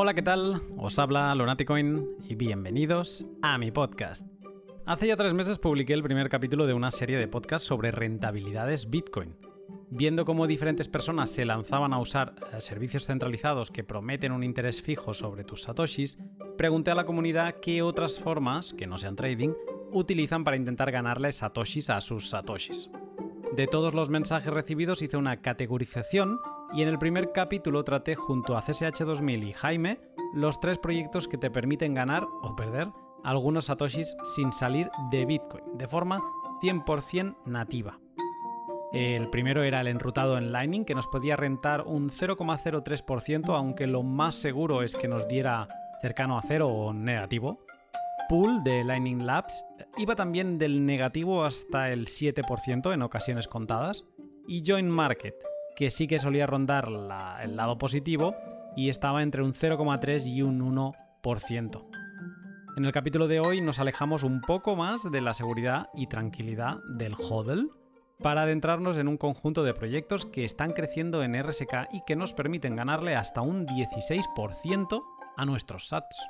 Hola, ¿qué tal? Os habla Lunaticoin y bienvenidos a mi podcast. Hace ya tres meses publiqué el primer capítulo de una serie de podcasts sobre rentabilidades Bitcoin. Viendo cómo diferentes personas se lanzaban a usar eh, servicios centralizados que prometen un interés fijo sobre tus satoshis, pregunté a la comunidad qué otras formas, que no sean trading, utilizan para intentar ganarle satoshis a sus satoshis. De todos los mensajes recibidos hice una categorización y en el primer capítulo traté junto a CSH2000 y Jaime los tres proyectos que te permiten ganar o perder algunos satoshis sin salir de Bitcoin, de forma 100% nativa. El primero era el enrutado en Lightning, que nos podía rentar un 0,03%, aunque lo más seguro es que nos diera cercano a cero o negativo. Pool de Lightning Labs iba también del negativo hasta el 7% en ocasiones contadas. Y Join Market, que sí que solía rondar el lado positivo y estaba entre un 0,3 y un 1%. En el capítulo de hoy nos alejamos un poco más de la seguridad y tranquilidad del HODL para adentrarnos en un conjunto de proyectos que están creciendo en RSK y que nos permiten ganarle hasta un 16% a nuestros SATs.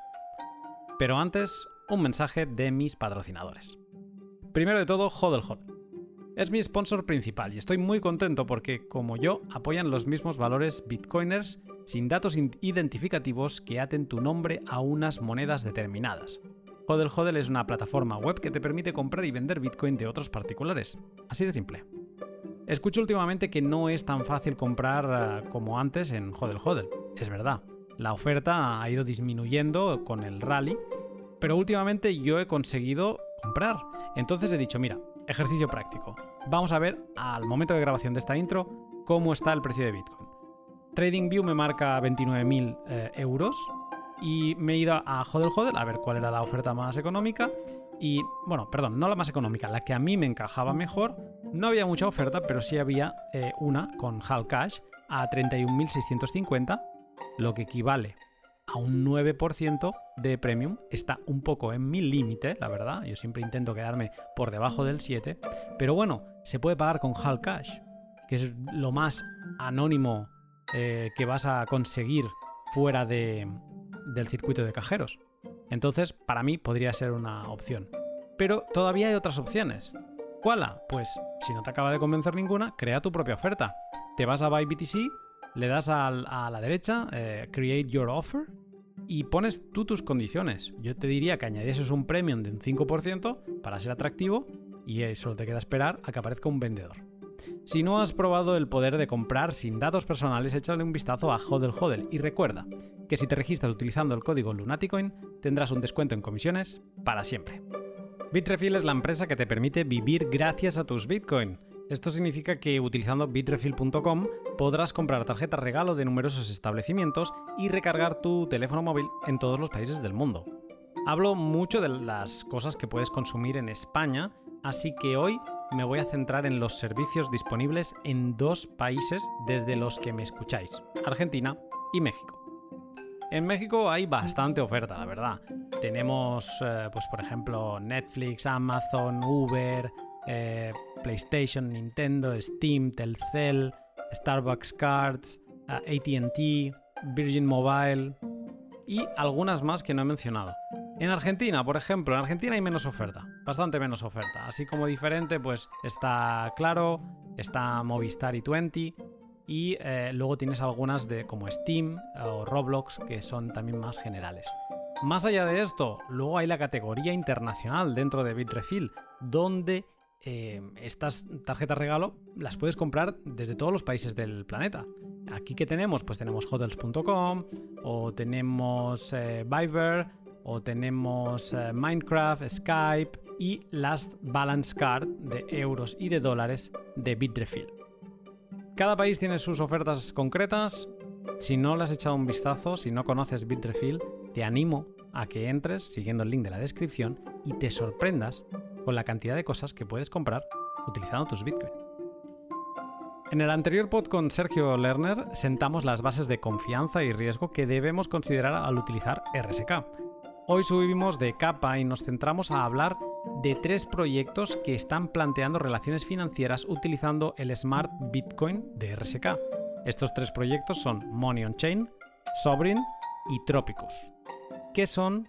Pero antes, un mensaje de mis patrocinadores. Primero de todo, HODL HODL. Es mi sponsor principal y estoy muy contento porque, como yo, apoyan los mismos valores bitcoiners sin datos identificativos que aten tu nombre a unas monedas determinadas. Hodel Hodel es una plataforma web que te permite comprar y vender bitcoin de otros particulares. Así de simple. Escucho últimamente que no es tan fácil comprar eh, como antes en Hodel Hodel. Es verdad, la oferta ha ido disminuyendo con el rally, pero últimamente yo he conseguido comprar. Entonces he dicho, mira, ejercicio práctico. Vamos a ver al momento de grabación de esta intro cómo está el precio de Bitcoin. TradingView me marca 29.000 eh, euros y me he ido a Hodel Hodel a ver cuál era la oferta más económica y, bueno, perdón, no la más económica, la que a mí me encajaba mejor. No había mucha oferta, pero sí había eh, una con HAL Cash a 31.650, lo que equivale a un 9% de premium. Está un poco en mi límite, la verdad. Yo siempre intento quedarme por debajo del 7. Pero bueno, se puede pagar con HAL Cash, que es lo más anónimo eh, que vas a conseguir fuera de, del circuito de cajeros. Entonces, para mí podría ser una opción. Pero todavía hay otras opciones. ¿Cuál? Pues si no te acaba de convencer ninguna, crea tu propia oferta. Te vas a BuyBTC le das a, la derecha, eh, Create Your Offer, y pones tú tus condiciones. Yo te diría que añadieses un premium de un 5% para ser atractivo y solo te queda esperar a que aparezca un vendedor. Si no has probado el poder de comprar sin datos personales, échale un vistazo a Hodel Hodel y recuerda que si te registras utilizando el código Lunaticoin tendrás un descuento en comisiones para siempre. Bitrefill es la empresa que te permite vivir gracias a tus Bitcoin. Esto significa que utilizando bitrefill.com podrás comprar tarjetas regalo de numerosos establecimientos y recargar tu teléfono móvil en todos los países del mundo. Hablo mucho de las cosas que puedes consumir en España, así que hoy me voy a centrar en los servicios disponibles en dos países desde los que me escucháis, Argentina y México. En México hay bastante oferta, la verdad. Tenemos, eh, pues por ejemplo, Netflix, Amazon, Uber, eh, PlayStation, Nintendo, Steam, Telcel, Starbucks Cards, eh, ATT, Virgin Mobile y algunas más que no he mencionado. En Argentina, por ejemplo, en Argentina hay menos oferta, bastante menos oferta. Así como diferente, pues está Claro, está Movistar y 20 y eh, luego tienes algunas de como Steam o Roblox que son también más generales. Más allá de esto, luego hay la categoría internacional dentro de Bitrefill, donde eh, estas tarjetas regalo las puedes comprar desde todos los países del planeta. Aquí que tenemos, pues tenemos hotels.com o tenemos eh, Viber o tenemos eh, Minecraft, Skype y Last Balance Card de euros y de dólares de Bitrefill. Cada país tiene sus ofertas concretas. Si no le has echado un vistazo, si no conoces Bitrefill, te animo a que entres siguiendo el link de la descripción y te sorprendas con la cantidad de cosas que puedes comprar utilizando tus Bitcoin. En el anterior pod con Sergio Lerner sentamos las bases de confianza y riesgo que debemos considerar al utilizar RSK. Hoy subimos de capa y nos centramos a hablar de tres proyectos que están planteando relaciones financieras utilizando el Smart Bitcoin de RSK. Estos tres proyectos son Money on Chain, Sovereign y Tropicus. ¿Qué son?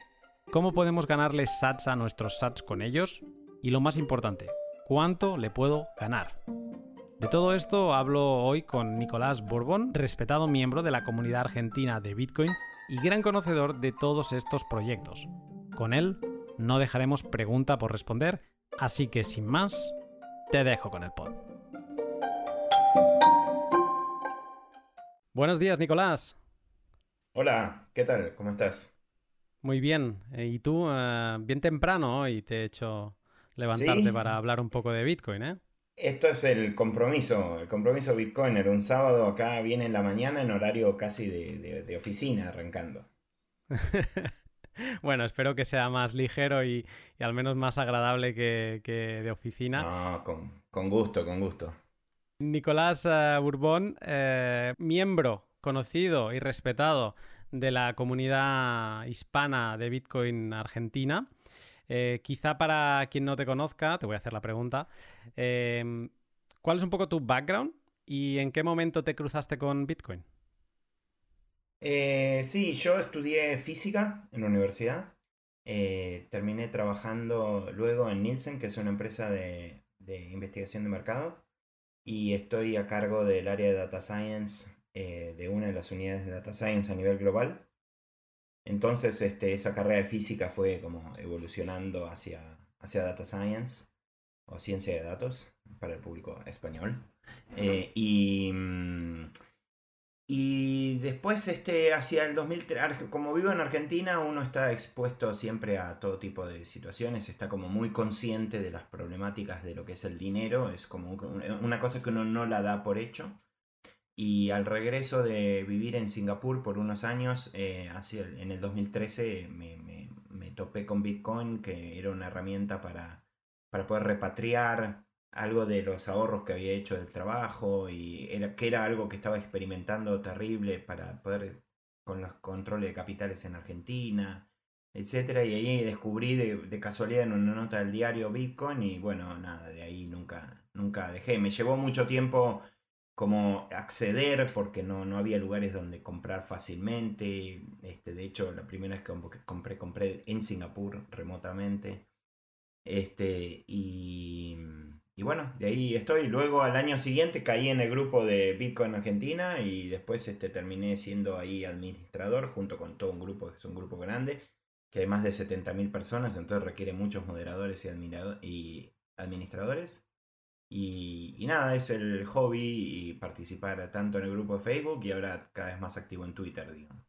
¿Cómo podemos ganarles sats a nuestros sats con ellos? Y lo más importante, ¿cuánto le puedo ganar? De todo esto hablo hoy con Nicolás Borbón, respetado miembro de la comunidad argentina de Bitcoin y gran conocedor de todos estos proyectos. Con él no dejaremos pregunta por responder, así que sin más, te dejo con el pod. Buenos días, Nicolás. Hola, ¿qué tal? ¿Cómo estás? Muy bien. Eh, ¿Y tú? Eh, bien temprano hoy te he hecho levantarte para hablar un poco de Bitcoin, ¿eh? Esto es el compromiso, el compromiso Bitcoiner. Un sábado acá viene en la mañana en horario casi de, oficina arrancando. bueno, espero que sea más ligero y, al menos más agradable que, de oficina. No, con, gusto, con gusto. Nicolás uh, Bourbon, eh, miembro conocido y respetado de la comunidad hispana de Bitcoin Argentina. Eh, quizá para quien no te conozca, te voy a hacer la pregunta. Em, ¿Cuál es un poco tu background y en qué momento te cruzaste con Bitcoin? Eh, sí, yo estudié física en la universidad. Eh, terminé trabajando luego en Nielsen, que es una empresa de, investigación de mercado. Y estoy a cargo del área de Data Science de una de las unidades de Data Science a nivel global. Entonces, este, esa carrera de física fue como evolucionando hacia, hacia data science o ciencia de datos para el público español. Eh, y, mm, y después, este, hacia el 2003, como vivo en Argentina, uno está expuesto siempre a todo tipo de situaciones, está como muy consciente de las problemáticas de lo que es el dinero, es como una cosa que uno no la da por hecho. Y al regreso de vivir en Singapur por unos años, eh, en el 2013 me, me, topé con Bitcoin, que era una herramienta para, para poder repatriar algo de los ahorros que había hecho del trabajo y era, que era algo que estaba experimentando terrible para poder con los controles de capitales en Argentina, etcétera Y ahí descubrí de, de, casualidad en una nota del diario Bitcoin y bueno, nada, de ahí nunca, nunca dejé. Me llevó mucho tiempo como acceder porque no, no había lugares donde comprar fácilmente. Este, de hecho, la primera vez que compré, compré en Singapur remotamente. Este, y, y bueno, de ahí estoy. Luego al año siguiente caí en el grupo de Bitcoin Argentina y después este, terminé siendo ahí administrador junto con todo un grupo, que es un grupo grande, que hay más de 70.000 personas, entonces requiere muchos moderadores y, y administradores. Y, nada, es el hobby y participar tanto en el grupo de Facebook y ahora cada vez más activo en Twitter, digamos.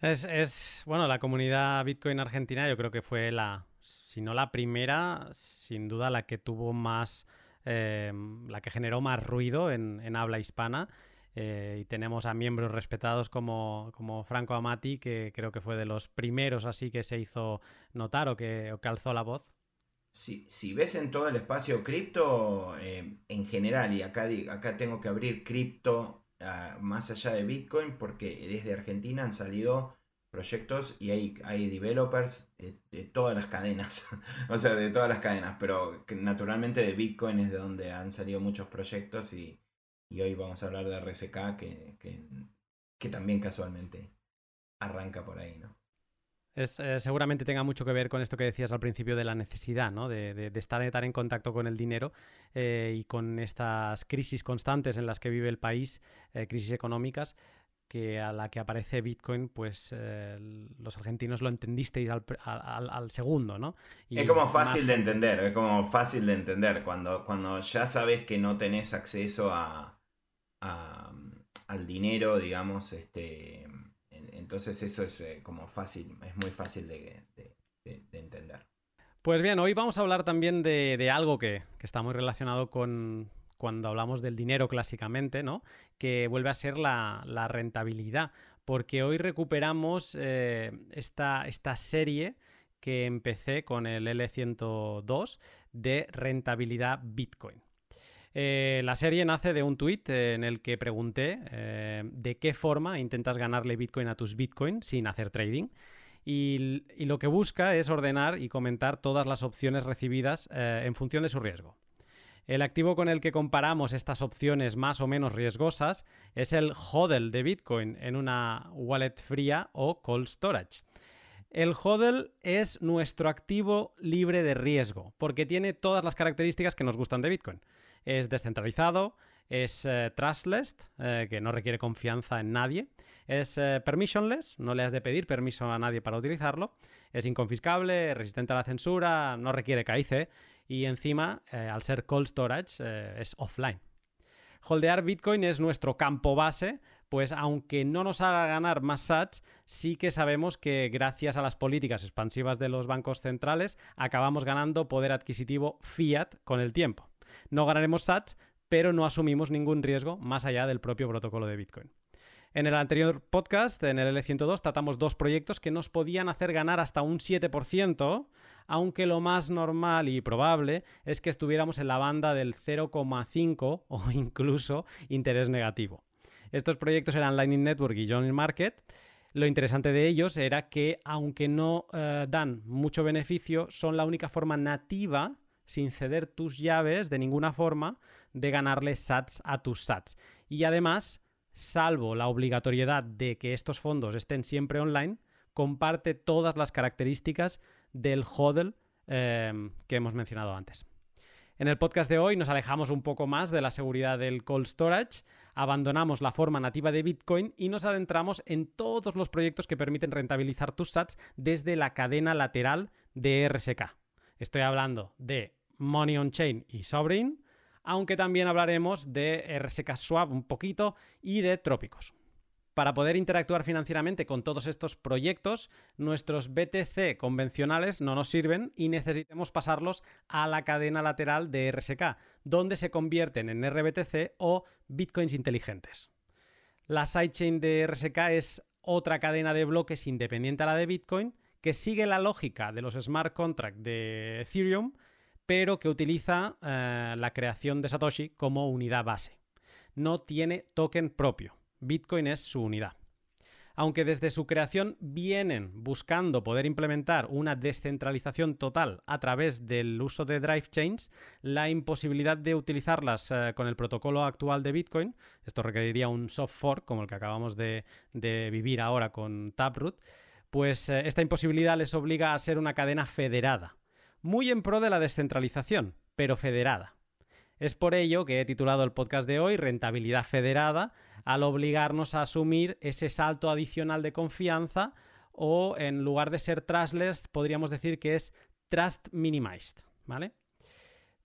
Es, bueno, la comunidad Bitcoin argentina yo creo que fue la, si no la primera, sin duda la que tuvo más, eh, la que generó más ruido en, habla hispana. Eh, y tenemos a miembros respetados como, como, Franco Amati, que creo que fue de los primeros así que se hizo notar o que, o que alzó la voz si, ves en todo el espacio cripto, eh, en general, y acá, acá tengo que abrir cripto ah, más allá de Bitcoin, porque desde Argentina han salido proyectos y hay, hay developers de, todas las cadenas, o sea, de todas las cadenas, pero naturalmente de Bitcoin es de donde han salido muchos proyectos y, hoy vamos a hablar de RSK que, que también casualmente arranca por ahí, ¿no? Es, eh, seguramente tenga mucho que ver con esto que decías al principio de la necesidad, ¿no? De, estar, en contacto con el dinero eh, y con estas crisis constantes en las que vive el país, eh, crisis económicas, que a la que aparece Bitcoin, pues los argentinos lo entendisteis al, segundo, ¿no? es como fácil de entender, es como fácil de entender. Cuando, cuando ya sabes que no tenés acceso a, al dinero, digamos, este entonces eso es eh, como fácil, es muy fácil de, entender. Pues bien, hoy vamos a hablar también de, algo que, está muy relacionado con cuando hablamos del dinero clásicamente, ¿no? Que vuelve a ser la, rentabilidad. Porque hoy recuperamos eh, esta, esta serie que empecé con el L102 de rentabilidad Bitcoin. Eh, la serie nace de un tuit eh, en el que pregunté eh, de qué forma intentas ganarle Bitcoin a tus Bitcoin sin hacer trading. Y, lo que busca es ordenar y comentar todas las opciones recibidas en función de su riesgo. El activo con el que comparamos estas opciones más o menos riesgosas es el HODL de Bitcoin en una wallet fría o cold storage. El HODL es nuestro activo libre de riesgo, porque tiene todas las características que nos gustan de Bitcoin. Es descentralizado, es eh, trustless, eh, que no requiere confianza en nadie, es eh, permissionless, no le has de pedir permiso a nadie para utilizarlo, es inconfiscable, resistente a la censura, no requiere KIC y encima, al ser cold storage, es offline. Holdear Bitcoin es nuestro campo base, pues aunque no nos haga ganar más sats, sí que sabemos que gracias a las políticas expansivas de los bancos centrales acabamos ganando poder adquisitivo fiat con el tiempo. No ganaremos sats, pero no asumimos ningún riesgo más allá del propio protocolo de Bitcoin. En el anterior podcast, en el L102, tratamos dos proyectos que nos podían hacer ganar hasta un 7%, aunque lo más normal y probable es que estuviéramos en la banda del 0,5 o incluso interés negativo. Estos proyectos eran Lightning Network y Johnny Market. Lo interesante de ellos era que, aunque no eh, dan mucho beneficio, son la única forma nativa sin ceder tus llaves de ninguna forma de ganarle sats a tus sats. Y además, salvo la obligatoriedad de que estos fondos estén siempre online, comparte todas las características del HODL em, que hemos mencionado antes. En el podcast de hoy nos alejamos un poco más de la seguridad del cold storage, abandonamos la forma nativa de Bitcoin y nos adentramos en todos los proyectos que permiten rentabilizar tus sats desde la cadena lateral de RSK. Estoy hablando de Money on Chain y Sovereign, aunque también hablaremos de RSK Swap un poquito y de Trópicos. Para poder interactuar financieramente con todos estos proyectos, nuestros BTC convencionales no nos sirven y necesitamos pasarlos a la cadena lateral de RSK, donde se convierten en RBTC o bitcoins inteligentes. La sidechain de RSK es otra cadena de bloques independiente a la de Bitcoin que sigue la lógica de los smart contracts de Ethereum, pero que utiliza eh, la creación de Satoshi como unidad base. No tiene token propio. Bitcoin es su unidad. Aunque desde su creación vienen buscando poder implementar una descentralización total a través del uso de drive chains, la imposibilidad de utilizarlas eh, con el protocolo actual de Bitcoin, esto requeriría un soft fork como el que acabamos de, vivir ahora con Taproot, pues eh, esta imposibilidad les obliga a ser una cadena federada, muy en pro de la descentralización, pero federada. Es por ello que he titulado el podcast de hoy Rentabilidad Federada, al obligarnos a asumir ese salto adicional de confianza o en lugar de ser trustless podríamos decir que es trust minimized, ¿vale?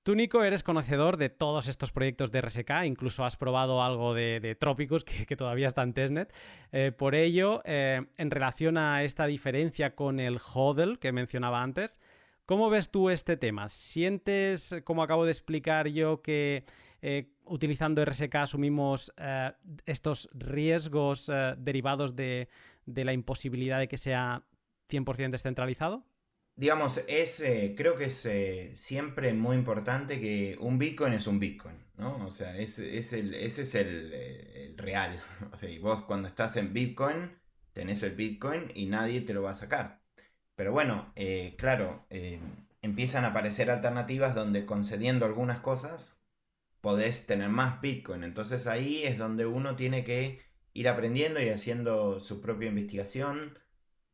Tú, Nico, eres conocedor de todos estos proyectos de RSK, incluso has probado algo de, de Tropicus, que, todavía está en testnet. Eh, por ello, eh, en relación a esta diferencia con el HODL que mencionaba antes, ¿Cómo ves tú este tema? ¿Sientes, como acabo de explicar yo, que eh, utilizando RSK asumimos estos riesgos derivados de, la imposibilidad de que sea 100% descentralizado? Digamos, es, creo que es siempre muy importante que un Bitcoin es un Bitcoin, ¿no? O sea, es, el, ese es el, el, real. O sea, y vos cuando estás en Bitcoin, tenés el Bitcoin y nadie te lo va a sacar. Pero bueno, eh, claro, eh, empiezan a aparecer alternativas donde concediendo algunas cosas podés tener más Bitcoin. Entonces ahí es donde uno tiene que ir aprendiendo y haciendo su propia investigación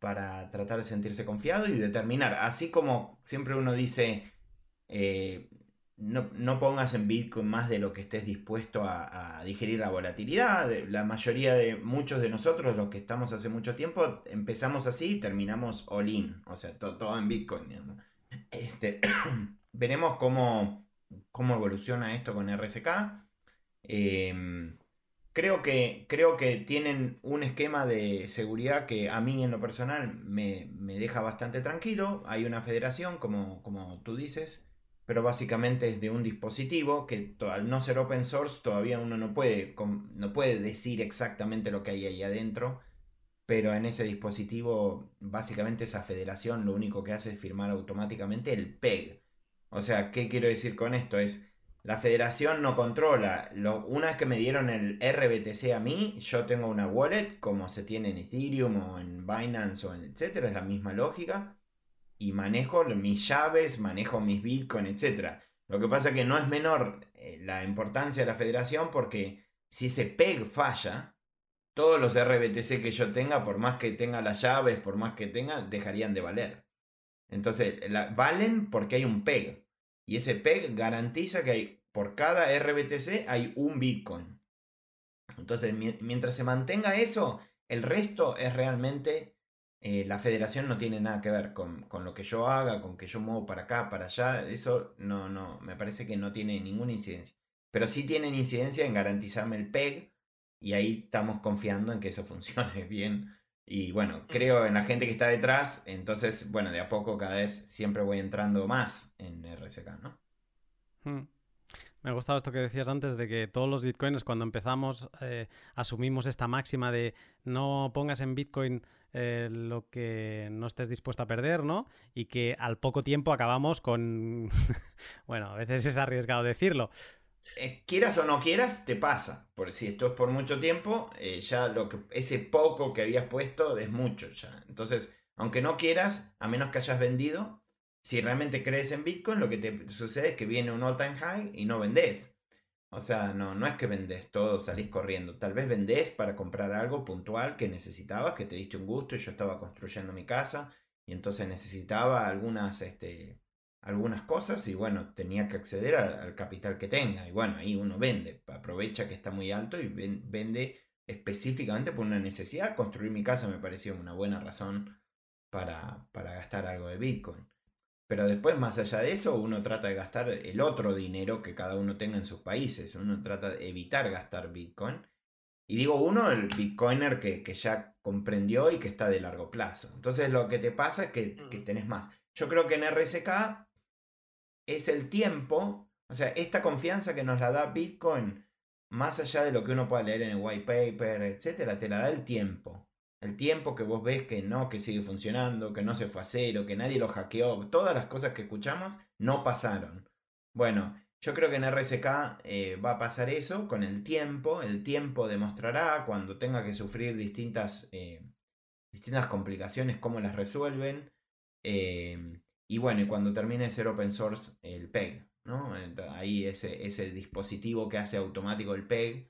para tratar de sentirse confiado y determinar. Así como siempre uno dice, eh, no, pongas en Bitcoin más de lo que estés dispuesto a, digerir la volatilidad. La mayoría de muchos de nosotros, los que estamos hace mucho tiempo, empezamos así y terminamos all in, o sea, todo en Bitcoin. Este, veremos cómo, cómo evoluciona esto con RSK. Em, creo, que, creo que tienen un esquema de seguridad que a mí en lo personal me, me deja bastante tranquilo. Hay una federación, como, como tú dices pero básicamente es de un dispositivo que al no ser open source todavía uno no puede, no puede decir exactamente lo que hay ahí adentro, pero en ese dispositivo básicamente esa federación lo único que hace es firmar automáticamente el PEG. O sea, ¿qué quiero decir con esto? Es la federación no controla. Lo, una vez que me dieron el RBTC a mí, yo tengo una wallet como se tiene en Ethereum o en Binance o en etcétera, es la misma lógica y manejo mis llaves, manejo mis bitcoins, etc. Lo que pasa que no es menor eh, la importancia de la federación porque si ese PEG falla, todos los RBTC que yo tenga, por más que tenga las llaves, por más que tenga, dejarían de valer. Entonces, valen porque hay un PEG. Y ese PEG garantiza que hay, por cada RBTC hay un Bitcoin. Entonces, mientras se mantenga eso, el resto es realmente, eh, la federación no tiene nada que ver con, con, lo que yo haga, con que yo muevo para acá, para allá. Eso no, no, me parece que no tiene ninguna incidencia. Pero sí tienen incidencia en garantizarme el PEG y ahí estamos confiando en que eso funcione bien. Y bueno, creo en la gente que está detrás, entonces, bueno, de a poco cada vez siempre voy entrando más en RSK, ¿no? Hmm. Me ha gustado esto que decías antes de que todos los bitcoins cuando empezamos eh, asumimos esta máxima de no pongas en bitcoin eh, lo que no estés dispuesto a perder, ¿no? Y que al poco tiempo acabamos con... bueno, a veces es arriesgado decirlo, eh, quieras o no quieras, te pasa. Porque si esto es por mucho tiempo, eh, ya lo que, ese poco que habías puesto es mucho ya. Entonces, aunque no quieras, a menos que hayas vendido, si realmente crees en Bitcoin, lo que te sucede es que viene un all time high y no vendés. O sea, no, no es que vendés todo, salís corriendo. Tal vez vendés para comprar algo puntual que necesitabas, que te diste un gusto. y Yo estaba construyendo mi casa y entonces necesitaba algunas este, algunas cosas y bueno, tenía que acceder al capital que tenga. Y bueno, ahí uno vende, aprovecha que está muy alto y vende específicamente por una necesidad. Construir mi casa me pareció una buena razón para, para gastar algo de Bitcoin. Pero después, más allá de eso, uno trata de gastar el otro dinero que cada uno tenga en sus países. Uno trata de evitar gastar Bitcoin. Y digo uno, el Bitcoiner que, que ya comprendió y que está de largo plazo. Entonces lo que te pasa es que, que tenés más. Yo creo que en RSK es el tiempo, o sea, esta confianza que nos la da Bitcoin, más allá de lo que uno pueda leer en el white paper, etcétera, te la da el tiempo. El tiempo que vos ves que no, que sigue funcionando, que no se fue a cero, que nadie lo hackeó, todas las cosas que escuchamos no pasaron. Bueno, yo creo que en RSK eh, va a pasar eso con el tiempo. El tiempo demostrará cuando tenga que sufrir distintas, eh, distintas complicaciones, cómo las resuelven. Eh, y bueno, y cuando termine de ser open source el PEG, ¿no? Ahí ese, ese dispositivo que hace automático el PEG,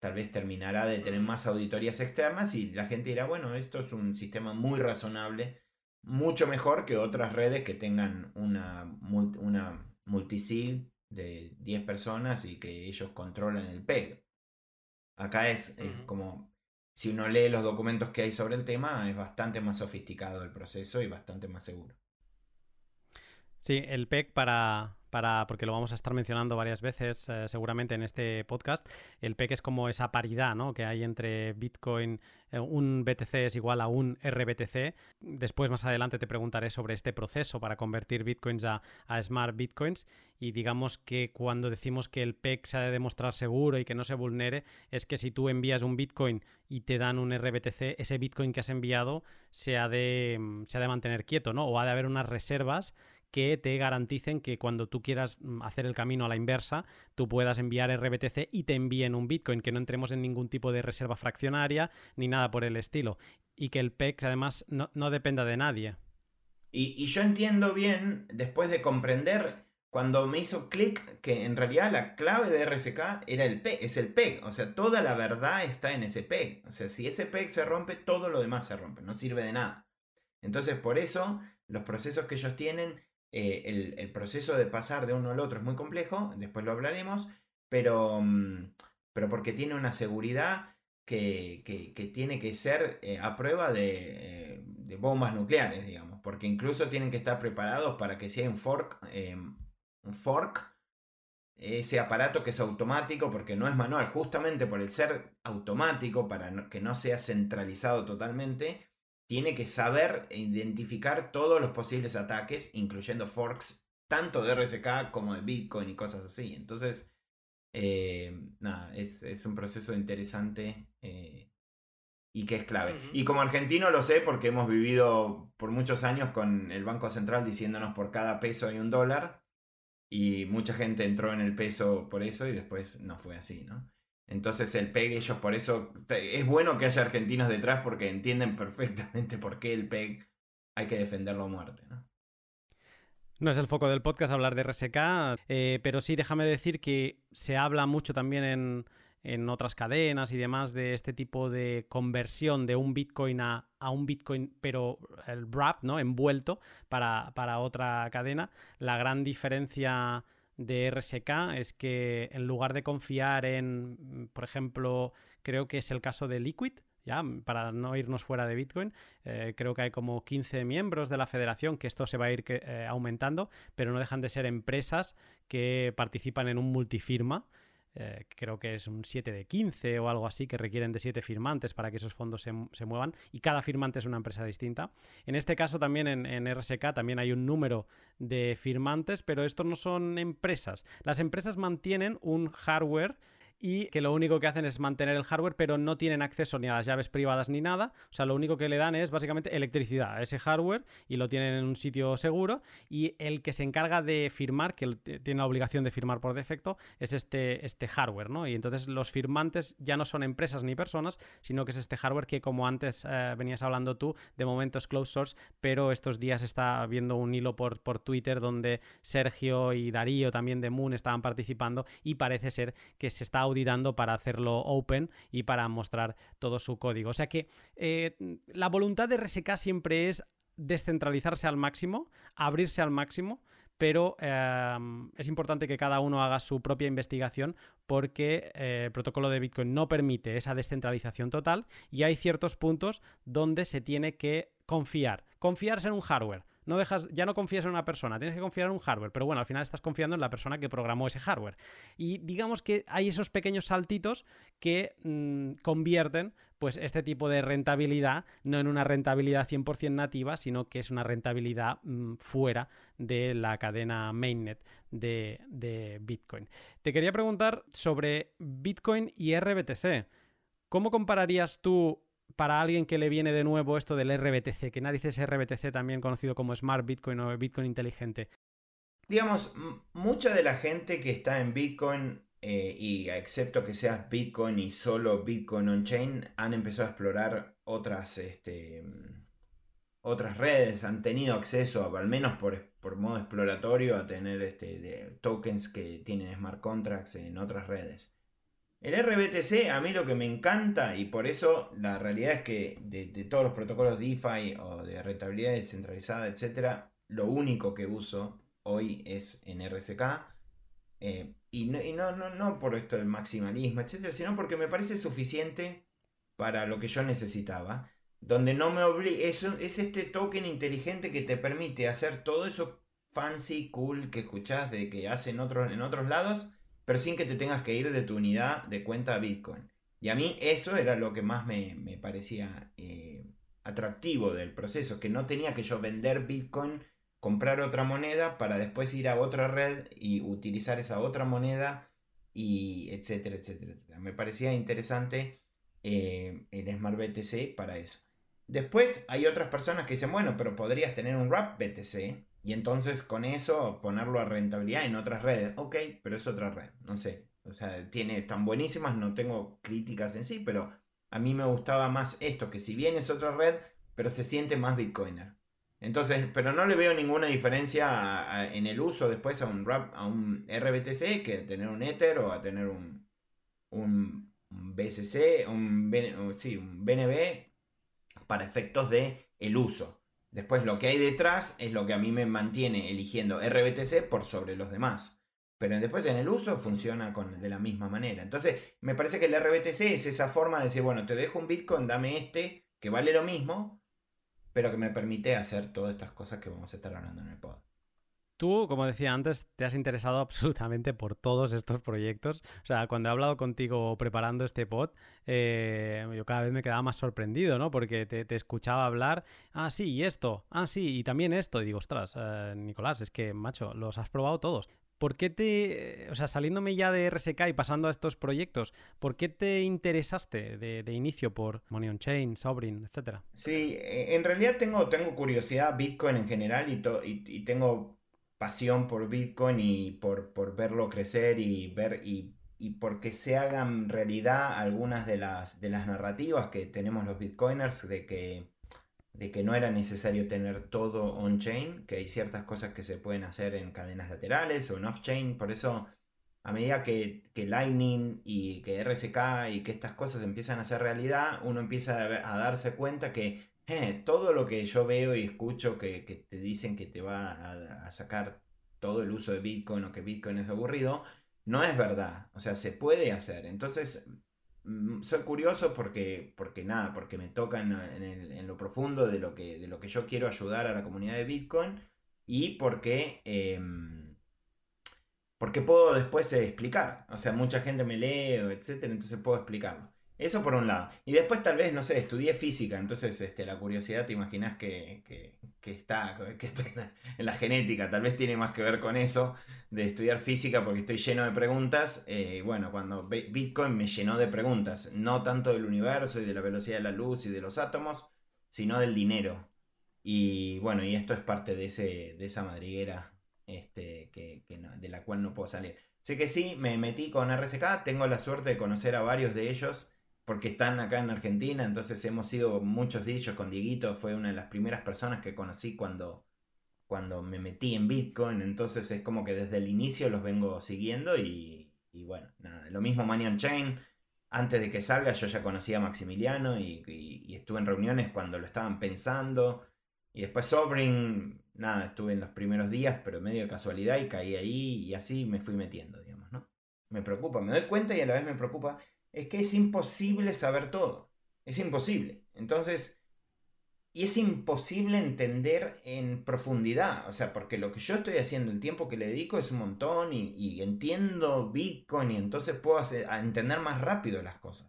tal vez terminará de tener más auditorías externas y la gente dirá, bueno, esto es un sistema muy razonable, mucho mejor que otras redes que tengan una, una multisig de 10 personas y que ellos controlan el PEG. Acá es, es como, si uno lee los documentos que hay sobre el tema, es bastante más sofisticado el proceso y bastante más seguro. Sí, el PEC para, para, porque lo vamos a estar mencionando varias veces eh, seguramente en este podcast, el PEC es como esa paridad ¿no? que hay entre Bitcoin, eh, un BTC es igual a un RBTC. Después más adelante te preguntaré sobre este proceso para convertir Bitcoins a, a Smart Bitcoins y digamos que cuando decimos que el PEC se ha de demostrar seguro y que no se vulnere, es que si tú envías un Bitcoin y te dan un RBTC, ese Bitcoin que has enviado se ha de, se ha de mantener quieto, ¿no? O ha de haber unas reservas que te garanticen que cuando tú quieras mm, hacer el camino a la inversa, tú puedas enviar RBTC y te envíen un Bitcoin, que no entremos en ningún tipo de reserva fraccionaria ni nada por el estilo. Y que el PEC además no, dependa de nadie. Y, yo entiendo bien, después de comprender, cuando me hizo clic, que en realidad la clave de RSK era el PEG, es el PEG. O sea, toda la verdad está en ese PEG. O sea, si ese PEG se rompe, todo lo demás se rompe, no sirve de nada. Entonces, por eso, los procesos que ellos tienen eh, el, proceso de pasar de uno al otro es muy complejo, después lo hablaremos, pero, mm, pero porque tiene una seguridad que, tiene que ser eh, a prueba eh, de, bombas nucleares, digamos, porque incluso tienen que estar preparados para que si hay un fork, un fork, ese aparato que es automático, porque no es manual, justamente por el ser automático, para que no sea centralizado totalmente, tiene que saber identificar todos los posibles ataques, incluyendo forks, tanto de RSK como de Bitcoin y cosas así. Entonces, eh, nada, es, un proceso interesante eh, y que es clave. Y como argentino lo sé porque hemos vivido por muchos años con el Banco Central diciéndonos por cada peso hay un dólar. Y mucha gente entró en el peso por eso y después no fue así, ¿no? Entonces el PEG, ellos por eso, es bueno que haya argentinos detrás porque entienden perfectamente por qué el PEG hay que defenderlo a muerte. ¿no? No es el foco del podcast hablar de RSK, eh, pero sí déjame decir que se habla mucho también en, en otras cadenas y demás de este tipo de conversión de un Bitcoin a, un Bitcoin, pero el wrap, ¿no? Envuelto para, para, otra cadena. La gran diferencia de RSK es que en lugar de confiar en, por ejemplo, creo que es el caso de Liquid, ya, para no irnos fuera de Bitcoin, eh, creo que hay como 15 miembros de la federación, que esto se va a ir eh, aumentando, pero no dejan de ser empresas que participan en un multifirma. Eh, creo que es un 7 de 15 o algo así, que requieren de 7 firmantes para que esos fondos se, muevan y cada firmante es una empresa distinta. En este caso también en, en, RSK también hay un número de firmantes, pero estos no son empresas. Las empresas mantienen un hardware y que lo único que hacen es mantener el hardware, pero no tienen acceso ni a las llaves privadas ni nada. O sea, lo único que le dan es básicamente electricidad a ese hardware y lo tienen en un sitio seguro. Y el que se encarga de firmar, que tiene la obligación de firmar por defecto, es este, este hardware, ¿no? Y entonces los firmantes ya no son empresas ni personas, sino que es este hardware que, como antes eh, venías hablando tú, de momento es closed source, pero estos días está viendo un hilo por, por Twitter donde Sergio y Darío también de Moon estaban participando y parece ser que se está auditando para hacerlo open y para mostrar todo su código. O sea que eh, la voluntad de RSK siempre es descentralizarse al máximo, abrirse al máximo, pero em, es importante que cada uno haga su propia investigación porque eh, el protocolo de Bitcoin no permite esa descentralización total y hay ciertos puntos donde se tiene que confiar. Confiarse en un hardware no dejas, ya no confías en una persona, tienes que confiar en un hardware, pero bueno, al final estás confiando en la persona que programó ese hardware. Y digamos que hay esos pequeños saltitos que mm, convierten pues este tipo de rentabilidad no en una rentabilidad 100% nativa, sino que es una rentabilidad mm, fuera de la cadena mainnet de, de Bitcoin. Te quería preguntar sobre Bitcoin y RBTC. ¿Cómo compararías tú para alguien que le viene de nuevo esto del RBTC, que narices RBTC también conocido como Smart Bitcoin o Bitcoin inteligente. Digamos, mucha de la gente que está en Bitcoin, eh, y excepto que seas Bitcoin y solo Bitcoin on-chain, han empezado a explorar otras, este, otras redes, han tenido acceso, al menos por, por modo exploratorio, a tener este, tokens que tienen smart contracts en otras redes. El RBTC a mí lo que me encanta y por eso la realidad es que de, todos los protocolos DeFi o de rentabilidad descentralizada, etc., lo único que uso hoy es en RSK. Eh, y, no, no, no, por esto del maximalismo, etc., sino porque me parece suficiente para lo que yo necesitaba. Donde no me obliga. Es, es este token inteligente que te permite hacer todo eso fancy, cool que escuchás de que hacen otros, en otros lados pero sin que te tengas que ir de tu unidad de cuenta Bitcoin. Y a mí eso era lo que más me, parecía eh, atractivo del proceso, que no tenía que yo vender Bitcoin, comprar otra moneda para después ir a otra red y utilizar esa otra moneda y etcétera, etcétera, etcétera. Me parecía interesante eh, el Smart BTC para eso. Después hay otras personas que dicen, bueno, pero podrías tener un Wrap BTC y entonces con eso ponerlo a rentabilidad en otras redes. Ok, pero es otra red, no sé. O sea, tiene tan buenísimas, no tengo críticas en sí, pero a mí me gustaba más esto, que si bien es otra red, pero se siente más Bitcoiner. Entonces, pero no le veo ninguna diferencia en el uso después a un, RAP, a un RBTC que tener un Ether o a tener un, un, BSC, un, sí, un BNB para efectos de el uso. Después lo que hay detrás es lo que a mí me mantiene eligiendo RBTC por sobre los demás. Pero después en el uso funciona con, de la misma manera. Entonces me parece que el RBTC es esa forma de decir, bueno, te dejo un Bitcoin, dame este, que vale lo mismo, pero que me permite hacer todas estas cosas que vamos a estar hablando en el pod. Tú, como decía antes, te has interesado absolutamente por todos estos proyectos. O sea, cuando he hablado contigo preparando este pod, eh, yo cada vez me quedaba más sorprendido, ¿no? Porque te, escuchaba hablar, ah, sí, y esto, ah, sí, y también esto. Y digo, ostras, eh, Nicolás, es que, macho, los has probado todos. ¿Por qué te, o sea, saliéndome ya de RSK y pasando a estos proyectos, ¿por qué te interesaste de, inicio por Money on Chain, Sovereign, etcétera? Sí, e, en realidad tengo, tengo curiosidad Bitcoin en general y, y tengo pasión por Bitcoin y por, por verlo crecer y ver y, y porque se hagan realidad algunas de las, de las narrativas que tenemos los Bitcoiners de que de que no era necesario tener todo on-chain, que hay ciertas cosas que se pueden hacer en cadenas laterales o en off-chain, por eso a medida que, Lightning y que RSK y que estas cosas empiezan a ser realidad, uno empieza a, darse cuenta que eh, todo lo que yo veo y escucho que, te dicen que te va a, sacar todo el uso de Bitcoin o que Bitcoin es aburrido, no es verdad. O sea, se puede hacer. Entonces, mm, soy curioso porque, porque nada, porque me toca en, lo profundo de lo, que, de lo que yo quiero ayudar a la comunidad de Bitcoin y porque... Em, porque puedo después eh, explicar. O sea, mucha gente me lee, etcétera, entonces puedo explicarlo. Eso por un lado. Y después tal vez, no sé, estudié física, entonces este, la curiosidad te imaginas que, está, que estoy en la genética, tal vez tiene más que ver con eso, de estudiar física porque estoy lleno de preguntas. Eh, bueno, cuando Bitcoin me llenó de preguntas, no tanto del universo y de la velocidad de la luz y de los átomos, sino del dinero. Y bueno, y esto es parte de, ese, de esa madriguera este, que, de la cual no puedo salir. Sé que sí, me metí con RSK, tengo la suerte de conocer a varios de ellos porque están acá en Argentina, entonces hemos sido muchos de ellos con Dieguito, fue una de las primeras personas que conocí cuando, cuando me metí en Bitcoin, entonces es como que desde el inicio los vengo siguiendo y, bueno, nada, lo mismo Money Chain, antes de que salga yo ya conocía a Maximiliano y, y, estuve en reuniones cuando lo estaban pensando y después Sovereign nada, estuve en los primeros días, pero medio casualidad y caí ahí y así me fui metiendo, digamos, ¿no? Me preocupa, me doy cuenta y a la vez me preocupa, es que es imposible saber todo, es imposible. Entonces, y es imposible entender en profundidad, o sea, porque lo que yo estoy haciendo, el tiempo que le dedico es un montón y, entiendo Bitcoin y entonces puedo entender más rápido las cosas.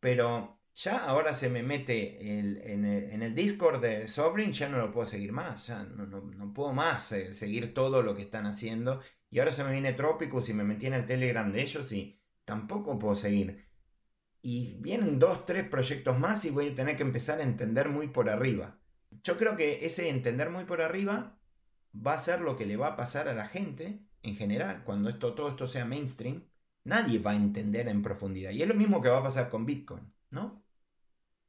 Pero ya ahora se me mete en, el, Discord de Sovereign, ya no lo puedo seguir más, ya no, puedo más eh, seguir todo lo que están haciendo. Y ahora se me viene Tropicus y me metí en el Telegram de ellos y tampoco puedo seguir. Y vienen dos, tres proyectos más y voy a tener que empezar a entender muy por arriba. Yo creo que ese entender muy por arriba va a ser lo que le va a pasar a la gente en general cuando esto, todo esto sea mainstream. Nadie va a entender en profundidad. Y es lo mismo que va a pasar con Bitcoin, ¿no?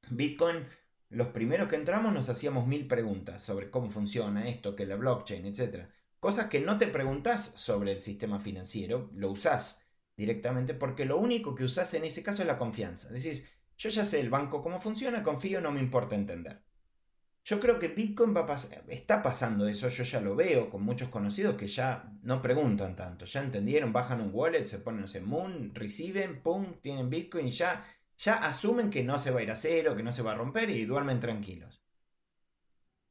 Bitcoin, los primeros que entramos nos hacíamos mil preguntas sobre cómo funciona esto, que la blockchain, etc. Cosas que no te preguntas sobre el sistema financiero, lo usás directamente porque lo único que usás en ese caso es la confianza. Decís, yo ya sé el banco cómo funciona, confío, no me importa entender. Yo creo que Bitcoin está pasando eso, yo ya lo veo con muchos conocidos que ya no preguntan tanto, ya entendieron, bajan un wallet, se ponen, no Moon, reciben, pum, tienen Bitcoin y ya ya asumen que no se va a ir a cero, que no se va a romper y duermen tranquilos.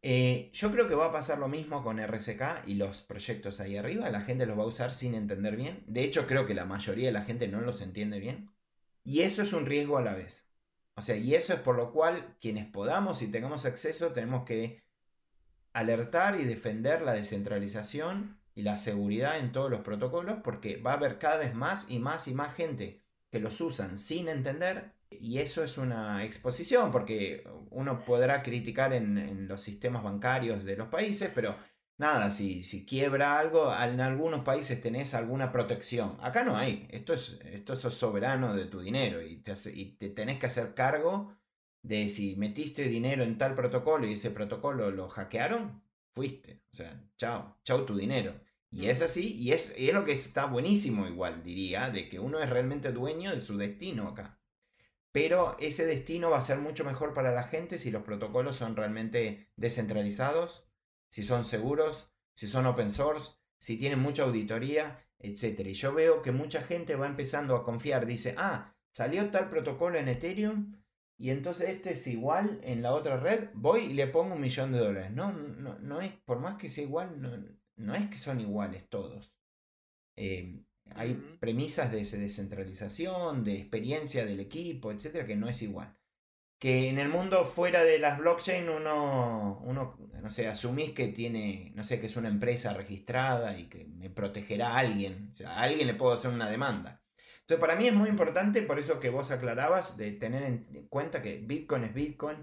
Eh, yo creo que va a pasar lo mismo con RSK y los proyectos ahí arriba. La gente los va a usar sin entender bien. De hecho, creo que la mayoría de la gente no los entiende bien. Y eso es un riesgo a la vez. O sea, y eso es por lo cual quienes podamos y tengamos acceso tenemos que alertar y defender la descentralización y la seguridad en todos los protocolos porque va a haber cada vez más y más y más gente que los usan sin entender y eso es una exposición, porque uno podrá criticar en, los sistemas bancarios de los países, pero nada, si, si, quiebra algo, en algunos países tenés alguna protección. Acá no hay, esto es, esto es soberano de tu dinero y te, te tenés que hacer cargo de si metiste dinero en tal protocolo y ese protocolo lo hackearon, fuiste. O sea, chao, chao tu dinero. Y es así, y es, y es lo que está buenísimo igual, diría, de que uno es realmente dueño de su destino acá. Pero ese destino va a ser mucho mejor para la gente si los protocolos son realmente descentralizados, si son seguros, si son open source, si tienen mucha auditoría, etc. Y yo veo que mucha gente va empezando a confiar, dice, ah, salió tal protocolo en Ethereum y entonces este es igual en la otra red, voy y le pongo un millón de dólares. No, no, no es, por más que sea igual, no, no es que son iguales todos. Eh, hay premisas de descentralización, de experiencia del equipo, etcétera, que no es igual. Que en el mundo fuera de las blockchain uno, uno, no sé, asumís que tiene, no sé, que es una empresa registrada y que me protegerá a alguien. O sea, a alguien le puedo hacer una demanda. Entonces, para mí es muy importante, por eso que vos aclarabas, de tener en cuenta que Bitcoin es Bitcoin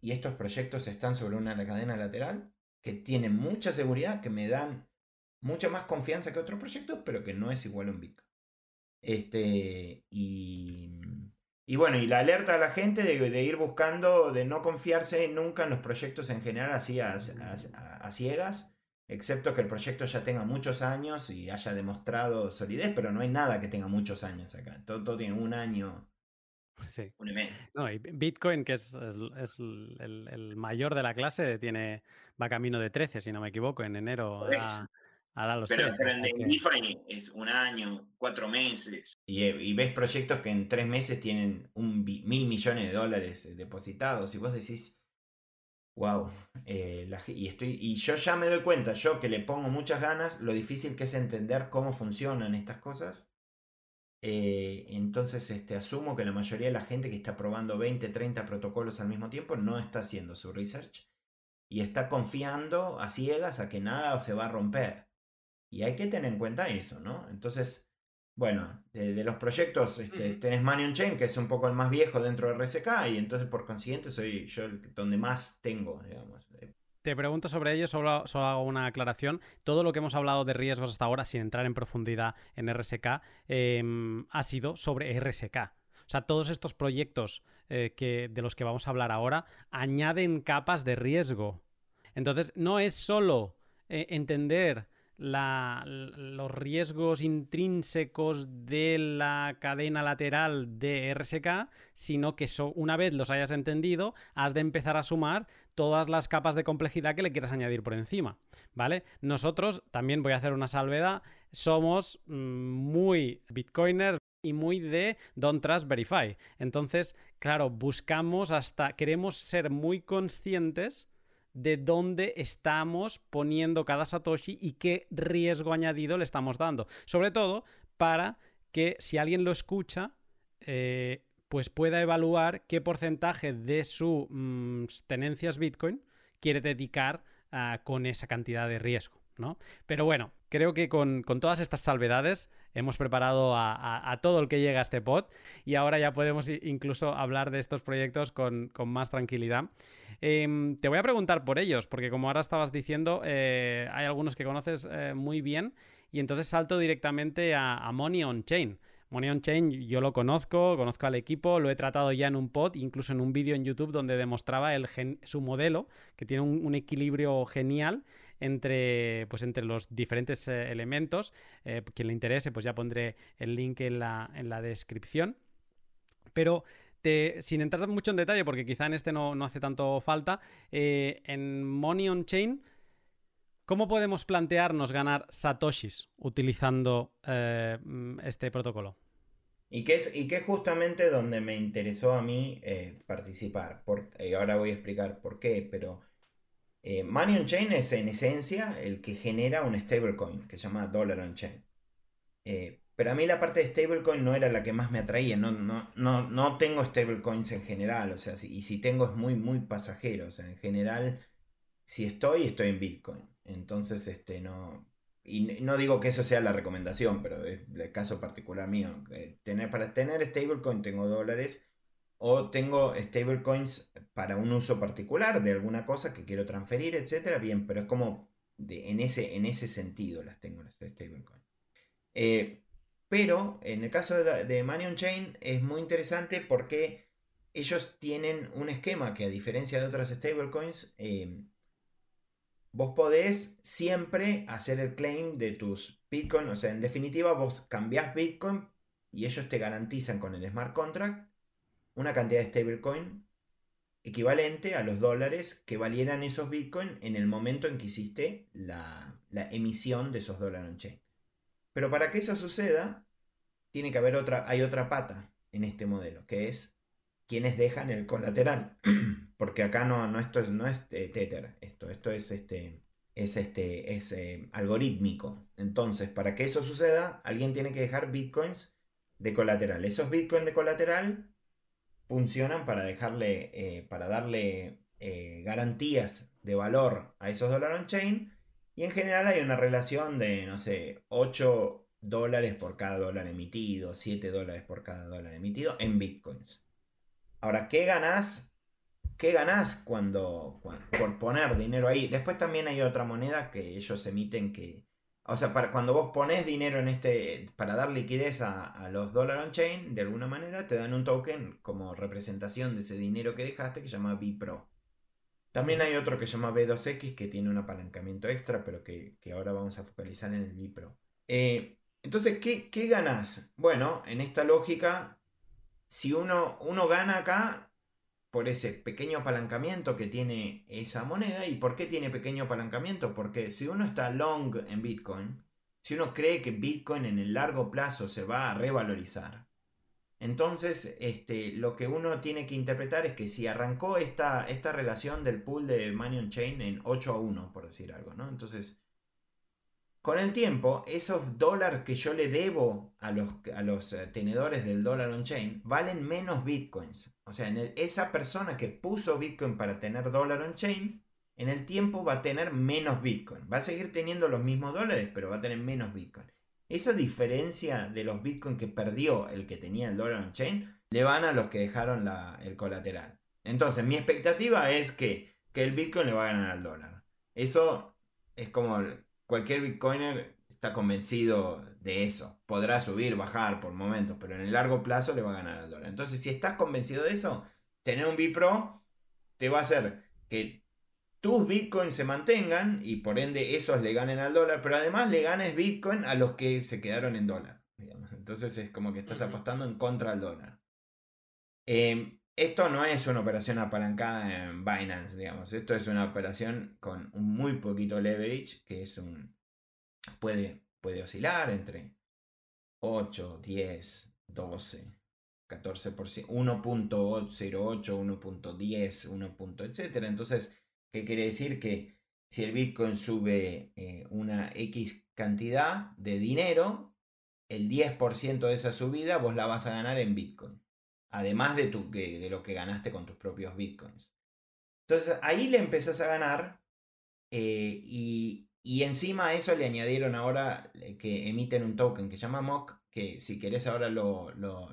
y estos proyectos están sobre una cadena lateral que tienen mucha seguridad, que me dan mucha más confianza que otros proyectos, pero que no es igual a un Bitcoin. Este, y, Y bueno, y la alerta a la gente de, ir buscando, de no confiarse nunca en los proyectos en general así a, ciegas, excepto que el proyecto ya tenga muchos años y haya demostrado solidez, pero no hay nada que tenga muchos años acá. Todo, tiene un año. Sí. No, y Bitcoin, que es, el, mayor de la clase, tiene, va camino de 13, si no me equivoco, en enero. Pero, en DeFi es un año, cuatro meses. Y, ves proyectos que en tres meses tienen un mil millones de dólares eh, depositados y vos decís, wow, eh, y, estoy, y yo ya me doy cuenta, yo que le pongo muchas ganas, lo difícil que es entender cómo funcionan estas cosas. Eh, entonces este, asumo que la mayoría de la gente que está probando 20, 30 protocolos al mismo tiempo no está haciendo su research y está confiando a ciegas a que nada se va a romper. Y hay que tener en cuenta eso, ¿no? Entonces, bueno, de, los proyectos este, tenés Money on Chain, que es un poco el más viejo dentro de RSK, y entonces por consiguiente soy yo el donde más tengo, digamos. Te pregunto sobre ello, solo, hago una aclaración. Todo lo que hemos hablado de riesgos hasta ahora, sin entrar en profundidad en RSK, em, ha sido sobre RSK. O sea, todos estos proyectos eh, que, de los que vamos a hablar ahora añaden capas de riesgo. Entonces, no es solo eh, entender los riesgos intrínsecos de la cadena lateral de RSK, sino que una vez los hayas entendido, has de empezar a sumar todas las capas de complejidad que le quieras añadir por encima, ¿vale? Nosotros, también voy a hacer una salvedad, somos mm, muy bitcoiners y muy de Don't Trust Verify. Entonces, claro, buscamos hasta, queremos ser muy conscientes de dónde estamos poniendo cada Satoshi y qué riesgo añadido le estamos dando. Sobre todo para que si alguien lo escucha, eh, pues pueda evaluar qué porcentaje de sus mm, tenencias Bitcoin quiere dedicar ah, con esa cantidad de riesgo. ¿no? Pero bueno, creo que con, todas estas salvedades hemos preparado a, todo el que llega a este pod y ahora ya podemos incluso hablar de estos proyectos con, con más tranquilidad. Em, te voy a preguntar por ellos, porque como ahora estabas diciendo, eh, hay algunos que conoces eh, muy bien y entonces salto directamente a, Money on Chain. Money on Chain yo lo conozco, conozco al equipo, lo he tratado ya en un pod, incluso en un vídeo en YouTube donde demostraba el su modelo, que tiene un, equilibrio genial entre, pues, entre los diferentes eh, elementos. quien le interese, pues ya pondré el link en la, en la descripción. Pero sin entrar mucho en detalle, porque quizá en este no, hace tanto falta, eh, en Money on Chain, ¿cómo podemos plantearnos ganar satoshis utilizando eh, este protocolo? Y que, es, y que justamente donde me interesó a mí eh, participar. y ahora voy a explicar por qué, pero Money on Chain es en esencia el que genera un stablecoin que se llama Dollar on Chain. Pero a mí la parte de stablecoin no era la que más me atraía. No, no, no, no tengo stablecoins en general. O sea, y si tengo es muy, muy pasajero. O sea, en general, si estoy, estoy en Bitcoin. Entonces, este, no. Y no digo que eso sea la recomendación, pero es el caso particular mío. Tener, para tener stablecoin tengo dólares. O tengo stablecoins para un uso particular de alguna cosa que quiero transferir, etcétera. Bien, pero es como en, ese, en ese sentido las tengo las stablecoins. Eh, pero en el caso de, de Money on Chain es muy interesante porque ellos tienen un esquema que a diferencia de otras stablecoins, em, vos podés siempre hacer el claim de tus Bitcoin. O sea, en definitiva, vos cambiás Bitcoin y ellos te garantizan con el smart contract una cantidad de stablecoin equivalente a los dólares que valieran esos Bitcoin en el momento en que hiciste la, emisión de esos dólares on-chain. Pero para que eso suceda, tiene que haber otra, hay otra pata en este modelo, que es quienes dejan el colateral. Porque acá no, no, esto no es Tether, esto, esto es este. Es, este, es eh, algorítmico. Entonces, para que eso suceda, alguien tiene que dejar bitcoins de colateral. Esos bitcoins de colateral funcionan para dejarle, eh, para darle eh, garantías de valor a esos dólares on-chain y en general hay una relación de, no sé, 8 dólares por cada dólar emitido, 7 dólares por cada dólar emitido en bitcoins. Ahora, ¿qué ganás? ¿Qué ganás cuando, por poner dinero ahí? Después también hay otra moneda que ellos emiten que o sea, para, cuando vos pones dinero en este, para dar liquidez a, los Dollar on Chain, de alguna manera te dan un token como representación de ese dinero que dejaste que se llama BPRO. También hay otro que se llama B2X que tiene un apalancamiento extra, pero que, ahora vamos a focalizar en el BPRO. Eh, entonces, ¿qué, ¿qué ganas? Bueno, en esta lógica, si uno, uno gana acá por ese pequeño apalancamiento que tiene esa moneda. ¿Y por qué tiene pequeño apalancamiento? Porque si uno está long en Bitcoin, si uno cree que Bitcoin en el largo plazo se va a revalorizar, entonces este, lo que uno tiene que interpretar es que si arrancó esta, esta relación del pool de Money on Chain en 8 a 1, por decir algo, ¿no? Entonces, con el tiempo, esos dólares que yo le debo a los, a los eh, tenedores del dólar on-chain valen menos bitcoins. O sea, esa persona que puso bitcoin para tener dólar on-chain, en el tiempo va a tener menos bitcoin. Va a seguir teniendo los mismos dólares, pero va a tener menos bitcoin. Esa diferencia de los bitcoin que perdió el que tenía el dólar on-chain, le van a los que dejaron el colateral. Entonces, mi expectativa es que, que el bitcoin le va a ganar al dólar. Eso es como cualquier bitcoiner está convencido de eso. Podrá subir, bajar por momentos, pero en el largo plazo le va a ganar al dólar. Entonces, si estás convencido de eso, tener un Bipro te va a hacer que tus bitcoins se mantengan y por ende esos le ganen al dólar, pero además le ganes bitcoin a los que se quedaron en dólar. Entonces es como que estás apostando en contra del dólar. Em, esto no es una operación apalancada en Binance, digamos. Esto es una operación con un muy poquito leverage, que es un. puede, puede oscilar entre 8, 10, 12, 14%, 1.08, 1.10, 1. etcétera. Entonces, ¿qué quiere decir? Que si el Bitcoin sube eh, una X cantidad de dinero, el 10% de esa subida vos la vas a ganar en Bitcoin además de, tu, de lo que ganaste con tus propios bitcoins. Entonces ahí le empezás a ganar eh, y, encima a eso le añadieron ahora eh, que emiten un token que se llama MOC, que si querés ahora lo,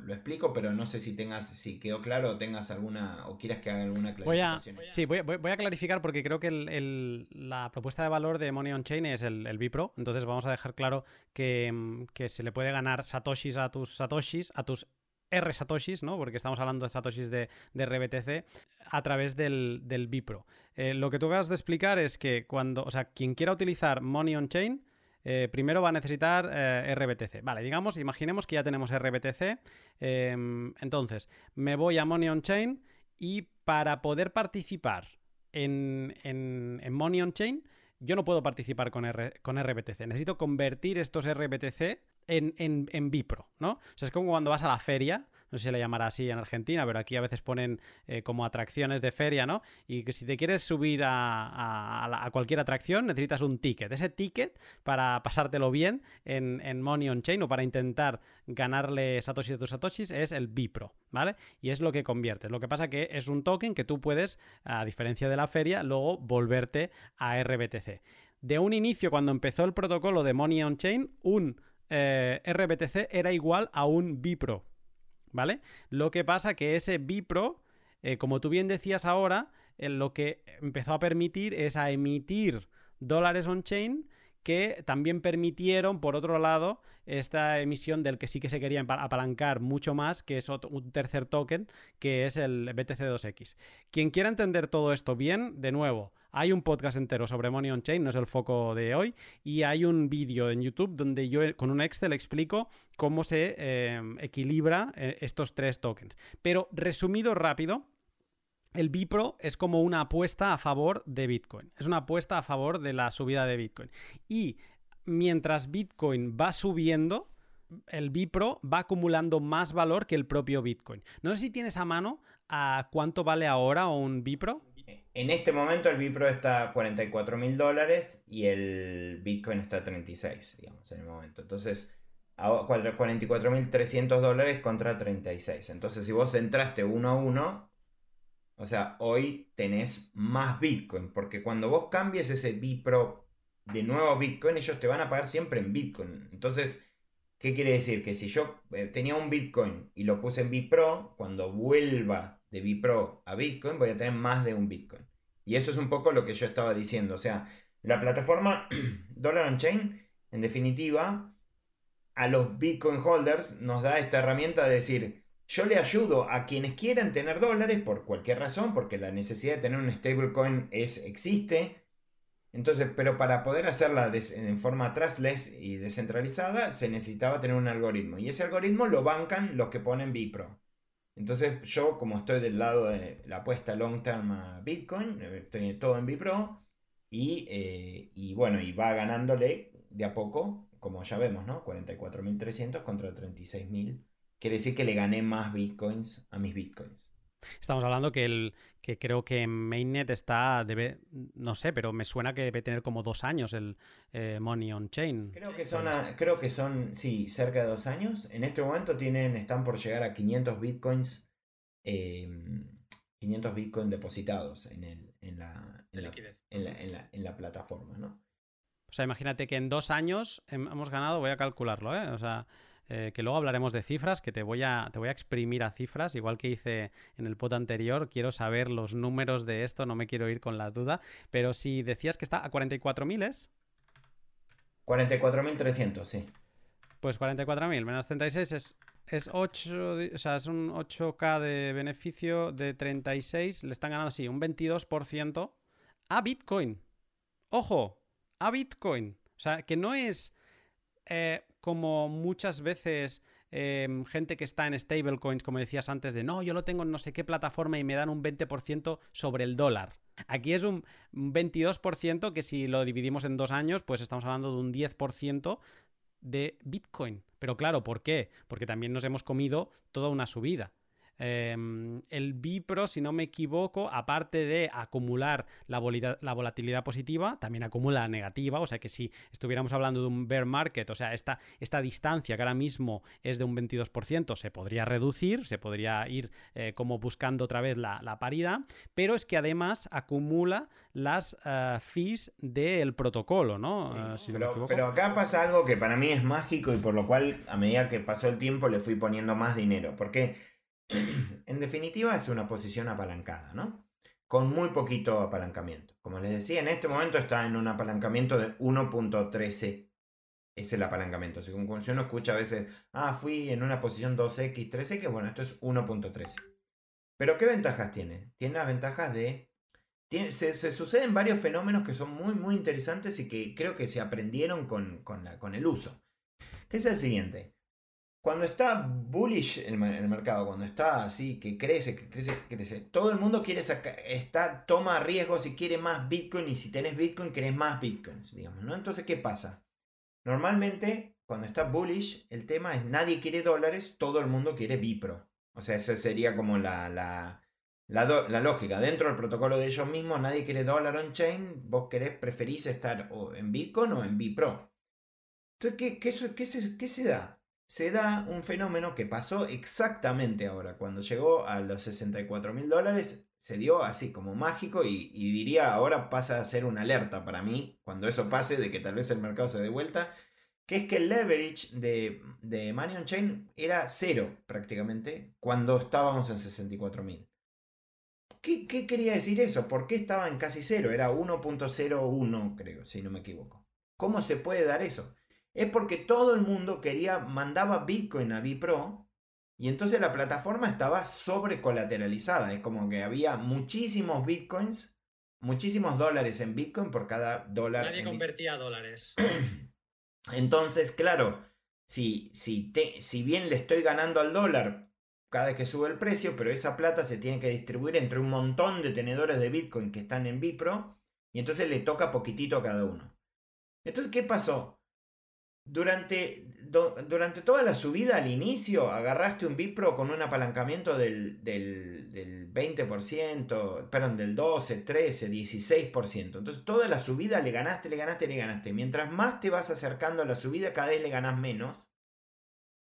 explico, pero no sé si tengas, si quedó claro o tengas alguna, o quieras que haga alguna clarificación. Voy a, sí, voy, a clarificar porque creo que la propuesta de valor de Money on Chain es el, el Bipro, entonces vamos a dejar claro que, mm, que se le puede ganar satoshis a tus satoshis, a tus R satoshis, ¿no? Porque estamos hablando de satoshis de, RBTC a través del, del Bipro. Eh, lo que tú acabas de explicar es que cuando, o sea, quien quiera utilizar Money on Chain, eh, primero va a necesitar eh, RBTC. Vale, digamos, imaginemos que ya tenemos RBTC. Em, entonces, me voy a Money on Chain y para poder participar en, Money on Chain, yo no puedo participar con, con RBTC. Necesito convertir estos RBTC en, en, Bipro, ¿no? O sea, es como cuando vas a la feria, no sé si le llamará así en Argentina, pero aquí a veces ponen eh, como atracciones de feria, ¿no? Y que si te quieres subir a, cualquier atracción necesitas un ticket. Ese ticket para pasártelo bien en, Money on Chain o para intentar ganarle satoshis a tus satoshis es el Bipro, ¿vale? Y es lo que conviertes. Lo que pasa que es un token que tú puedes, a diferencia de la feria, luego volverte a RBTC. De un inicio, cuando empezó el protocolo de Money on Chain, un eh, RBTC era igual a un Bipro, ¿vale? Lo que pasa que ese Bipro, eh, como tú bien decías ahora, eh, lo que empezó a permitir es a emitir dólares on-chain que también permitieron, por otro lado, esta emisión del que sí que se quería apalancar mucho más, que es un tercer token, que es el BTC2X. Quien quiera entender todo esto bien, de nuevo, hay un podcast entero sobre Money on Chain, no es el foco de hoy, y hay un vídeo en YouTube donde yo con un Excel explico cómo se eh, equilibra eh, estos tres tokens. Pero resumido rápido, el Bipro es como una apuesta a favor de Bitcoin. Es una apuesta a favor de la subida de Bitcoin. Y mientras Bitcoin va subiendo, el Bipro va acumulando más valor que el propio Bitcoin. No sé si tienes a mano a cuánto vale ahora un Bipro. En este momento el Bipro está a 44 mil dólares y el Bitcoin está a 36, digamos, en el momento. Entonces, 44.300 dólares contra 36. Entonces, si vos entraste uno a uno, o sea, hoy tenés más Bitcoin, porque cuando vos cambies ese Bipro de nuevo Bitcoin, ellos te van a pagar siempre en Bitcoin. Entonces, ¿qué quiere decir? Que si yo eh, tenía un Bitcoin y lo puse en Bipro, cuando vuelva de Bipro a Bitcoin, voy a tener más de un Bitcoin. Y eso es un poco lo que yo estaba diciendo. O sea, la plataforma Dollar on Chain en definitiva, a los Bitcoin holders nos da esta herramienta de decir, yo le ayudo a quienes quieran tener dólares por cualquier razón, porque la necesidad de tener un stablecoin es, existe. Entonces, pero para poder hacerla en forma trustless y descentralizada, se necesitaba tener un algoritmo. Y ese algoritmo lo bancan los que ponen Bipro. Entonces, yo, como estoy del lado de la apuesta long term a Bitcoin, estoy todo en Bipro. Y, eh, y bueno, y va ganándole de a poco como ya vemos, ¿no? 44.300 contra 36.000. Quiere decir que le gané más bitcoins a mis bitcoins. Estamos hablando que el que creo que en Mainnet está, debe, no sé, pero me suena que debe tener como dos años el eh, Money on Chain. Creo que son, creo que son, sí, cerca de dos años. En este momento tienen, están por llegar a 500 bitcoins, 500 bitcoins depositados en, el, en, la, en la plataforma, ¿no? O sea, imagínate que en dos años hemos ganado, voy a calcularlo, ¿eh? O sea, eh, que luego hablaremos de cifras, que te voy, a, te voy a exprimir a cifras, igual que hice en el pot anterior, quiero saber los números de esto, no me quiero ir con la duda, pero si decías que está a 44.000 es... 44.300, sí. Pues 44.000 menos 36 es, es 8, o sea, es un 8K de beneficio de 36, le están ganando, sí, un 22% a Bitcoin. ¡Ojo! a Bitcoin. O sea, que no es eh, como muchas veces em, gente que está en stablecoins, como decías antes, de no, yo lo tengo en no sé qué plataforma y me dan un 20% sobre el dólar. Aquí es un 22% que si lo dividimos en dos años, pues estamos hablando de un 10% de Bitcoin. Pero claro, ¿por qué? Porque también nos hemos comido toda una subida. Em, el Bipro, si no me equivoco, aparte de acumular la, volatilidad positiva, también acumula negativa. O sea que si estuviéramos hablando de un bear market, o sea, esta, esta distancia que ahora mismo es de un 22%, se podría reducir, se podría ir eh, como buscando otra vez la, paridad, pero es que además acumula las uh, fees del protocolo, ¿no? Eh, pero, pero acá pasa algo que para mí es mágico y por lo cual a medida que pasó el tiempo le fui poniendo más dinero. Porque en definitiva es una posición apalancada, ¿no? Con muy poquito apalancamiento. Como les decía, en este momento está en un apalancamiento de 1.13. Es el apalancamiento. Según si uno escucha a veces, ah, fui en una posición 2x, 3x, bueno, esto es 1.13. Pero ¿qué ventajas tiene? Tiene las ventajas de... se, suceden varios fenómenos que son muy, muy interesantes y que creo que se aprendieron con, la, con el uso. Que es el siguiente. Cuando está bullish el, mercado, cuando está así, que crece, que crece, que crece, todo el mundo quiere sacar, está, toma riesgos y quiere más Bitcoin y si tenés Bitcoin querés más Bitcoins, digamos, ¿no? Entonces, ¿qué pasa? Normalmente, cuando está bullish, el tema es nadie quiere dólares, todo el mundo quiere Bipro. O sea, esa sería como la, la, la, lógica. Dentro del protocolo de ellos mismos, nadie quiere dólar on-chain, vos querés, preferís estar o en Bitcoin o en Bipro. Entonces, ¿qué, qué, qué, se, qué se da? Se da un fenómeno que pasó exactamente ahora. Cuando llegó a los 64 mil dólares, se dio así como mágico y, diría ahora pasa a ser una alerta para mí, cuando eso pase, de que tal vez el mercado se dé vuelta, que es que el leverage de, de Money on Chain era cero prácticamente cuando estábamos en 64 mil. ¿Qué, ¿Qué, quería decir eso? ¿Por qué estaba en casi cero? Era 1.01 creo, si no me equivoco. ¿Cómo se puede dar eso? Es porque todo el mundo quería, mandaba Bitcoin a Bipro y entonces la plataforma estaba sobrecolateralizada. Es como que había muchísimos Bitcoins, muchísimos dólares en Bitcoin por cada dólar. Nadie convertía dólares. Entonces, claro, si, si, te, si bien le estoy ganando al dólar cada vez que sube el precio, pero esa plata se tiene que distribuir entre un montón de tenedores de Bitcoin que están en Bipro y entonces le toca poquitito a cada uno. Entonces, ¿qué pasó? Durante, durante toda la subida al inicio, agarraste un Bipro con un apalancamiento del, del, del 20%, perdón, del 12, 13, 16%. Entonces, toda la subida le ganaste, le ganaste, le ganaste. Mientras más te vas acercando a la subida, cada vez le ganas menos.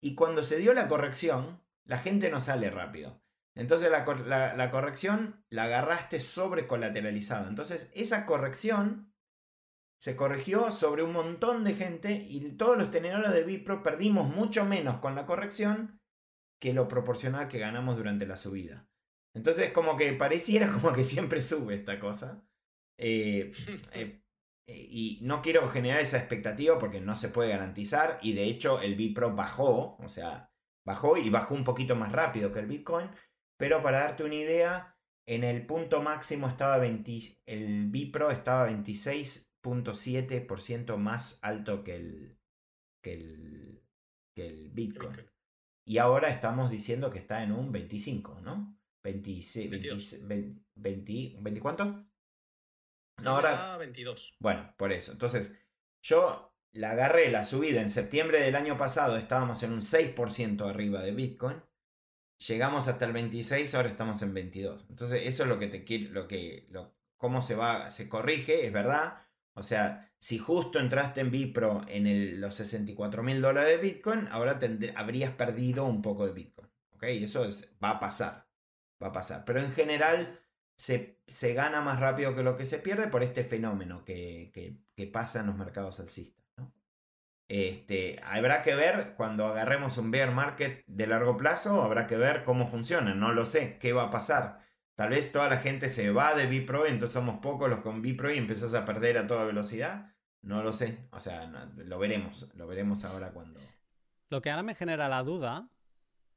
Y cuando se dio la corrección, la gente no sale rápido. Entonces, la, la, la corrección la agarraste sobre colateralizado. Entonces, esa corrección se corrigió sobre un montón de gente y todos los tenedores de Bipro perdimos mucho menos con la corrección que lo proporcional que ganamos durante la subida. Entonces como que pareciera como que siempre sube esta cosa. Eh, eh, y no quiero generar esa expectativa porque no se puede garantizar. Y de hecho el Bipro bajó, o sea, bajó y bajó un poquito más rápido que el Bitcoin. Pero para darte una idea, en el punto máximo estaba 20, el Bipro estaba 26.7% más alto que el, que el, que el Bitcoin. Y ahora estamos diciendo que está en un 25, ¿no? 26, 20, 20, 20, ¿cuánto? No, ahora 22. Bueno, por eso. Entonces, yo la agarré la subida en septiembre del año pasado, estábamos en un 6% arriba de Bitcoin. Llegamos hasta el 26, ahora estamos en 22. Entonces, eso es lo que te quiero, lo que, lo, cómo se va, se corrige, es verdad. O sea, si justo entraste en Bipro en el, los 64 mil dólares de Bitcoin, ahora habrías perdido un poco de Bitcoin. ¿Ok? Y eso es, va a pasar. Va a pasar. Pero en general, se, se, gana más rápido que lo que se pierde por este fenómeno que, que, pasa en los mercados alcistas. Este, habrá que ver cuando agarremos un bear market de largo plazo, habrá que ver cómo funciona, no lo sé, qué va a pasar. Tal vez toda la gente se va de Bipro, entonces somos pocos los con Bipro y empezás a perder a toda velocidad. No lo sé, o sea, lo veremos, lo veremos ahora cuando... Lo que ahora me genera la duda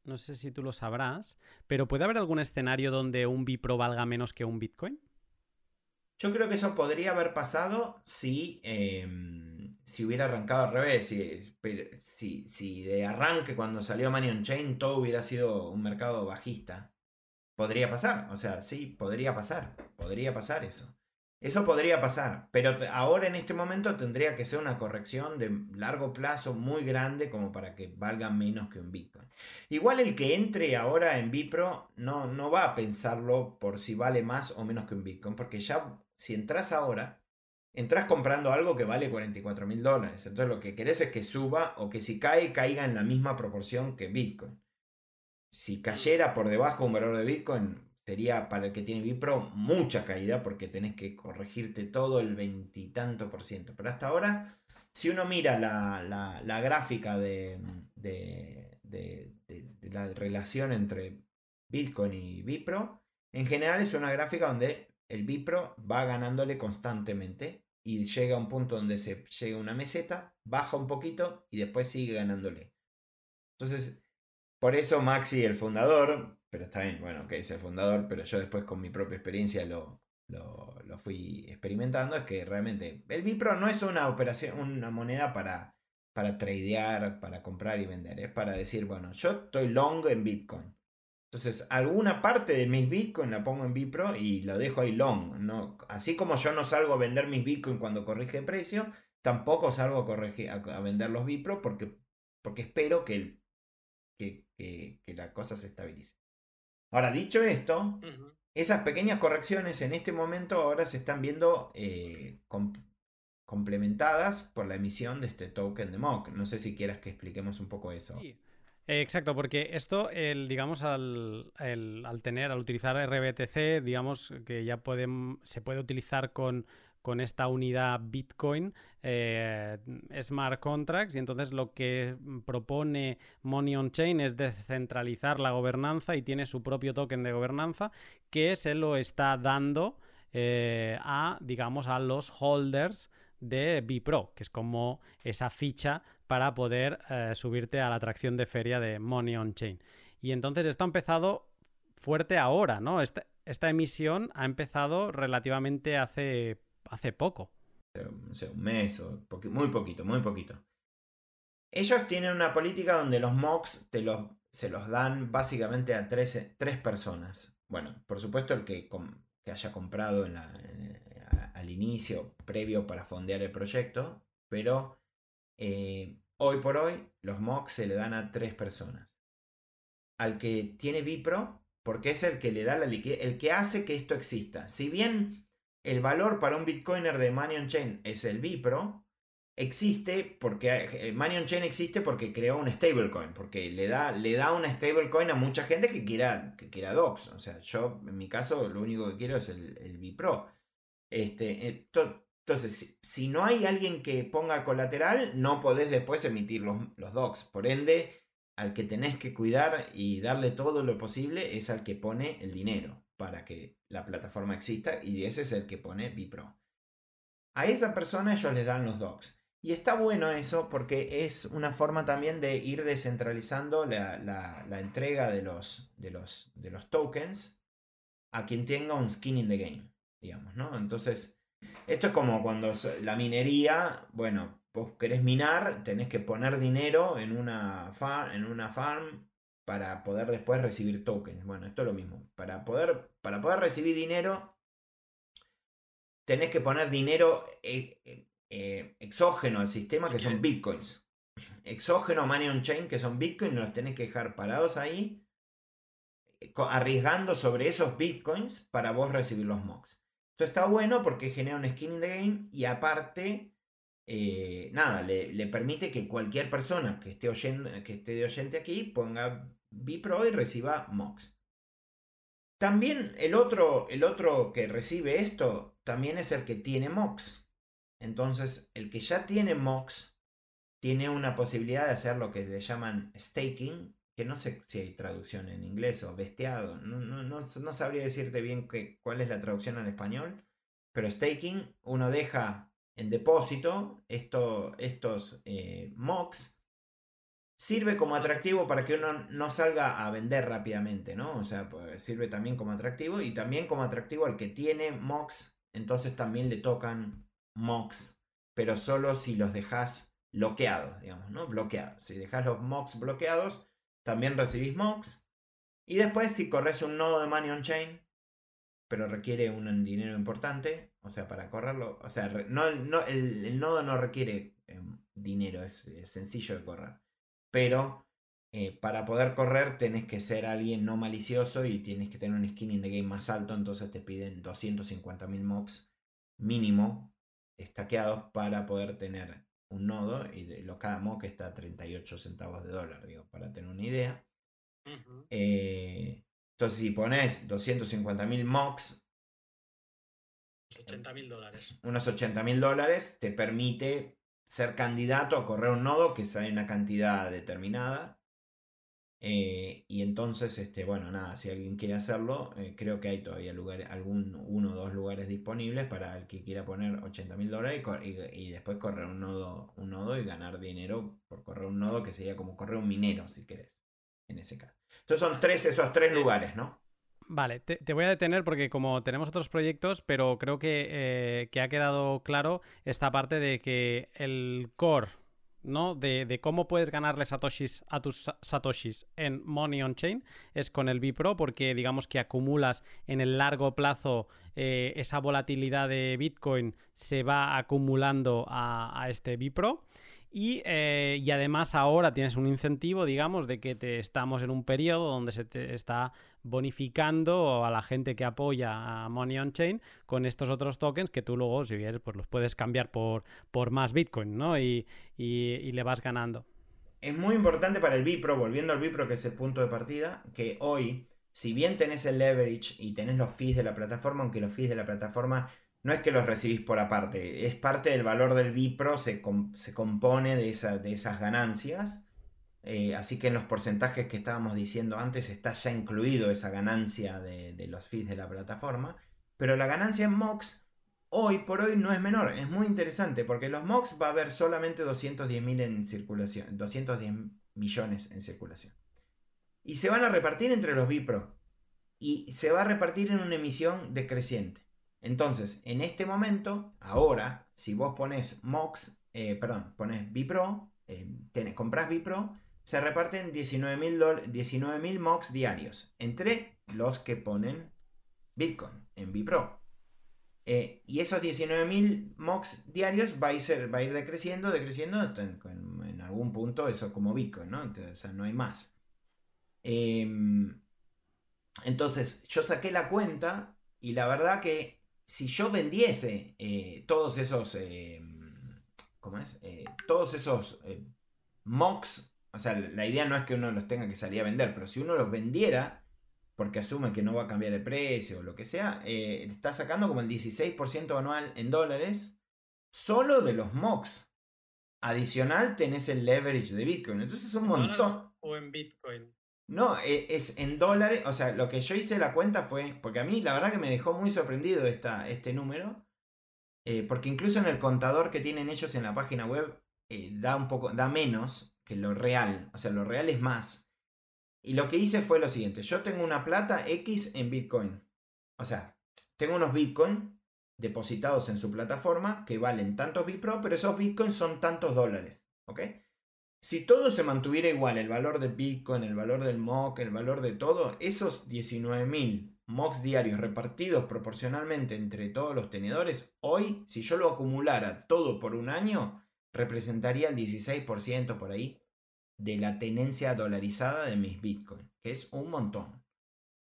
no sé si tú lo sabrás, pero ¿puede haber algún escenario donde un Bipro valga menos que un Bitcoin? Yo creo que eso podría haber pasado si, em, si hubiera arrancado al revés. Si, si, de arranque, cuando salió Money on Chain, todo hubiera sido un mercado bajista. Podría pasar. O sea, sí, podría pasar. Podría pasar eso. Eso podría pasar, pero ahora en este momento tendría que ser una corrección de largo plazo muy grande como para que valga menos que un Bitcoin. Igual el que entre ahora en Bipro no, no va a pensarlo por si vale más o menos que un Bitcoin, porque ya si entras ahora, entras comprando algo que vale 44 mil dólares. Entonces lo que querés es que suba o que si cae, caiga en la misma proporción que Bitcoin. Si cayera por debajo un valor de Bitcoin, sería para el que tiene Bipro mucha caída porque tenés que corregirte todo el veintitanto por ciento. Pero hasta ahora, si uno mira la, gráfica de, de, la relación entre Bitcoin y Bipro, en general es una gráfica donde el Bipro va ganándole constantemente y llega a un punto donde se llega a una meseta, baja un poquito y después sigue ganándole. Entonces, por eso Maxi, el fundador, pero está bien, bueno, que es el fundador, pero yo después con mi propia experiencia lo, lo, fui experimentando, es que realmente el Bipro no es una operación, una moneda para, para tradear, para comprar y vender, es para decir, bueno, yo estoy long en Bitcoin. Entonces, alguna parte de mis Bitcoin la pongo en Bipro y lo dejo ahí long. ¿no? Así como yo no salgo a vender mis Bitcoin cuando corrige precio, tampoco salgo a, corregir, a, vender los Bipro porque, porque espero que, que la cosa se estabilice. Ahora, dicho esto, esas pequeñas correcciones en este momento ahora se están viendo eh, complementadas por la emisión de este token de MOC. No sé si quieras que expliquemos un poco eso. Exacto, porque esto, el, digamos, al, al, tener, al utilizar RBTC, digamos que ya pueden, se puede utilizar con con esta unidad Bitcoin eh, Smart Contracts y entonces lo que propone Money on Chain es descentralizar la gobernanza y tiene su propio token de gobernanza que se lo está dando eh, a, digamos, a los holders de Bipro, que es como esa ficha para poder eh, subirte a la atracción de feria de Money on Chain. Y entonces esto ha empezado fuerte ahora, ¿no? Esta, esta emisión ha empezado relativamente hace hace poco. No sé, un mes o muy poquito, muy poquito. Ellos tienen una política donde los mocks te los, se los dan básicamente a tres, tres personas. Bueno, por supuesto el que, que haya comprado la, al inicio, previo para fondear el proyecto, pero eh, hoy por hoy los mocks se le dan a tres personas. Al que tiene Bipro, porque es el que le da la liquidez, el que hace que esto exista. Si bien el valor para un bitcoiner de Money on Chain es el Bipro, existe porque eh, Money on Chain existe porque creó un stablecoin, porque le da, le da una stablecoin a mucha gente que quiera, que quiera DOX. O sea, yo en mi caso lo único que quiero es el, el Bipro. Este, entonces, si, no hay alguien que ponga colateral, no podés después emitir los, los DOCs. Por ende, al que tenés que cuidar y darle todo lo posible es al que pone el dinero para que la plataforma exista y ese es el que pone Bipro. a esa persona ellos les dan los docs. Y está bueno eso porque es una forma también de ir descentralizando la, entrega de los, tokens a quien tenga un skin in the game, digamos, ¿no? Entonces, esto es como cuando la minería, bueno, vos querés minar, tenés que poner dinero en una, en una farm para poder después recibir tokens. Bueno, esto es lo mismo. Para poder, para poder recibir dinero, tenés que poner dinero eh, eh, eh, exógeno al sistema, que son bitcoins. Exógeno money on chain, que son bitcoins, los tenés que dejar parados ahí, arriesgando sobre esos bitcoins para vos recibir los mocks. Esto está bueno porque genera un skin in the game y aparte, eh, nada, le, permite que cualquier persona que esté, oyendo, que esté de oyente aquí ponga Bipro y reciba mocks. También el otro, el otro que recibe esto también es el que tiene mocks. Entonces, el que ya tiene MOX tiene una posibilidad de hacer lo que le llaman staking, que no sé si hay traducción en inglés o besteado, no, sabría decirte bien cuál es la traducción al español, pero staking, uno deja en depósito estos eh, MOX, sirve como atractivo para que uno no salga a vender rápidamente, ¿no? O sea, pues, sirve también como atractivo y también como atractivo al que tiene MOX, entonces también le tocan mocks, pero solo si los dejas bloqueados, digamos, ¿no? Bloqueados. Si dejas los mocks bloqueados, también recibís mocks. Y después, si corres un nodo de Money on Chain, pero requiere un dinero importante, o sea, para correrlo, o sea, no, no, el, nodo no requiere em, dinero, es, sencillo de correr. Pero eh, para poder correr tenés que ser alguien no malicioso y tienes que tener un skin in the game más alto, entonces te piden 250.000 mocks mínimo estaqueados para poder tener un nodo y lo, cada mock está a 38 centavos de dólar, digo, para tener una idea. Eh, entonces, si pones 250.000 mocks, 80 mil dólares. Unos 80 mil dólares te permite ser candidato a correr un nodo que sale una cantidad determinada eh, y entonces, este, bueno, nada, si alguien quiere hacerlo, eh, creo que hay todavía lugares, algún uno o dos lugares disponibles para el que quiera poner 80 mil dólares y, después correr un nodo, un nodo y ganar dinero por correr un nodo que sería como correr un minero, si querés, en ese caso. Entonces son tres, esos tres lugares, ¿no? Vale, te, voy a detener porque como tenemos otros proyectos, pero creo que, eh, que ha quedado claro esta parte de que el core ¿no? De, cómo puedes ganarle satoshis a tus satoshis en Money on Chain es con el Bipro, porque digamos que acumulas en el largo plazo eh, esa volatilidad de Bitcoin se va acumulando a, a este Bipro. Eh, y, además ahora tienes un incentivo, digamos, de que te estamos en un periodo donde se te está bonificando a la gente que apoya a Money on Chain con estos otros tokens que tú luego, si quieres, pues los puedes cambiar por, por más Bitcoin, ¿no? Y, le vas ganando. Es muy importante para el Bipro, volviendo al Bipro, que es el punto de partida, que hoy, si bien tenés el leverage y tenés los fees de la plataforma, aunque los fees de la plataforma no es que los recibís por aparte, es parte del valor del Bipro, se, se compone de, de, esas ganancias. Eh, así que en los porcentajes que estábamos diciendo antes está ya incluido esa ganancia de, los fees de la plataforma. Pero la ganancia en MOX hoy por hoy no es menor, es muy interesante porque los MOX va a haber solamente 210 en circulación, 210 millones en circulación. Y se van a repartir entre los Bipro. Y se va a repartir en una emisión decreciente. Entonces, en este momento, ahora, si vos pones MOX, eh, perdón, pones Bipro, eh, compras Bipro, se reparten 19.000 19 MOX diarios entre los que ponen Bitcoin en Bipro. Eh, y esos 19.000 MOX diarios va a, ir, va a ir decreciendo, decreciendo, en, algún punto eso como Bitcoin, ¿no? Entonces, o sea, no hay más. Em, entonces, yo saqué la cuenta y la verdad que si yo vendiese eh, todos esos, eh, ¿cómo es? Eh, todos esos mocks, o sea, la idea no es que uno los tenga que salir a vender, pero si uno los vendiera, porque asume que no va a cambiar el precio o lo que sea, está sacando como el 16% anual en dólares solo de los mocks. Adicional tenés el leverage de Bitcoin. Entonces es un montón. ¿O en Bitcoin? No, e, es en dólares. O sea, lo que yo hice la cuenta fue. Porque a mí la verdad que me dejó muy sorprendido esta, este número. eh, porque incluso en el contador que tienen ellos en la página web eh, da un poco, da menos lo real, o sea, lo real es más. Y lo que hice fue lo siguiente, yo tengo una plata X en Bitcoin, o sea, tengo unos Bitcoin depositados en su plataforma que valen tantos Bitpro, pero esos Bitcoins son tantos dólares, ¿ok? Si todo se mantuviera igual, el valor de Bitcoin, el valor del MOC, el valor de todo, esos 19.000 MOCs diarios repartidos proporcionalmente entre todos los tenedores, hoy, si yo lo acumulara todo por un año, representaría el 16% por ahí de la tenencia dolarizada de mis Bitcoin, que es un montón.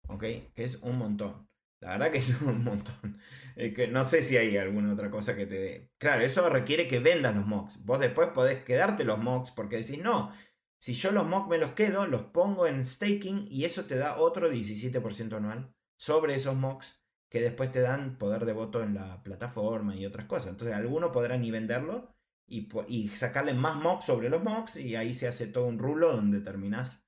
¿Ok? Que es un montón. La verdad que es un montón. que no sé si hay alguna otra cosa que te dé. Claro, eso requiere que vendas los mocks. Vos después podés quedarte los mocks porque decís, no, si yo los mocks me los quedo, los pongo en staking y eso te da otro 17% anual sobre esos mocks que después te dan poder de voto en la plataforma y otras cosas. Entonces, alguno podrá ni venderlo y, y sacarle más mocks sobre los mocks y ahí se hace todo un rulo donde terminás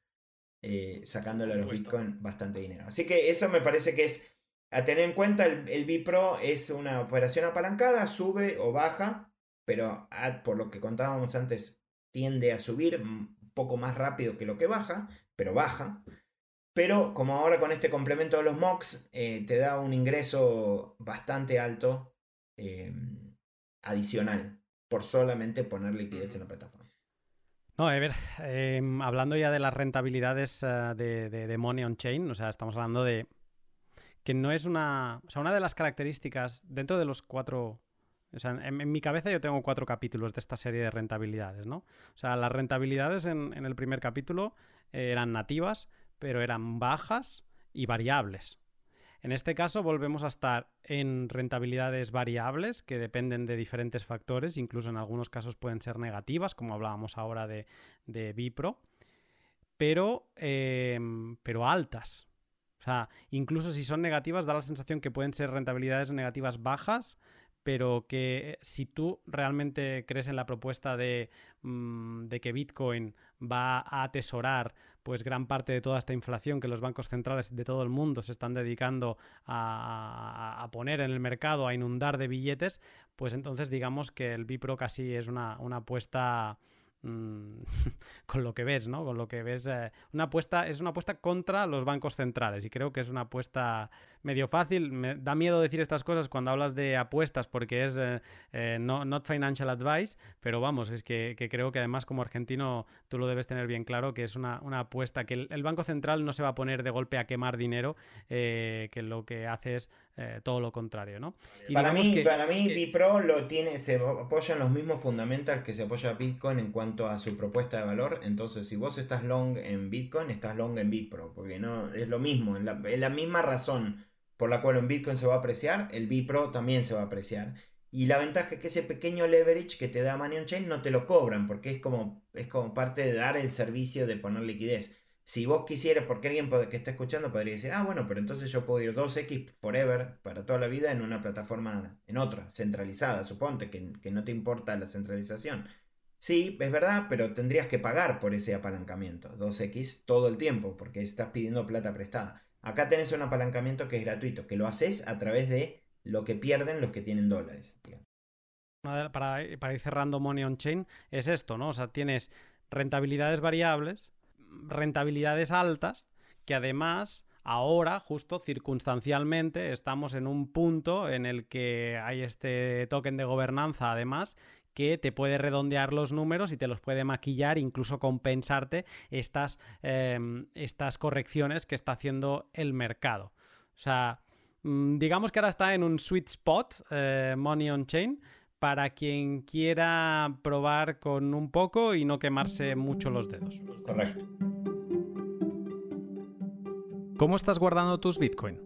eh, sacándole a los Bitcoin bastante dinero. Así que eso me parece que es a tener en cuenta, el, el Bipro es una operación apalancada, sube o baja, pero por lo que contábamos antes, tiende a subir un poco más rápido que lo que baja, pero baja. Pero como ahora con este complemento de los MOX, eh, te da un ingreso bastante alto em, adicional por solamente poner liquidez en la plataforma. No, a ver, em, hablando ya de las rentabilidades eh, de, de, Money on Chain, o sea, estamos hablando de que no es una... O sea, una de las características dentro de los cuatro... O sea, en, mi cabeza yo tengo cuatro capítulos de esta serie de rentabilidades, ¿no? O sea, las rentabilidades en, el primer capítulo eran nativas, pero eran bajas y variables. En este caso volvemos a estar en rentabilidades variables que dependen de diferentes factores, incluso en algunos casos pueden ser negativas, como hablábamos ahora de, de Bipro, pero, eh, pero altas. O sea, incluso si son negativas, da la sensación que pueden ser rentabilidades negativas bajas, pero que eh, si tú realmente crees en la propuesta de, mm, que Bitcoin va a atesorar pues gran parte de toda esta inflación que los bancos centrales de todo el mundo se están dedicando a, poner en el mercado, a inundar de billetes, pues entonces digamos que el Bipro casi es una, una apuesta Mm, con lo que ves, ¿no? Con lo que ves. Eh, una apuesta, es una apuesta contra los bancos centrales y creo que es una apuesta medio fácil. Me da miedo decir estas cosas cuando hablas de apuestas porque es eh, eh, no, not financial advice, pero vamos, es que, creo que además como argentino tú lo debes tener bien claro que es una, apuesta que el, Banco Central no se va a poner de golpe a quemar dinero, que lo que hace es todo lo contrario, ¿no? para, mí, para mí, Bipro lo tiene, se apoya en los mismos fundamentals que se apoya Bitcoin en cuanto a su propuesta de valor. Entonces, si vos estás long en Bitcoin, estás long en Bitpro, porque no es lo mismo, es la, misma razón por la cual un Bitcoin se va a apreciar, el Bipro también se va a apreciar. Y la ventaja es que ese pequeño leverage que te da Money on Chain no te lo cobran, porque es como, es como parte de dar el servicio de poner liquidez. Si vos quisieras, porque alguien que está escuchando podría decir, ah, bueno, pero entonces yo puedo ir 2x forever para toda la vida en una plataforma, en otra, centralizada, suponte, que, que no te importa la centralización. Sí, es verdad, pero tendrías que pagar por ese apalancamiento, 2X, todo el tiempo, porque estás pidiendo plata prestada. Acá tenés un apalancamiento que es gratuito, que lo haces a través de lo que pierden los que tienen dólares. Para, para ir cerrando Money on Chain, es esto, ¿no? O sea, tienes rentabilidades variables, rentabilidades altas, que además ahora, justo circunstancialmente, estamos en un punto en el que hay este token de gobernanza, además, que te puede redondear los números y te los puede maquillar, incluso compensarte estas, em, estas correcciones que está haciendo el mercado. O sea, mm, digamos que ahora está en un sweet spot, eh, Money on Chain, para quien quiera probar con un poco y no quemarse mucho los dedos. Correcto. ¿Cómo estás guardando tus Bitcoin?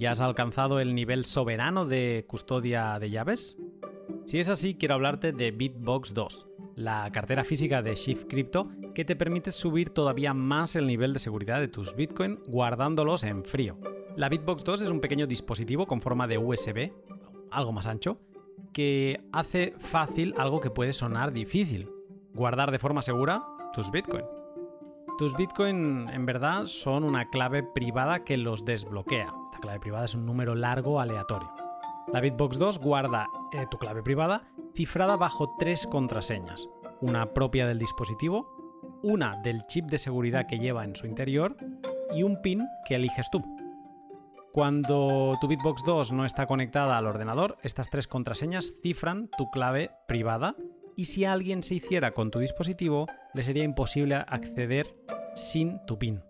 ¿Ya has alcanzado el nivel soberano de custodia de llaves? Si es así, quiero hablarte de Bitbox 2, la cartera física de Shift Crypto que te permite subir todavía más el nivel de seguridad de tus Bitcoin guardándolos en frío. La Bitbox 2 es un pequeño dispositivo con forma de USB, algo más ancho, que hace fácil algo que puede sonar difícil, guardar de forma segura tus Bitcoin. Tus Bitcoin en verdad son una clave privada que los desbloquea. Esta clave privada es un número largo aleatorio. La Bitbox 2 guarda eh, tu clave privada cifrada bajo tres contraseñas, una propia del dispositivo, una del chip de seguridad que lleva en su interior y un PIN que eliges tú. Cuando tu Bitbox 2 no está conectada al ordenador, estas tres contraseñas cifran tu clave privada y si alguien se hiciera con tu dispositivo, le sería imposible acceder sin tu PIN.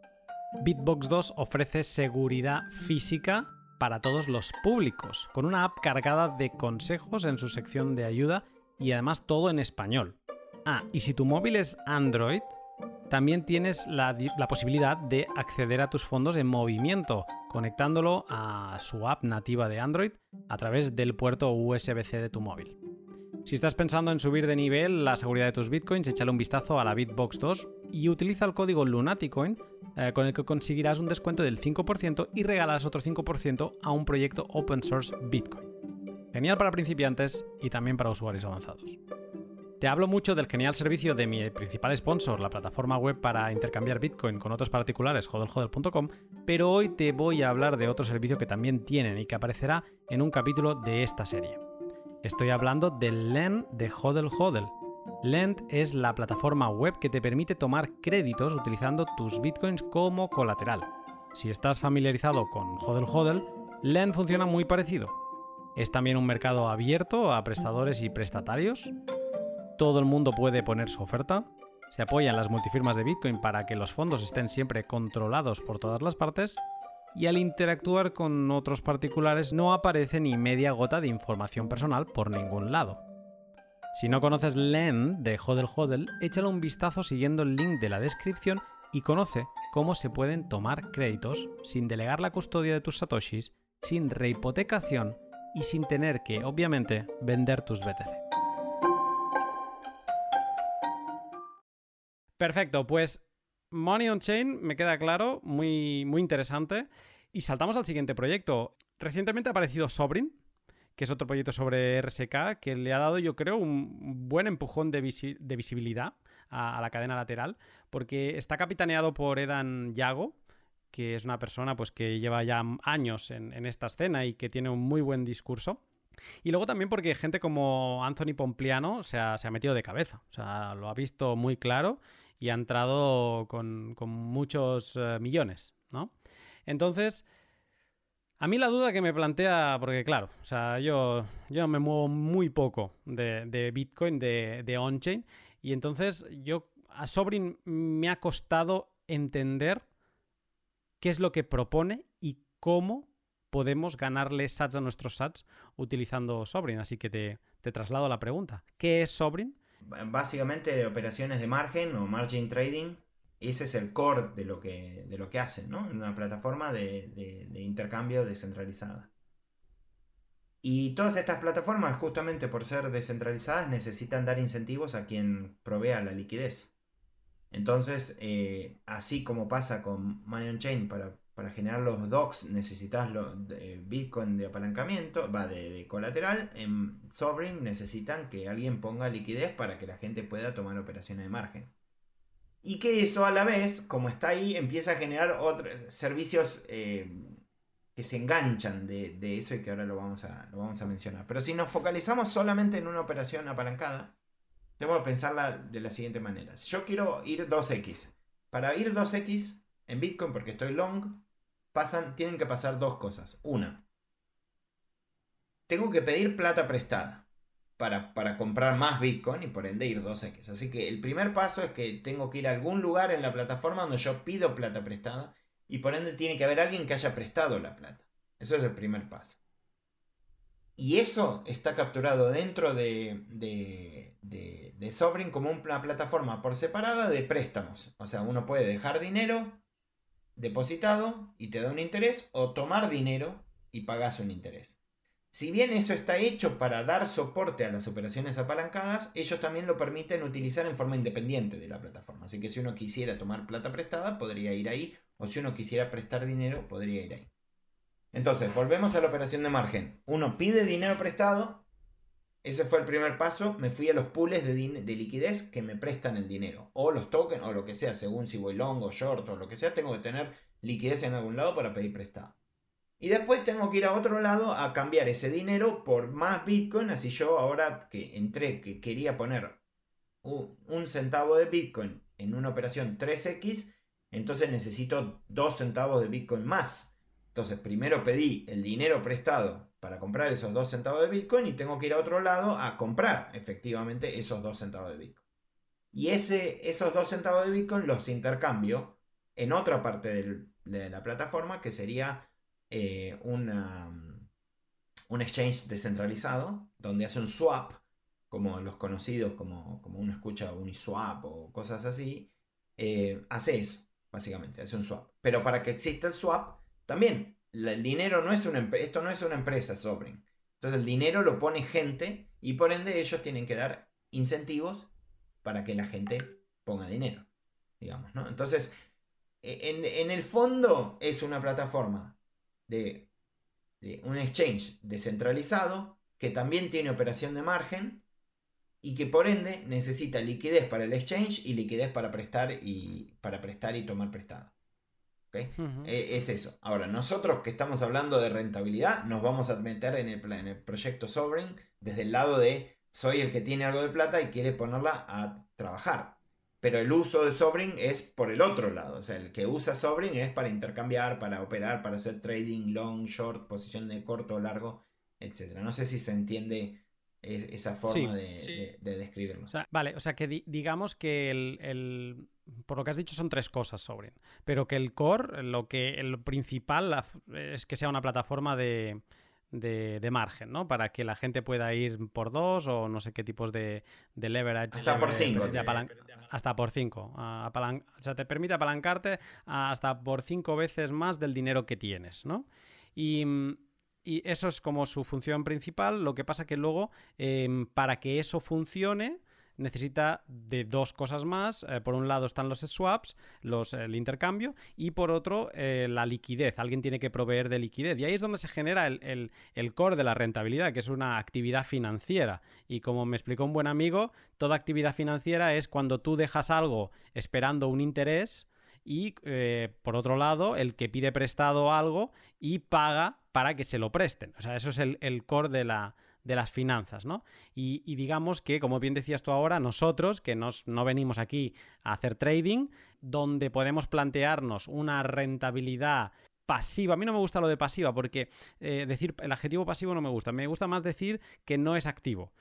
Bitbox 2 ofrece seguridad física para todos los públicos, con una app cargada de consejos en su sección de ayuda y además todo en español. Ah, y si tu móvil es Android, también tienes la, posibilidad de acceder a tus fondos en movimiento, conectándolo a su app nativa de Android a través del puerto USB-C de tu móvil. Si estás pensando en subir de nivel la seguridad de tus bitcoins, échale un vistazo a la Bitbox 2 y utiliza el código Lunaticoin eh, con el que conseguirás un descuento del 5% y regalarás otro 5% a un proyecto open source Bitcoin. Genial para principiantes y también para usuarios avanzados. Te hablo mucho del genial servicio de mi principal sponsor, la plataforma web para intercambiar Bitcoin con otros particulares, hodlhodl.com, pero hoy te voy a hablar de otro servicio que también tienen y que aparecerá en un capítulo de esta serie. Estoy hablando del Lend de Hodl Hodl. Lend es la plataforma web que te permite tomar créditos utilizando tus Bitcoins como colateral. Si estás familiarizado con Hodl Hodl, Lend funciona muy parecido. Es también un mercado abierto a prestadores y prestatarios, todo el mundo puede poner su oferta. Se apoyan las multifirmas de Bitcoin para que los fondos estén siempre controlados por todas las partes. Y al interactuar con otros particulares no aparece ni media gota de información personal por ningún lado. Si no conoces LEN de Hodel Hodel, échale un vistazo siguiendo el link de la descripción y conoce cómo se pueden tomar créditos sin delegar la custodia de tus satoshis, sin rehipotecación y sin tener que, obviamente, vender tus BTC. Perfecto, pues Money on Chain me queda claro, muy, muy interesante. Y saltamos al siguiente proyecto. Recientemente ha aparecido Sobrin, que es otro proyecto sobre RSK, que le ha dado, yo creo, un buen empujón de, visibilidad a, la cadena lateral, porque está capitaneado por Edan Yago, que es una persona pues, que lleva ya años en, esta escena y que tiene un muy buen discurso. Y luego también porque gente como Anthony Pompliano se ha, se ha, metido de cabeza, o sea, lo ha visto muy claro y ha entrado con, muchos eh, millones, ¿no? Entonces, a mí la duda que me plantea, porque claro, o sea, yo, yo me muevo muy poco de, Bitcoin, de, on-chain, y entonces yo a Sobrin me ha costado entender qué es lo que propone y cómo podemos ganarle sats a nuestros sats utilizando Sobrin. Así que te, te traslado la pregunta. ¿Qué es Sobrin? Básicamente operaciones de margen o margin trading. Ese es el core de lo que, de lo que hacen, ¿no? Una plataforma de, intercambio descentralizada. Y todas estas plataformas, justamente por ser descentralizadas, necesitan dar incentivos a quien provea la liquidez. Entonces, eh, así como pasa con Money on Chain para para generar los docs necesitas los de Bitcoin de apalancamiento, va de, colateral. En Sovereign necesitan que alguien ponga liquidez para que la gente pueda tomar operaciones de margen. Y que eso a la vez, como está ahí, empieza a generar otros servicios eh, que se enganchan de, eso y que ahora lo vamos, a, lo vamos a mencionar. Pero si nos focalizamos solamente en una operación apalancada, tenemos que pensarla de la siguiente manera. Yo quiero ir 2x. Para ir 2x en Bitcoin, porque estoy long, tienen que pasar dos cosas. Una, tengo que pedir plata prestada para, para, comprar más Bitcoin y por ende ir 2X. Así que el primer paso es que tengo que ir a algún lugar en la plataforma donde yo pido plata prestada y por ende tiene que haber alguien que haya prestado la plata. Eso es el primer paso. Y eso está capturado dentro de, de, de, de Sovereign como una plataforma por separada de préstamos. O sea, uno puede dejar dinero depositado y te da un interés o tomar dinero y pagas un interés. Si bien eso está hecho para dar soporte a las operaciones apalancadas, ellos también lo permiten utilizar en forma independiente de la plataforma. Así que si uno quisiera tomar plata prestada, podría ir ahí, o si uno quisiera prestar dinero, podría ir ahí. Entonces, volvemos a la operación de margen. Uno pide dinero prestado, ese fue el primer paso, me fui a los pools de, de, liquidez que me prestan el dinero, o los tokens, o lo que sea, según si voy long o short o lo que sea, tengo que tener liquidez en algún lado para pedir prestado. Y después tengo que ir a otro lado a cambiar ese dinero por más Bitcoin. Así yo ahora que entré, que quería poner un centavo de Bitcoin en una operación 3X, entonces necesito 2 centavos de Bitcoin más. Entonces primero pedí el dinero prestado para comprar esos 2 centavos de Bitcoin y tengo que ir a otro lado a comprar efectivamente esos 2 centavos de Bitcoin. Y ese, esos 2 centavos de Bitcoin los intercambio en otra parte de la plataforma que sería eh, un exchange descentralizado donde hace un swap, como los conocidos, como, como uno escucha Uniswap o cosas así, eh, hace eso, básicamente, hace un swap. Pero para que exista el swap, también el dinero no es una esto no es una empresa Sovereign. Entonces el dinero lo pone gente y por ende ellos tienen que dar incentivos para que la gente ponga dinero, digamos, ¿no? Entonces, e, en, en el fondo es una plataforma de, un exchange descentralizado que también tiene operación de margen y que por ende necesita liquidez para el exchange y liquidez para prestar y, para prestar y tomar prestado. E, es eso. Ahora, nosotros que estamos hablando de rentabilidad, nos vamos a meter en el, en el proyecto Sovereign desde el lado de soy el que tiene algo de plata y quiere ponerla a trabajar pero el uso de Sovereign es por el otro lado. O sea, el que usa Sovereign es para intercambiar, para operar, para hacer trading, long, short, posición de corto, largo, etc. No sé si se entiende e, esa forma de, describirlo. vale, o sea que digamos que el, por lo que has dicho son tres cosas Sovereign, pero que el core, lo que el principal es que sea una plataforma de de, margen, ¿no? Para que la gente pueda ir por dos o no sé qué tipos de, leverage. Hasta por cinco. hasta por cinco. o sea, te permite apalancarte hasta por cinco veces más del dinero que tienes, ¿no? Y, eso es como su función principal. Lo que pasa que luego, em, para que eso funcione, necesita de dos cosas más. Eh, por un lado están los swaps, los, el intercambio, y por otro eh, la liquidez. Alguien tiene que proveer de liquidez. Y ahí es donde se genera el, core de la rentabilidad, que es una actividad financiera. Y como me explicó un buen amigo, toda actividad financiera es cuando tú dejas algo esperando un interés y eh, por otro lado el que pide prestado algo y paga para que se lo presten. O sea, eso es el core de la, de las finanzas, ¿no? Y, digamos que, como bien decías tú ahora, nosotros, que nos, no venimos aquí a hacer trading, donde podemos plantearnos una rentabilidad pasiva. A mí no me gusta lo de pasiva porque eh, decir el adjetivo pasivo no me gusta. Me gusta más decir que no es activo.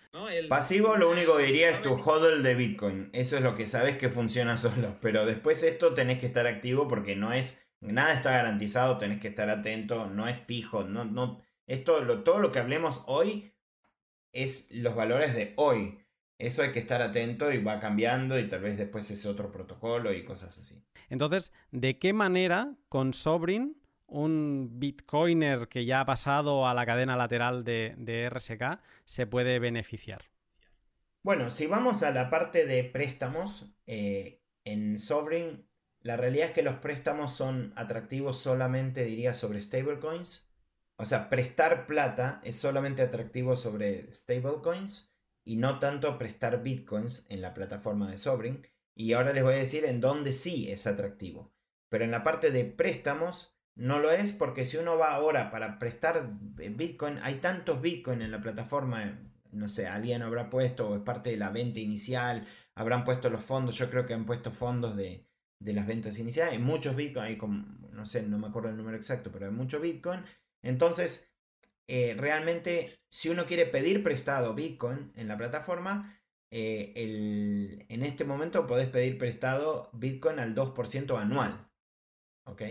Pasivo lo único que diría es tu hodl de Bitcoin. Eso es lo que sabes que funciona solo. Pero después esto tenés que estar activo porque no es... Nada está garantizado, tenés que estar atento, no es fijo, no, no, esto, lo, todo lo que hablemos hoy es los valores de hoy. Eso hay que estar atento y va cambiando y tal vez después es otro protocolo y cosas así. Entonces, ¿de qué manera con Sobrin, un bitcoiner que ya ha pasado a la cadena lateral de, RSK, se puede beneficiar? Bueno, si vamos a la parte de préstamos, eh, en Sobrin la realidad es que los préstamos son atractivos solamente, diría, sobre stablecoins o sea, prestar plata es solamente atractivo sobre stablecoins y no tanto prestar bitcoins en la plataforma de Sovereign. Y ahora les voy a decir en dónde sí es atractivo. Pero en la parte de préstamos no lo es porque si uno va ahora para prestar bitcoin, hay tantos bitcoin en la plataforma, no sé, alguien habrá puesto o es parte de la venta inicial, habrán puesto los fondos, yo creo que han puesto fondos de, de las ventas iniciales, hay muchos bitcoin, hay no sé, no me acuerdo el número exacto, pero hay mucho bitcoin entonces, eh, realmente, si uno quiere pedir prestado Bitcoin en la plataforma, eh, en este momento podés pedir prestado Bitcoin al 2% anual. ¿Ok?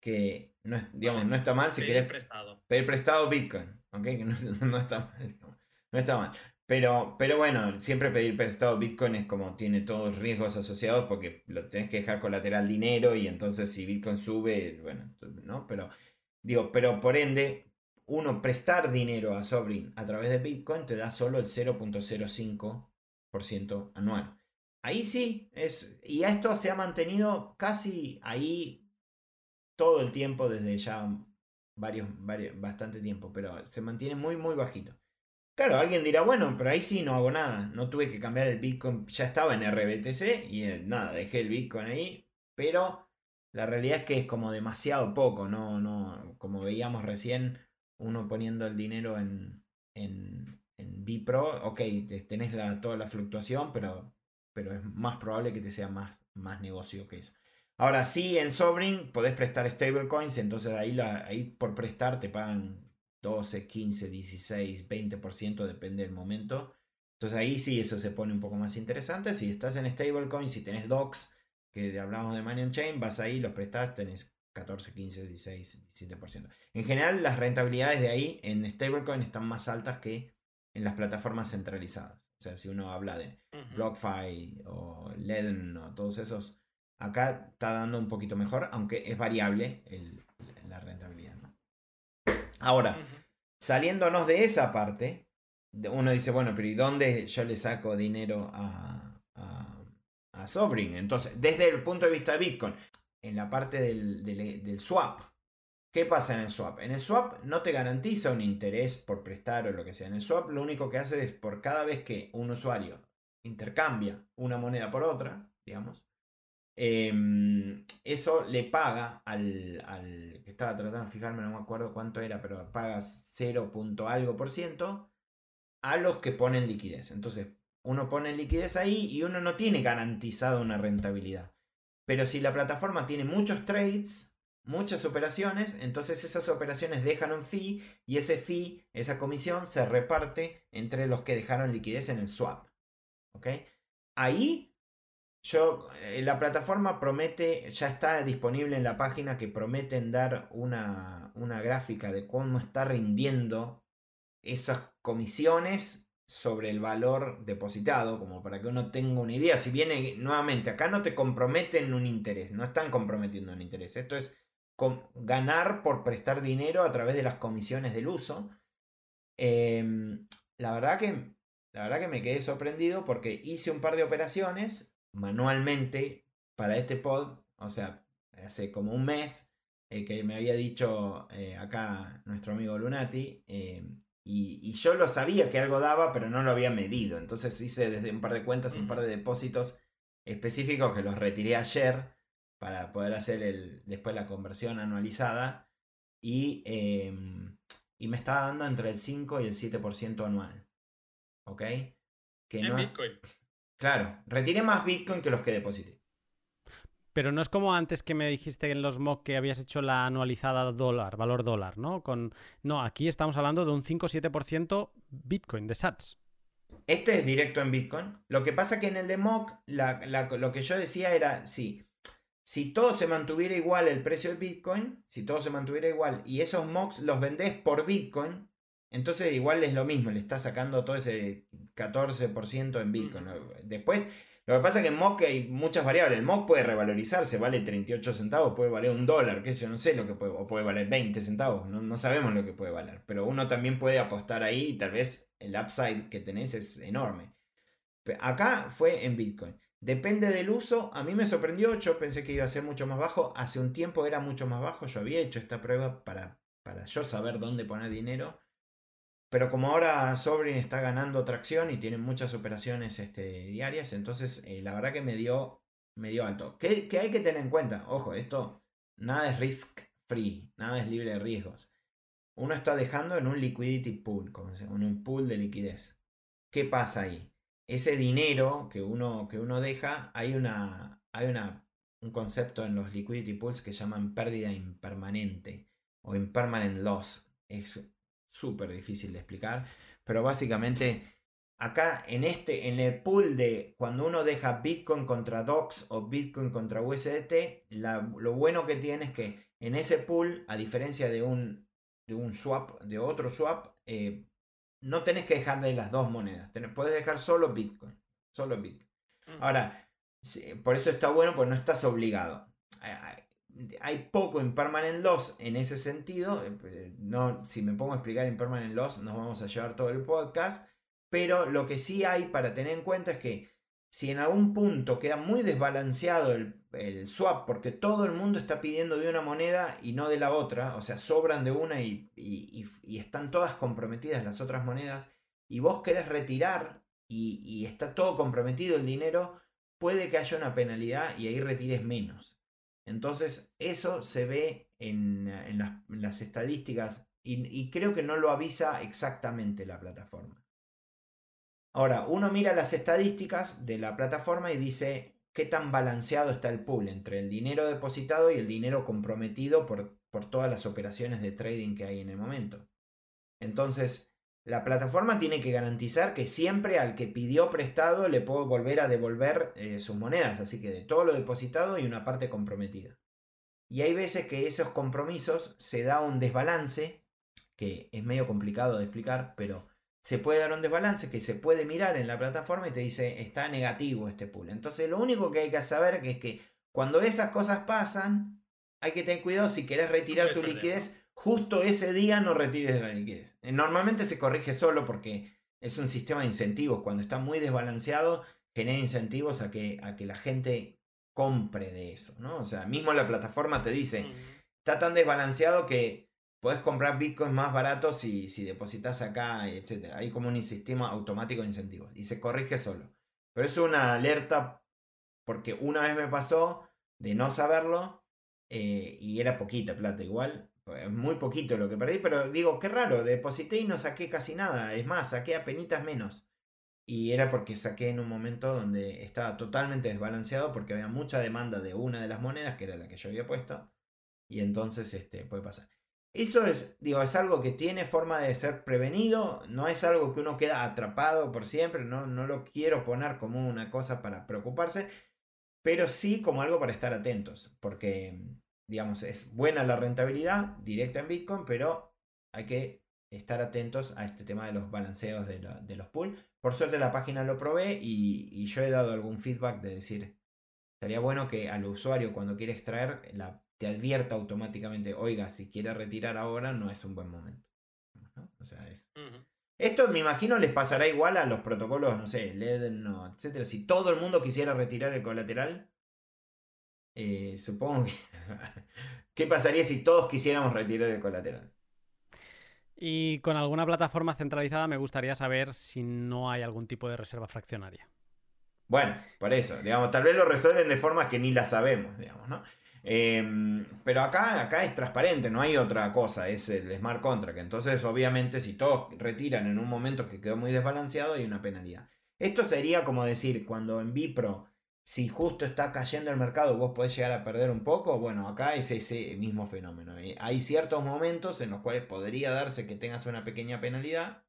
Que no, digamos, no está mal si quieres prestado. pedir prestado Bitcoin. ¿Ok? Que no, está mal. No está mal. Pero, pero bueno, siempre pedir prestado Bitcoin es como tiene todos riesgos asociados porque lo tenés que dejar colateral dinero y entonces si Bitcoin sube, bueno, ¿no? Pero Digo, pero por ende, uno prestar dinero a Sovereign a través de Bitcoin te da solo el 0.05% anual. Ahí sí, es, y esto se ha mantenido casi ahí todo el tiempo desde ya varios, varios, bastante tiempo, pero se mantiene muy, muy bajito. Claro, alguien dirá, bueno, pero ahí sí no hago nada, no tuve que cambiar el Bitcoin, ya estaba en RBTC y eh, nada, dejé el Bitcoin ahí, pero La realidad es que es como demasiado poco, no, no, como veíamos recién, uno poniendo el dinero en, en, en Bipro, ok, tenés la, toda la fluctuación, pero, pero es más probable que te sea más, más negocio que eso. Ahora sí, en Sovereign podés prestar stablecoins, entonces ahí, la, ahí por prestar te pagan 12, 15, 16, 20%, depende del momento. Entonces ahí sí eso se pone un poco más interesante. Si estás en stablecoins, si tenés docs, que hablamos de Money on Chain, vas ahí, los prestás, tenés 14, 15, 16, 17%. En general, las rentabilidades de ahí en stablecoin están más altas que en las plataformas centralizadas. O sea, si uno habla de BlockFi o Leden o todos esos, acá está dando un poquito mejor, aunque es variable la rentabilidad. Ahora, saliéndonos de esa parte, uno dice, bueno, pero ¿y dónde yo le saco dinero a, a, Sovereign? Entonces, desde el punto de vista de Bitcoin, en la parte del, swap, ¿qué pasa en el swap? En el swap no te garantiza un interés por prestar o lo que sea. En el swap lo único que hace es por cada vez que un usuario intercambia una moneda por otra, digamos, em, eso le paga al, al, estaba tratando de fijarme, no me acuerdo cuánto era, pero paga 0. algo por ciento a los que ponen liquidez. Entonces, uno pone liquidez ahí y uno no tiene garantizado una rentabilidad. Pero si la plataforma tiene muchos trades, muchas operaciones, entonces esas operaciones dejan un fee y ese fee, esa comisión, se reparte entre los que dejaron liquidez en el swap. ¿Ok? Ahí yo, eh, la plataforma promete, ya está disponible en la página que prometen dar una, una gráfica de cómo está rindiendo esas comisiones sobre el valor depositado, como para que uno tenga una idea. Si viene nuevamente, acá no te comprometen un interés, no están comprometiendo un interés. Esto es ganar por prestar dinero a través de las comisiones del uso. Em, la, verdad que, la verdad que me quedé sorprendido porque hice un par de operaciones manualmente para este pod, o sea, hace como un mes eh, que me había dicho eh, acá nuestro amigo Lunati, y, yo lo sabía que algo daba, pero no lo había medido. Entonces hice desde un par de cuentas, un par de depósitos específicos que los retiré ayer para poder hacer el, después la conversión anualizada. Y, em, y me estaba dando entre el 5 y el 7% anual. ¿Ok? Que en Bitcoin. Claro, retiré más Bitcoin que los que deposité. Pero no es como antes que me dijiste en los mock que habías hecho la anualizada dólar, valor dólar, ¿no? Con... No, aquí estamos hablando de un 5-7% Bitcoin, de Sats. Este es directo en Bitcoin. Lo que pasa que en el de mock, lo que yo decía era, sí, si todo se mantuviera igual el precio del Bitcoin, si todo se mantuviera igual y esos mocks los vendés por Bitcoin, entonces igual es lo mismo, le estás sacando todo ese 14% en Bitcoin. Después lo que pasa es que en MOC hay muchas variables. El MOC puede revalorizarse, vale 38 centavos, puede valer un dólar, que yo no sé lo que puede, o puede valer 20 centavos, no, sabemos lo que puede valer. Pero uno también puede apostar ahí y tal vez el upside que tenés es enorme. Acá fue en Bitcoin. Depende del uso, a mí me sorprendió, yo pensé que iba a ser mucho más bajo, hace un tiempo era mucho más bajo, yo había hecho esta prueba para, para yo saber dónde poner dinero pero como ahora Sovereign está ganando tracción y tiene muchas operaciones este, diarias, entonces eh, la verdad que me dio, me dio alto. ¿Qué, hay que tener en cuenta? Ojo, esto nada es risk free, nada es libre de riesgos. Uno está dejando en un liquidity pool, como en un pool de liquidez. ¿Qué pasa ahí? Ese dinero que uno, que uno deja, hay, una, hay una, un concepto en los liquidity pools que llaman pérdida impermanente o impermanent loss. Es súper difícil de explicar, pero básicamente acá en este, en el pool de cuando uno deja Bitcoin contra DOX o Bitcoin contra USDT, lo bueno que tiene es que en ese pool, a diferencia de un, de un swap, de otro swap, eh, no tenés que dejar de las dos monedas, puedes dejar solo Bitcoin, solo Bitcoin. Mm. Ahora, por eso está bueno, pues no estás obligado hay poco impermanent loss en ese sentido. Eh, no, si me pongo a explicar impermanent loss, nos vamos a llevar todo el podcast. Pero lo que sí hay para tener en cuenta es que si en algún punto queda muy desbalanceado el, swap, porque todo el mundo está pidiendo de una moneda y no de la otra, o sea, sobran de una y, están todas comprometidas las otras monedas, y vos querés retirar y está todo comprometido el dinero, puede que haya una penalidad y ahí retires menos. Entonces, eso se ve en, las, estadísticas y, creo que no lo avisa exactamente la plataforma. Ahora, uno mira las estadísticas de la plataforma y dice qué tan balanceado está el pool entre el dinero depositado y el dinero comprometido por, por todas las operaciones de trading que hay en el momento. Entonces, la plataforma tiene que garantizar que siempre al que pidió prestado le puedo volver a devolver eh, sus monedas, así que de todo lo depositado y una parte comprometida. Y hay veces que esos compromisos se da un desbalance, que es medio complicado de explicar, pero se puede dar un desbalance que se puede mirar en la plataforma y te dice está negativo este pool. Entonces lo único que hay que saber es que cuando esas cosas pasan, hay que tener cuidado si querés retirar tu liquidez justo ese día no retires la liquidez. Eh, normalmente se corrige solo porque es un sistema de incentivos. Cuando está muy desbalanceado, genera incentivos a que, a que la gente compre de eso, ¿no? O sea, mismo la plataforma te dice, está tan desbalanceado que puedes comprar bitcoins más baratos si, si depositas acá, etc. Hay como un sistema automático de incentivos y se corrige solo. Pero es una alerta porque una vez me pasó de no saberlo eh, y era poquita plata igual muy poquito lo que perdí, pero digo, qué raro, deposité y no saqué casi nada. Es más, saqué a penitas menos. Y era porque saqué en un momento donde estaba totalmente desbalanceado porque había mucha demanda de una de las monedas, que era la que yo había puesto. Y entonces este, puede pasar. Eso es, digo, es algo que tiene forma de ser prevenido, no es algo que uno queda atrapado por siempre, no, no lo quiero poner como una cosa para preocuparse, pero sí como algo para estar atentos, porque digamos, es buena la rentabilidad directa en Bitcoin, pero hay que estar atentos a este tema de los balanceos de, los pools. Por suerte la página lo probé y, yo he dado algún feedback de decir, estaría bueno que al usuario cuando quiere extraer la, te advierta automáticamente, oiga, si quiere retirar ahora no es un buen momento. O sea, es... Esto me imagino les pasará igual a los protocolos, no sé, LED, no, etcétera. Si todo el mundo quisiera retirar el colateral, eh, supongo que... ¿Qué pasaría si todos quisiéramos retirar el colateral? Y con alguna plataforma centralizada me gustaría saber si no hay algún tipo de reserva fraccionaria. Bueno, por eso, digamos, tal vez lo resuelven de formas que ni las sabemos, digamos, ¿no? Em, pero acá, acá es transparente, no hay otra cosa, es el smart contract. Entonces, obviamente, si todos retiran en un momento que quedó muy desbalanceado, hay una penalidad. Esto sería como decir, cuando en Bipro si justo está cayendo el mercado, vos podés llegar a perder un poco. Bueno, acá es ese mismo fenómeno. ¿eh? Hay ciertos momentos en los cuales podría darse que tengas una pequeña penalidad.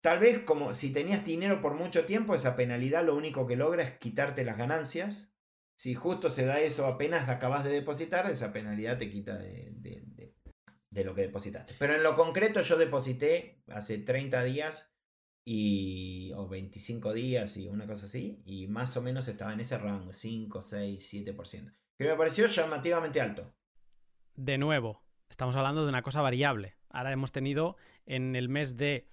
Tal vez como si tenías dinero por mucho tiempo, esa penalidad lo único que logra es quitarte las ganancias. Si justo se da eso apenas acabas de depositar, esa penalidad te quita de, de, de lo que depositaste. Pero en lo concreto yo deposité hace 30 días y, o 25 días y una cosa así, y más o menos estaba en ese rango, 5, 6, 7%, que me pareció llamativamente alto. De nuevo, estamos hablando de una cosa variable. Ahora hemos tenido en el mes de,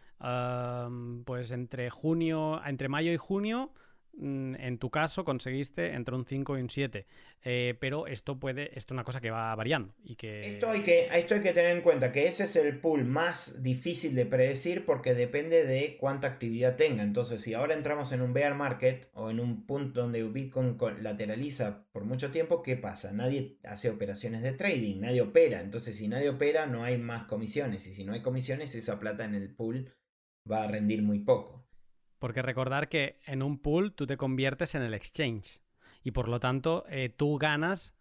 pues entre junio, entre mayo y junio, en tu caso conseguiste entre un 5 y un 7. Eh, pero esto puede, esto es una cosa que va variando. Y que... Esto, hay que... esto hay que tener en cuenta que ese es el pool más difícil de predecir porque depende de cuánta actividad tenga. Entonces, si ahora entramos en un bear market o en un punto donde Bitcoin lateraliza por mucho tiempo, ¿qué pasa? Nadie hace operaciones de trading, nadie opera. Entonces, si nadie opera, no hay más comisiones. Y si no hay comisiones, esa plata en el pool va a rendir muy poco. Porque recordar que en un pool tú te conviertes en el exchange y por lo tanto eh, tú ganas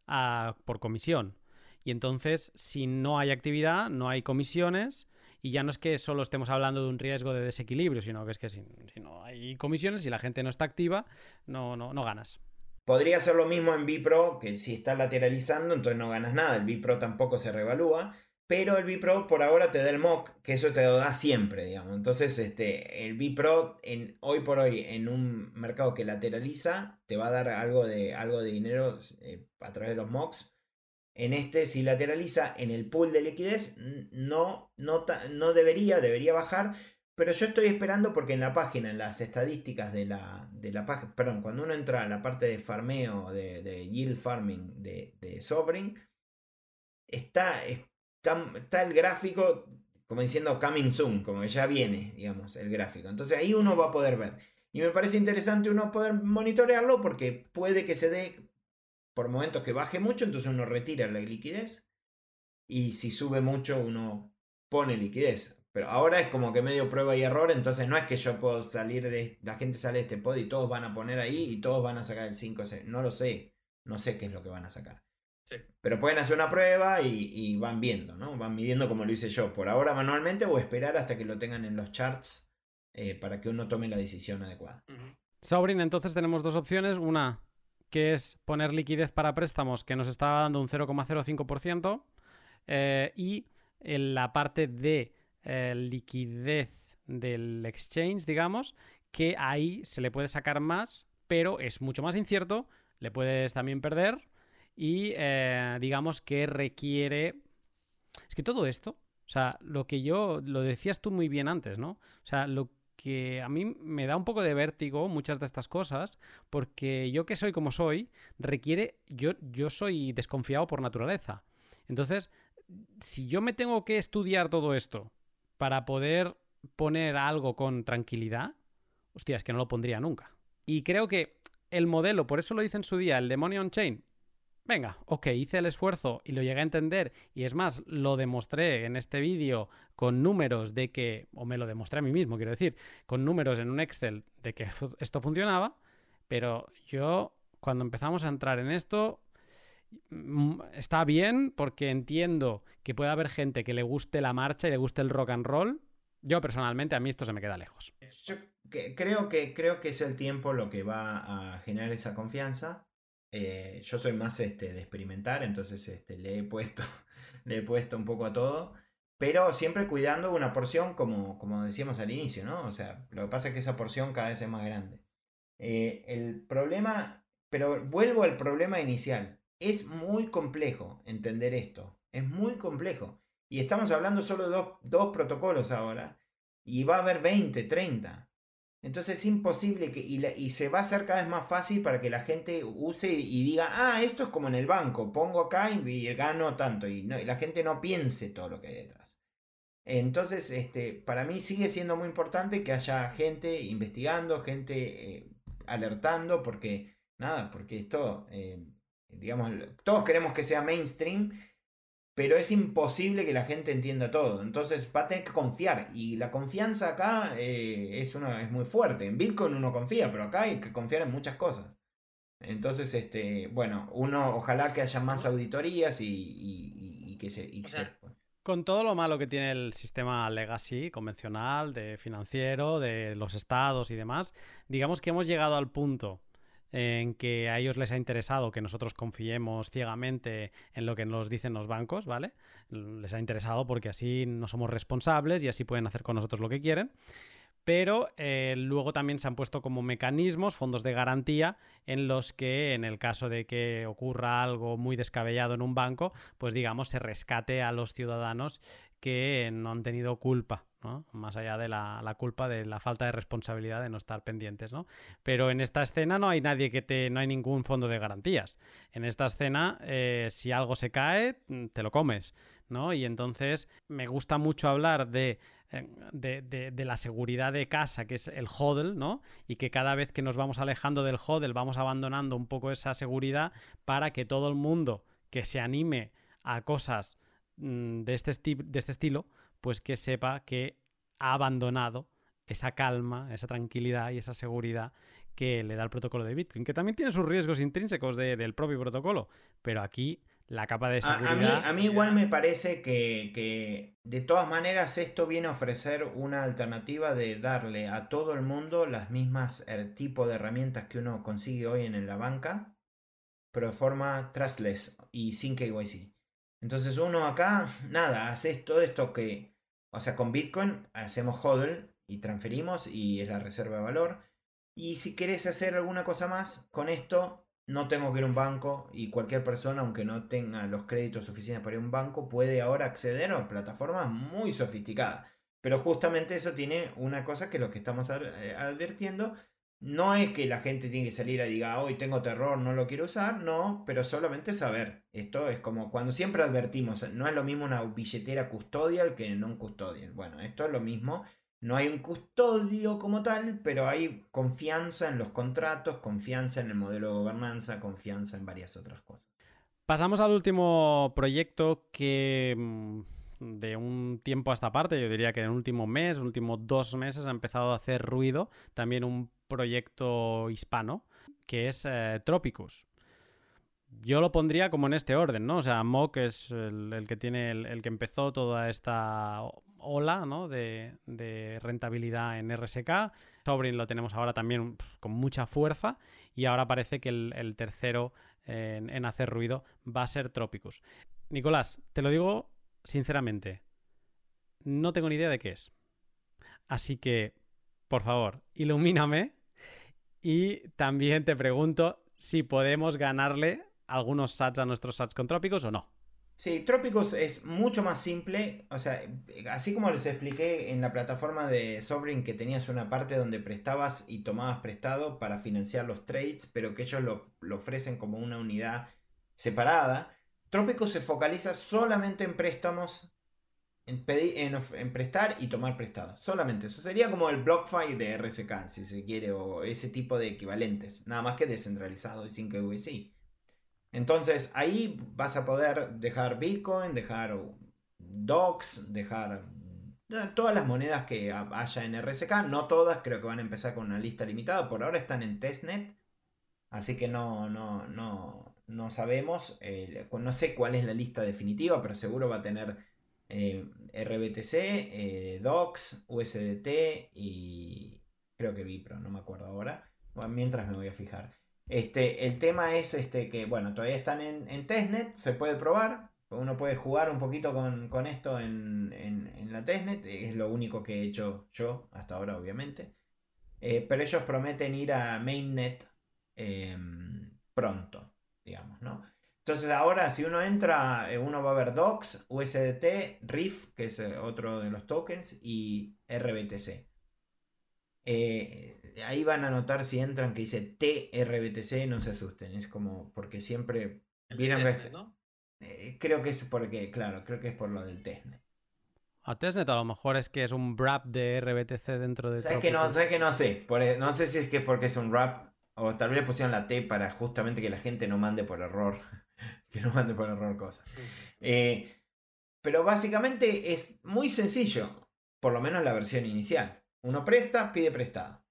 por comisión. Y entonces, si no hay actividad, no hay comisiones, y ya no es que solo estemos hablando de un riesgo de desequilibrio, sino que es que si, no hay comisiones y la gente no está activa, no, no, no ganas. Podría ser lo mismo en Bipro, que si está lateralizando, entonces no ganas nada. El Bipro tampoco se revalúa. Pero el Bipro por ahora te da el mock, que eso te lo da siempre, digamos. Entonces, este, el Bipro en, hoy por hoy en un mercado que lateraliza, te va a dar algo de, algo de dinero eh, a través de los mocks. En este, si lateraliza en el pool de liquidez, no, no, no debería, debería bajar. Pero yo estoy esperando porque en la página, en las estadísticas de la, de la página, perdón, cuando uno entra a la parte de farmeo, de, yield farming de, de está, está, el gráfico como diciendo coming soon, como que ya viene, digamos, el gráfico. Entonces ahí uno va a poder ver. Y me parece interesante uno poder monitorearlo porque puede que se dé por momentos que baje mucho, entonces uno retira la liquidez. Y si sube mucho, uno pone liquidez. Pero ahora es como que medio prueba y error, entonces no es que yo puedo salir de... La gente sale de este pod y todos van a poner ahí y todos van a sacar el 5. No lo sé. No sé qué es lo que van a sacar. Pero pueden hacer una prueba y, van viendo, ¿no? Van midiendo como lo hice yo, por ahora manualmente o esperar hasta que lo tengan en los charts eh, para que uno tome la decisión adecuada. Sobrin, entonces tenemos dos opciones. Una, que es poner liquidez para préstamos, que nos estaba dando un 0,05%, eh, y en la parte de eh, liquidez del exchange, digamos, que ahí se le puede sacar más, pero es mucho más incierto, le puedes también perder y eh, digamos que requiere... Es que todo esto, o sea, lo que yo, lo decías tú muy bien antes, ¿no? O sea, lo que a mí me da un poco de vértigo muchas de estas cosas, porque yo que soy como soy, requiere, yo, yo soy desconfiado por naturaleza. Entonces, si yo me tengo que estudiar todo esto para poder poner algo con tranquilidad, hostia, es que no lo pondría nunca. Y creo que el modelo, por eso lo hice en su día, el demonio on-chain, venga, ok, hice el esfuerzo y lo llegué a entender y es más, lo demostré en este vídeo con números de que, o me lo demostré a mí mismo, quiero decir, con números en un Excel de que esto funcionaba, pero yo cuando empezamos a entrar en esto, mm, está bien porque entiendo que puede haber gente que le guste la marcha y le guste el rock and roll. Yo personalmente a mí esto se me queda lejos. Yo creo que, creo que es el tiempo lo que va a generar esa confianza eh, yo soy más este, de experimentar, entonces este, le, he puesto, le he puesto un poco a todo, pero siempre cuidando una porción como, como decíamos al inicio, ¿no? O sea, lo que pasa es que esa porción cada vez es más grande. Eh, el problema, pero vuelvo al problema inicial, es muy complejo entender esto, es muy complejo. Y estamos hablando solo de dos, dos protocolos ahora, y va a haber 20, 30. Entonces es imposible que, y, se va a hacer cada vez más fácil para que la gente use y, diga, ah, esto es como en el banco, pongo acá y, gano tanto, y, la gente no piense todo lo que hay detrás. Entonces, este, para mí sigue siendo muy importante que haya gente investigando, gente eh, alertando, porque, nada, porque esto, eh, digamos, todos queremos que sea mainstream, pero es imposible que la gente entienda todo. Entonces va a tener que confiar. Y la confianza acá eh, es, una, es muy fuerte. En Bitcoin uno confía, pero acá hay que confiar en muchas cosas. Entonces, este, bueno, uno ojalá que haya más auditorías y, que se... con todo lo malo que tiene el sistema legacy convencional, de financiero, de los estados y demás, digamos que hemos llegado al punto en que a ellos les ha interesado que nosotros confiemos ciegamente en lo que nos dicen los bancos, ¿vale? Les ha interesado porque así no somos responsables y así pueden hacer con nosotros lo que quieren. Pero eh, luego también se han puesto como mecanismos, fondos de garantía, en los que en el caso de que ocurra algo muy descabellado en un banco, pues digamos se rescate a los ciudadanos que no han tenido culpa más allá de la, culpa de la falta de responsabilidad de no estar pendientes, ¿no? Pero en esta escena no hay nadie que te, no hay ningún fondo de garantías. En esta escena, eh, si algo se cae, mm, te lo comes, ¿no? Y entonces me gusta mucho hablar de eh, de, la seguridad de casa, que es el hodl, ¿no? Y que cada vez que nos vamos alejando del hodl vamos abandonando un poco esa seguridad para que todo el mundo que se anime a cosas mm, de este, de este estilo, pues que sepa que ha abandonado esa calma, esa tranquilidad y esa seguridad que le da el protocolo de Bitcoin, que también tiene sus riesgos intrínsecos del propio protocolo, pero aquí la capa de seguridad... A, mí, igual me parece que, que, de todas maneras esto viene a ofrecer una alternativa de darle a todo el mundo las mismas er, tipo de herramientas que uno consigue hoy en la banca, pero de forma trustless y sin KYC. Entonces uno acá, nada, haces todo esto que, o sea, con Bitcoin hacemos hodl y transferimos y es la reserva de valor. Y si quieres hacer alguna cosa más con esto, no tengo que ir a un banco y cualquier persona, aunque no tenga los créditos suficientes para ir a un banco, puede ahora acceder a plataformas muy sofisticadas. Pero justamente eso tiene una cosa que lo que estamos eh, advirtiendo no es que la gente tiene que salir a diga, hoy tengo terror, no lo quiero usar, no, pero solamente saber. Esto es como cuando siempre advertimos, no es lo mismo una billetera custodial que no un custodial. Bueno, esto es lo mismo No hay un custodio como tal, pero hay confianza en los contratos, confianza en el modelo de gobernanza, confianza en varias otras cosas. Pasamos al último proyecto que mm, de un tiempo a esta parte, yo diría que en el último mes, últimos dos meses ha empezado a hacer ruido también un proyecto hispano que es eh, Tropicus. Yo lo pondría como en este orden, ¿no? O sea, Mock es el, que tiene el, que empezó toda esta ola de, rentabilidad en RSK. Sobrin lo tenemos ahora también con mucha fuerza. Y ahora parece que el, tercero en, hacer ruido va a ser Tropicus. Nicolás, te lo digo sinceramente, no tengo ni idea de qué es. Así que, por favor, ilumíname y también te pregunto si podemos ganarle algunos sats a nuestros sats con trópicos o no. Sí, Trópicos es mucho más simple. O sea, así como les expliqué en la plataforma de Sovereign que tenías una parte donde prestabas y tomabas prestado para financiar los trades, pero que ellos lo, lo ofrecen como una unidad separada. Trópico se focaliza solamente en préstamos, en, en, prestar y tomar prestado. Solamente eso. Sería como el BlockFi de RSK, si se quiere, o ese tipo de equivalentes. Nada más que descentralizado y sin KYC. Entonces ahí vas a poder dejar Bitcoin, dejar DOCs, dejar eh, todas las monedas que haya en RSK. No todas, creo que van a empezar con una lista limitada. Por ahora están en testnet. Así que no, no, no, no sabemos, eh, no sé cuál es la lista definitiva, pero seguro va a tener eh, RBTC, eh, DOCS, USDT y creo que Vipro, no me acuerdo ahora. mientras me voy a fijar. Este, el tema es este, que, bueno, todavía están en, testnet, se puede probar. Uno puede jugar un poquito con, esto en, en, la testnet, es lo único que he hecho yo hasta ahora, obviamente. pero ellos prometen ir a mainnet em, pronto digamos, ¿no? Entonces ahora si uno entra, eh, uno va a ver DOCS, USDT, RIF, que es eh, otro de los tokens, y RBTC. Eh, ahí van a notar si entran que dice TRBTC, no se asusten, es como porque siempre vieron ¿no? creo que es porque, claro, creo que es por lo del testnet. A testnet a lo mejor es que es un wrap de RBTC dentro de... ¿Sabes que no, ¿sabes que no sé? E, no sé si es que es porque es un wrap o tal vez le pusieron la T para justamente que la gente no mande por error. que no mande por error cosas. Eh, pero básicamente es muy sencillo. Por lo menos la versión inicial. Uno presta, pide prestado.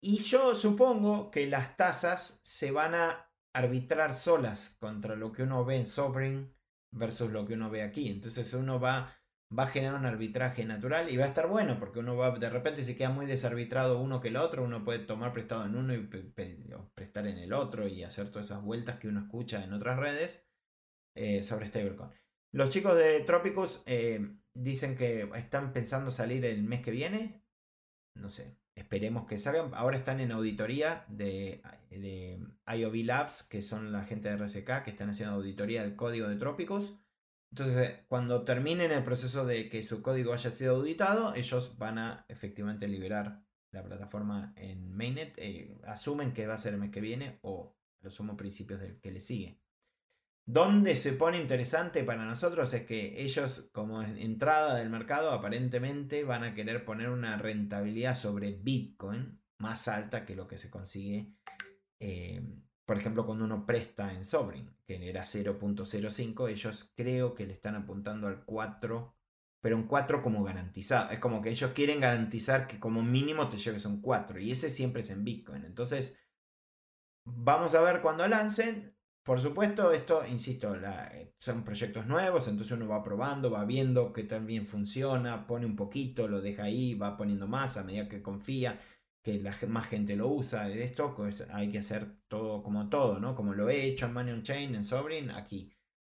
Y yo supongo que las tasas se van a arbitrar solas contra lo que uno ve en Sovereign versus lo que uno ve aquí. Entonces uno va va a generar un arbitraje natural y va a estar bueno porque uno va, de repente se queda muy desarbitrado uno que el otro, uno puede tomar prestado en uno y prestar en el otro y hacer todas esas vueltas que uno escucha en otras redes eh, sobre stablecoin. Los chicos de Tropicus eh, dicen que están pensando salir el mes que viene. No sé, esperemos que salgan. Ahora están en auditoría de, de IOV Labs, que son la gente de RSK, que están haciendo auditoría del código de Tropicus. Entonces, cuando terminen el proceso de que su código haya sido auditado, ellos van a efectivamente liberar la plataforma en mainnet. Eh, asumen que va a ser el mes que viene o a los sumo principios del que le sigue. Donde se pone interesante para nosotros es que ellos, como entrada del mercado, aparentemente van a querer poner una rentabilidad sobre Bitcoin más alta que lo que se consigue eh, por ejemplo, cuando uno presta en Sovereign, que era 0.05, ellos creo que le están apuntando al 4, pero un 4 como garantizado. Es como que ellos quieren garantizar que como mínimo te lleves un 4, y ese siempre es en Bitcoin. Entonces, vamos a ver cuando lancen. Por supuesto, esto, insisto, eh, son proyectos nuevos, entonces uno va probando, va viendo que también funciona, pone un poquito, lo deja ahí, va poniendo más a medida que confía que la más gente lo usa de esto, pues hay que hacer todo como todo, ¿no? Como lo he hecho en Money on Chain, en Sovereign, aquí.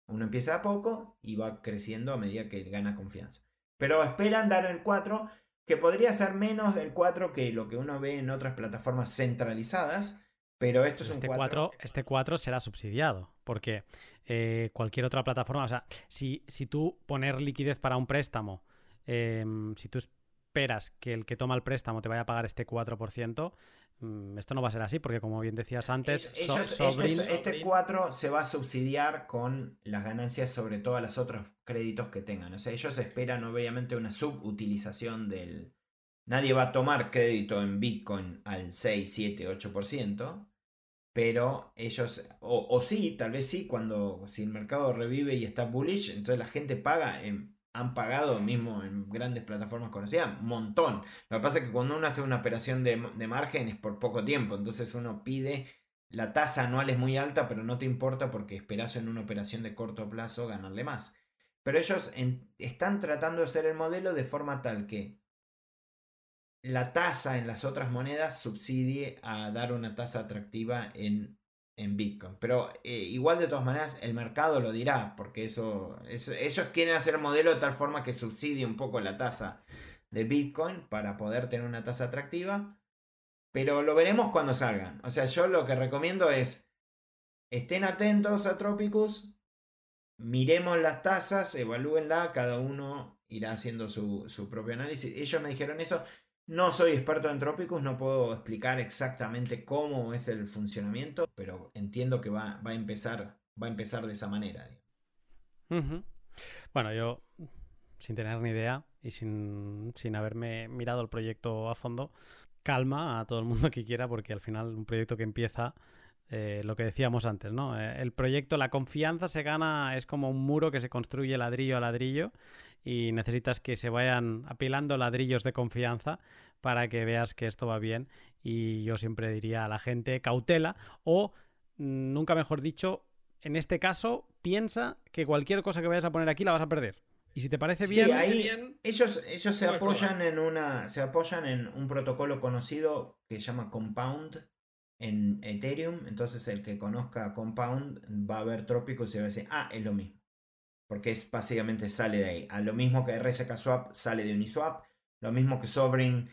Uno empieza a poco y va creciendo a medida que gana confianza. Pero esperan dar el 4, que podría ser menos del 4 que lo que uno ve en otras plataformas centralizadas, pero esto es un este 4. Este 4 será subsidiado, porque eh, cualquier otra plataforma, o sea, si, si tú poner liquidez para un préstamo, em, si tú esperas que el que toma el préstamo te vaya a pagar este 4%, mm, esto no va a ser así, porque como bien decías antes, este, 4 se va a subsidiar con las ganancias sobre todas las otros créditos que tengan. O sea, ellos esperan obviamente una subutilización del, nadie va a tomar crédito en Bitcoin al 6, 7, 8%, pero ellos, o, sí, tal vez sí, cuando si el mercado revive y está bullish, entonces la gente paga, han pagado mismo en grandes plataformas conocidas, montón. Lo que pasa es que cuando uno hace una operación de, de margen es por poco tiempo, entonces uno pide, la tasa anual es muy alta, pero no te importa porque esperas en una operación de corto plazo ganarle más. Pero ellos están tratando de hacer el modelo de forma tal que la tasa en las otras monedas subsidie a dar una tasa atractiva en, en Bitcoin. Pero eh, igual de todas maneras el mercado lo dirá, porque eso, ellos quieren hacer el modelo de tal forma que subsidie un poco la tasa de Bitcoin para poder tener una tasa atractiva. Pero lo veremos cuando salgan. O sea, yo lo que recomiendo es estén atentos a Tropicus, miremos las tasas, evalúenla, cada uno irá haciendo su, su propio análisis. Ellos me dijeron eso. No soy experto en trópicos, no puedo explicar exactamente cómo es el funcionamiento, pero entiendo que va, a, empezar, va a empezar de esa manera. Bueno, yo, sin tener ni idea y sin, haberme mirado el proyecto a fondo, calma a todo el mundo que quiera, porque al final un proyecto que empieza eh, lo que decíamos antes, ¿no? Eh, el proyecto, la confianza se gana, es como un muro que se construye ladrillo a ladrillo y necesitas que se vayan apilando ladrillos de confianza para que veas que esto va bien. Y yo siempre diría a la gente cautela o, mm, nunca mejor dicho, en este caso, piensa que cualquier cosa que vayas a poner aquí la vas a perder. Y si te parece bien, ellos, ellos se apoyan en una, se apoyan en un protocolo conocido que se llama Compound en Ethereum. Entonces el que conozca Compound va a ver Trópico y se va a decir, ah, es lo mismo porque es, básicamente sale de ahí. A lo mismo que RSK Swap sale de Uniswap, lo mismo que Sovereign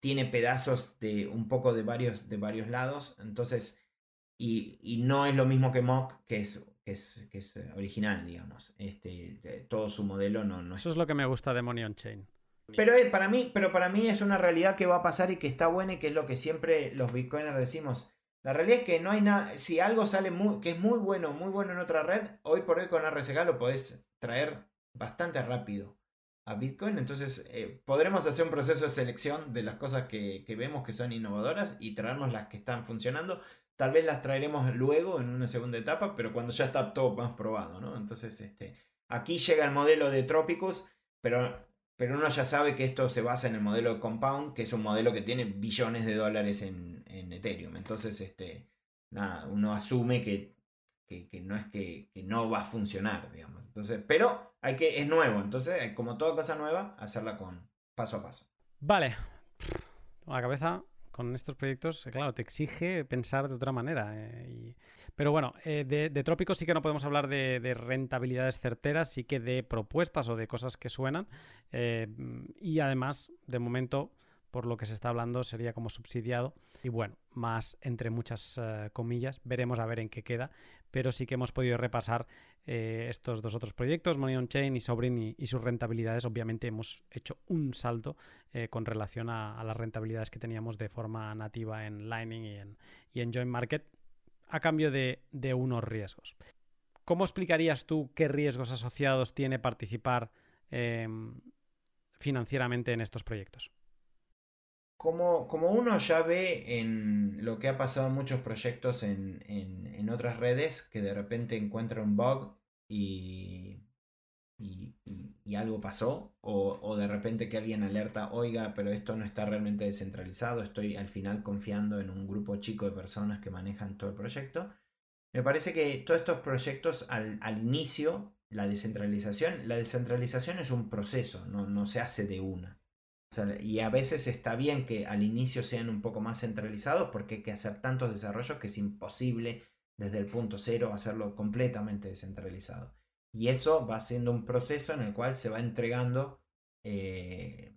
tiene pedazos de un poco de varios, de varios lados, entonces, y, no es lo mismo que Mock, que es, que es, original, digamos. Este, todo su modelo no, no es... Eso es lo que me gusta de Money on Chain. Pero para, mí, pero para mí es una realidad que va a pasar y que está buena y que es lo que siempre los bitcoiners decimos. La realidad es que no hay nada, si algo sale muy, que es muy bueno, muy bueno en otra red, hoy por hoy con RSK lo podés traer bastante rápido a Bitcoin. Entonces eh, podremos hacer un proceso de selección de las cosas que, vemos que son innovadoras y traernos las que están funcionando. Tal vez las traeremos luego en una segunda etapa, pero cuando ya está todo más probado, ¿no? Entonces, este, aquí llega el modelo de Trópicos, pero pero uno ya sabe que esto se basa en el modelo de Compound, que es un modelo que tiene billones de dólares en, Ethereum. Entonces, este, nada, uno asume que, no es que, no va a funcionar, digamos. Entonces, pero hay que, es nuevo, entonces, como toda cosa nueva, hacerla con paso a paso. Vale. La cabeza con estos proyectos, eh, claro, te exige pensar de otra manera. Eh, pero bueno, eh, de, de, Trópicos sí que no podemos hablar de, rentabilidades certeras, sí que de propuestas o de cosas que suenan. y además, de momento, por lo que se está hablando, sería como subsidiado. Y bueno, más entre muchas comillas, veremos a ver en qué queda. Pero sí que hemos podido repasar estos dos otros proyectos, Money on Chain y Sobrin y, sus rentabilidades. Obviamente hemos hecho un salto con relación a, las rentabilidades que teníamos de forma nativa en Lightning y en, y Market a cambio de, unos riesgos. ¿Cómo explicarías tú qué riesgos asociados tiene participar em, financieramente en estos proyectos? Como, como, uno ya ve en lo que ha pasado en muchos proyectos en, en, otras redes, que de repente encuentra un bug y, y, y, algo pasó, o, o, de repente que alguien alerta, oiga, pero esto no está realmente descentralizado, estoy al final confiando en un grupo chico de personas que manejan todo el proyecto. Me parece que todos estos proyectos al, al inicio, la descentralización, la descentralización es un proceso, no, no se hace de una. Y a veces está bien que al inicio sean un poco más centralizados porque hay que hacer tantos desarrollos que es imposible desde el punto cero hacerlo completamente descentralizado. Y eso va siendo un proceso en el cual se va entregando eh,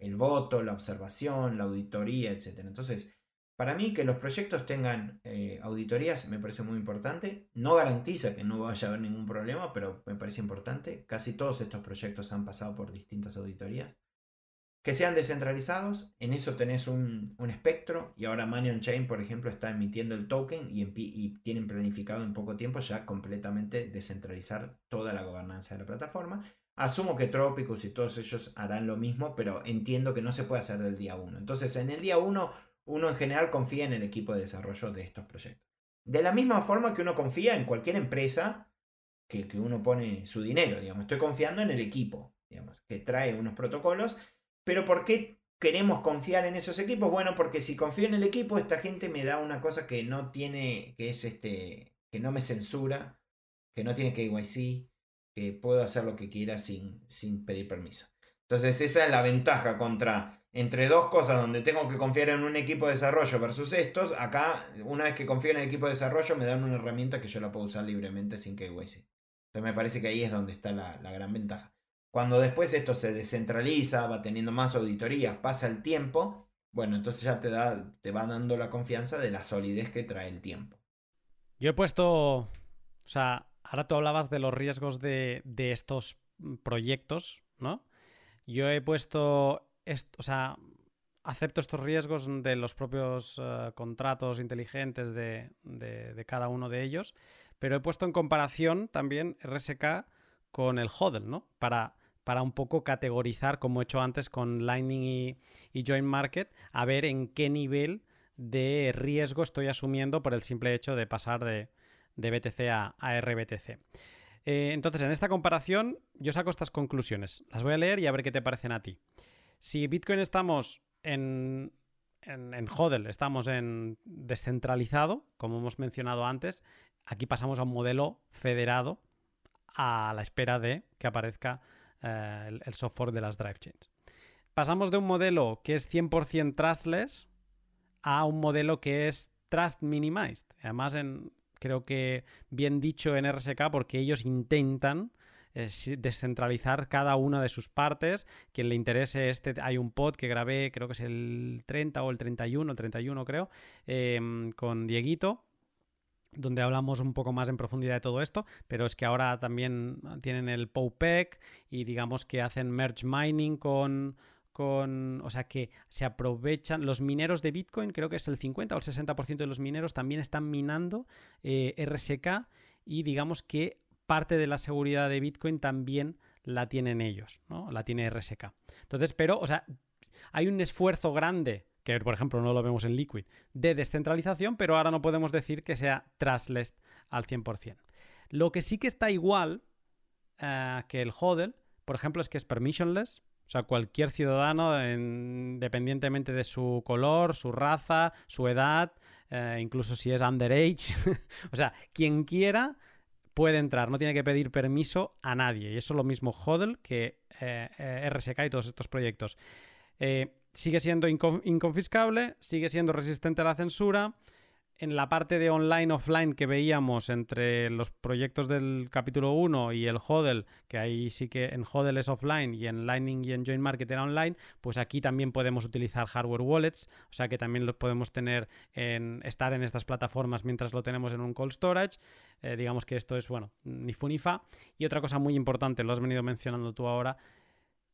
el voto, la observación, la auditoría, etc. Entonces, para mí que los proyectos tengan eh, auditorías me parece muy importante. No garantiza que no vaya a haber ningún problema, pero me parece importante. Casi todos estos proyectos han pasado por distintas auditorías. Que sean descentralizados, en eso tenés un, espectro y ahora Money on Chain, por ejemplo, está emitiendo el token y, tienen planificado en poco tiempo ya completamente descentralizar toda la gobernanza de la plataforma. Asumo que Tropicus y todos ellos harán lo mismo, pero entiendo que no se puede hacer del día 1. Entonces, en el día 1, uno en general confía en el equipo de desarrollo de estos proyectos. De la misma forma que uno confía en cualquier empresa que, uno pone su dinero, digamos. Estoy confiando en el equipo, digamos, que trae unos protocolos. Pero ¿por qué queremos confiar en esos equipos? Bueno, porque si confío en el equipo, esta gente me da una cosa que no tiene, que es este, que no me censura, que no tiene KYC, que puedo hacer lo que quiera sin, sin pedir permiso. Entonces esa es la ventaja contra entre dos cosas donde tengo que confiar en un equipo de desarrollo versus estos. Acá, una vez que confío en el equipo de desarrollo, me dan una herramienta que yo la puedo usar libremente sin KYC. Entonces me parece que ahí es donde está la, la gran ventaja. Cuando después esto se descentraliza, va teniendo más auditorías, pasa el tiempo, bueno, entonces ya te, da, te va dando la confianza de la solidez que trae el tiempo. Yo he puesto, o sea, Ahora tú hablabas de los riesgos de, estos proyectos, ¿no? Yo he puesto, o sea, acepto estos riesgos de los propios eh, contratos inteligentes de, cada uno de ellos, pero he puesto en comparación también RSK con el HODL, ¿no? Para, para un poco categorizar, como he hecho antes con Lightning y, y Join Market, a ver en qué nivel de riesgo estoy asumiendo por el simple hecho de pasar de, de BTC a, RBTC. Eh, entonces, en esta comparación, yo saco estas conclusiones. Las voy a leer y a ver qué te parecen a ti. Si Bitcoin estamos en, en, en HODL, estamos en descentralizado, como hemos mencionado antes, aquí pasamos a un modelo federado a la espera de que aparezca eh, el, software de las drive chains. Pasamos de un modelo que es 100% trustless a un modelo que es trust minimized. Además, creo que bien dicho en RSK porque ellos intentan eh, descentralizar cada una de sus partes. Quien le interese este, hay un pod que grabé, creo que es el 30 o el 31, el 31 creo, em, con Dieguito, donde hablamos un poco más en profundidad de todo esto, pero es que ahora también tienen el POPEC y digamos que hacen merge mining con, o sea que se aprovechan, los mineros de Bitcoin, creo que es el 50 o el 60% de los mineros también están minando eh, RSK y digamos que parte de la seguridad de Bitcoin también la tienen ellos, ¿no? La tiene RSK. Entonces, pero, o sea, hay un esfuerzo grande que por ejemplo no lo vemos en Liquid, de descentralización, pero ahora no podemos decir que sea trustless al 100%. Lo que sí que está igual eh, que el HODL, por ejemplo, es que es permissionless, o sea, cualquier ciudadano, independientemente de su color, su raza, su edad, eh, incluso si es underage, o sea, quien quiera puede entrar, no tiene que pedir permiso a nadie. Y eso es lo mismo HODL que eh, RSK y todos estos proyectos. Sigue siendo inconfiscable, sigue siendo resistente a la censura en la parte de online-offline que veíamos entre los proyectos del capítulo 1 y el HODL, que ahí sí que en HODL es offline y en Lightning y en Join Market era online, pues aquí también podemos utilizar hardware wallets, o sea que también los podemos tener en estar en estas plataformas mientras lo tenemos en un cold storage. Eh, digamos que esto es, bueno, ni fu ni fa. Y otra cosa muy importante, lo has venido mencionando tú ahora,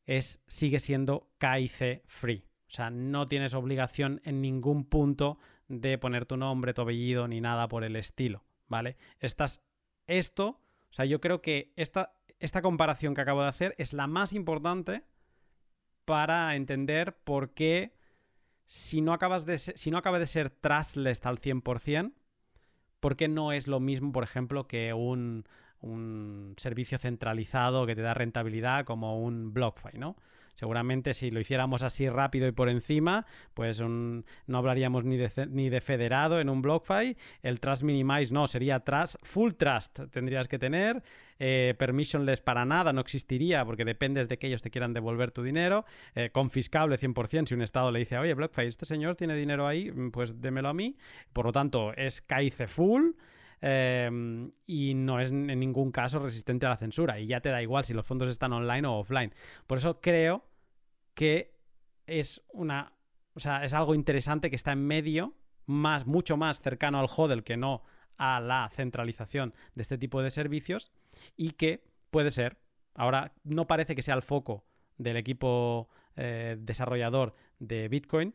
es sigue siendo KIC free. O sea, no tienes obligación en ningún punto de poner tu nombre, tu apellido, ni nada por el estilo, ¿vale? Estás, esto, o sea, yo creo que esta, esta comparación que acabo de hacer es la más importante para entender por qué si no, acabas de si no acaba de ser trustless al 100%, ¿por qué no es lo mismo, por ejemplo, que un, un servicio centralizado que te da rentabilidad como un BlockFi, ¿no? Seguramente si lo hiciéramos así rápido y por encima, pues no hablaríamos ni de, ni de federado en un BlockFi. El Trust Minimize no, sería Trust, Full Trust tendrías que tener. Eh, permissionless para nada no existiría porque dependes de que ellos te quieran devolver tu dinero. Eh, confiscable 100% si un Estado le dice, oye, BlockFi, este señor tiene dinero ahí, pues démelo a mí. Por lo tanto, es CAICE full. Em, y no es en ningún caso resistente a la censura. Y ya te da igual si los fondos están online o offline. Por eso creo que es una. O sea, es algo interesante que está en medio, más, mucho más cercano al HODL que no a la centralización de este tipo de servicios. Y que puede ser. Ahora no parece que sea el foco del equipo eh, desarrollador de Bitcoin,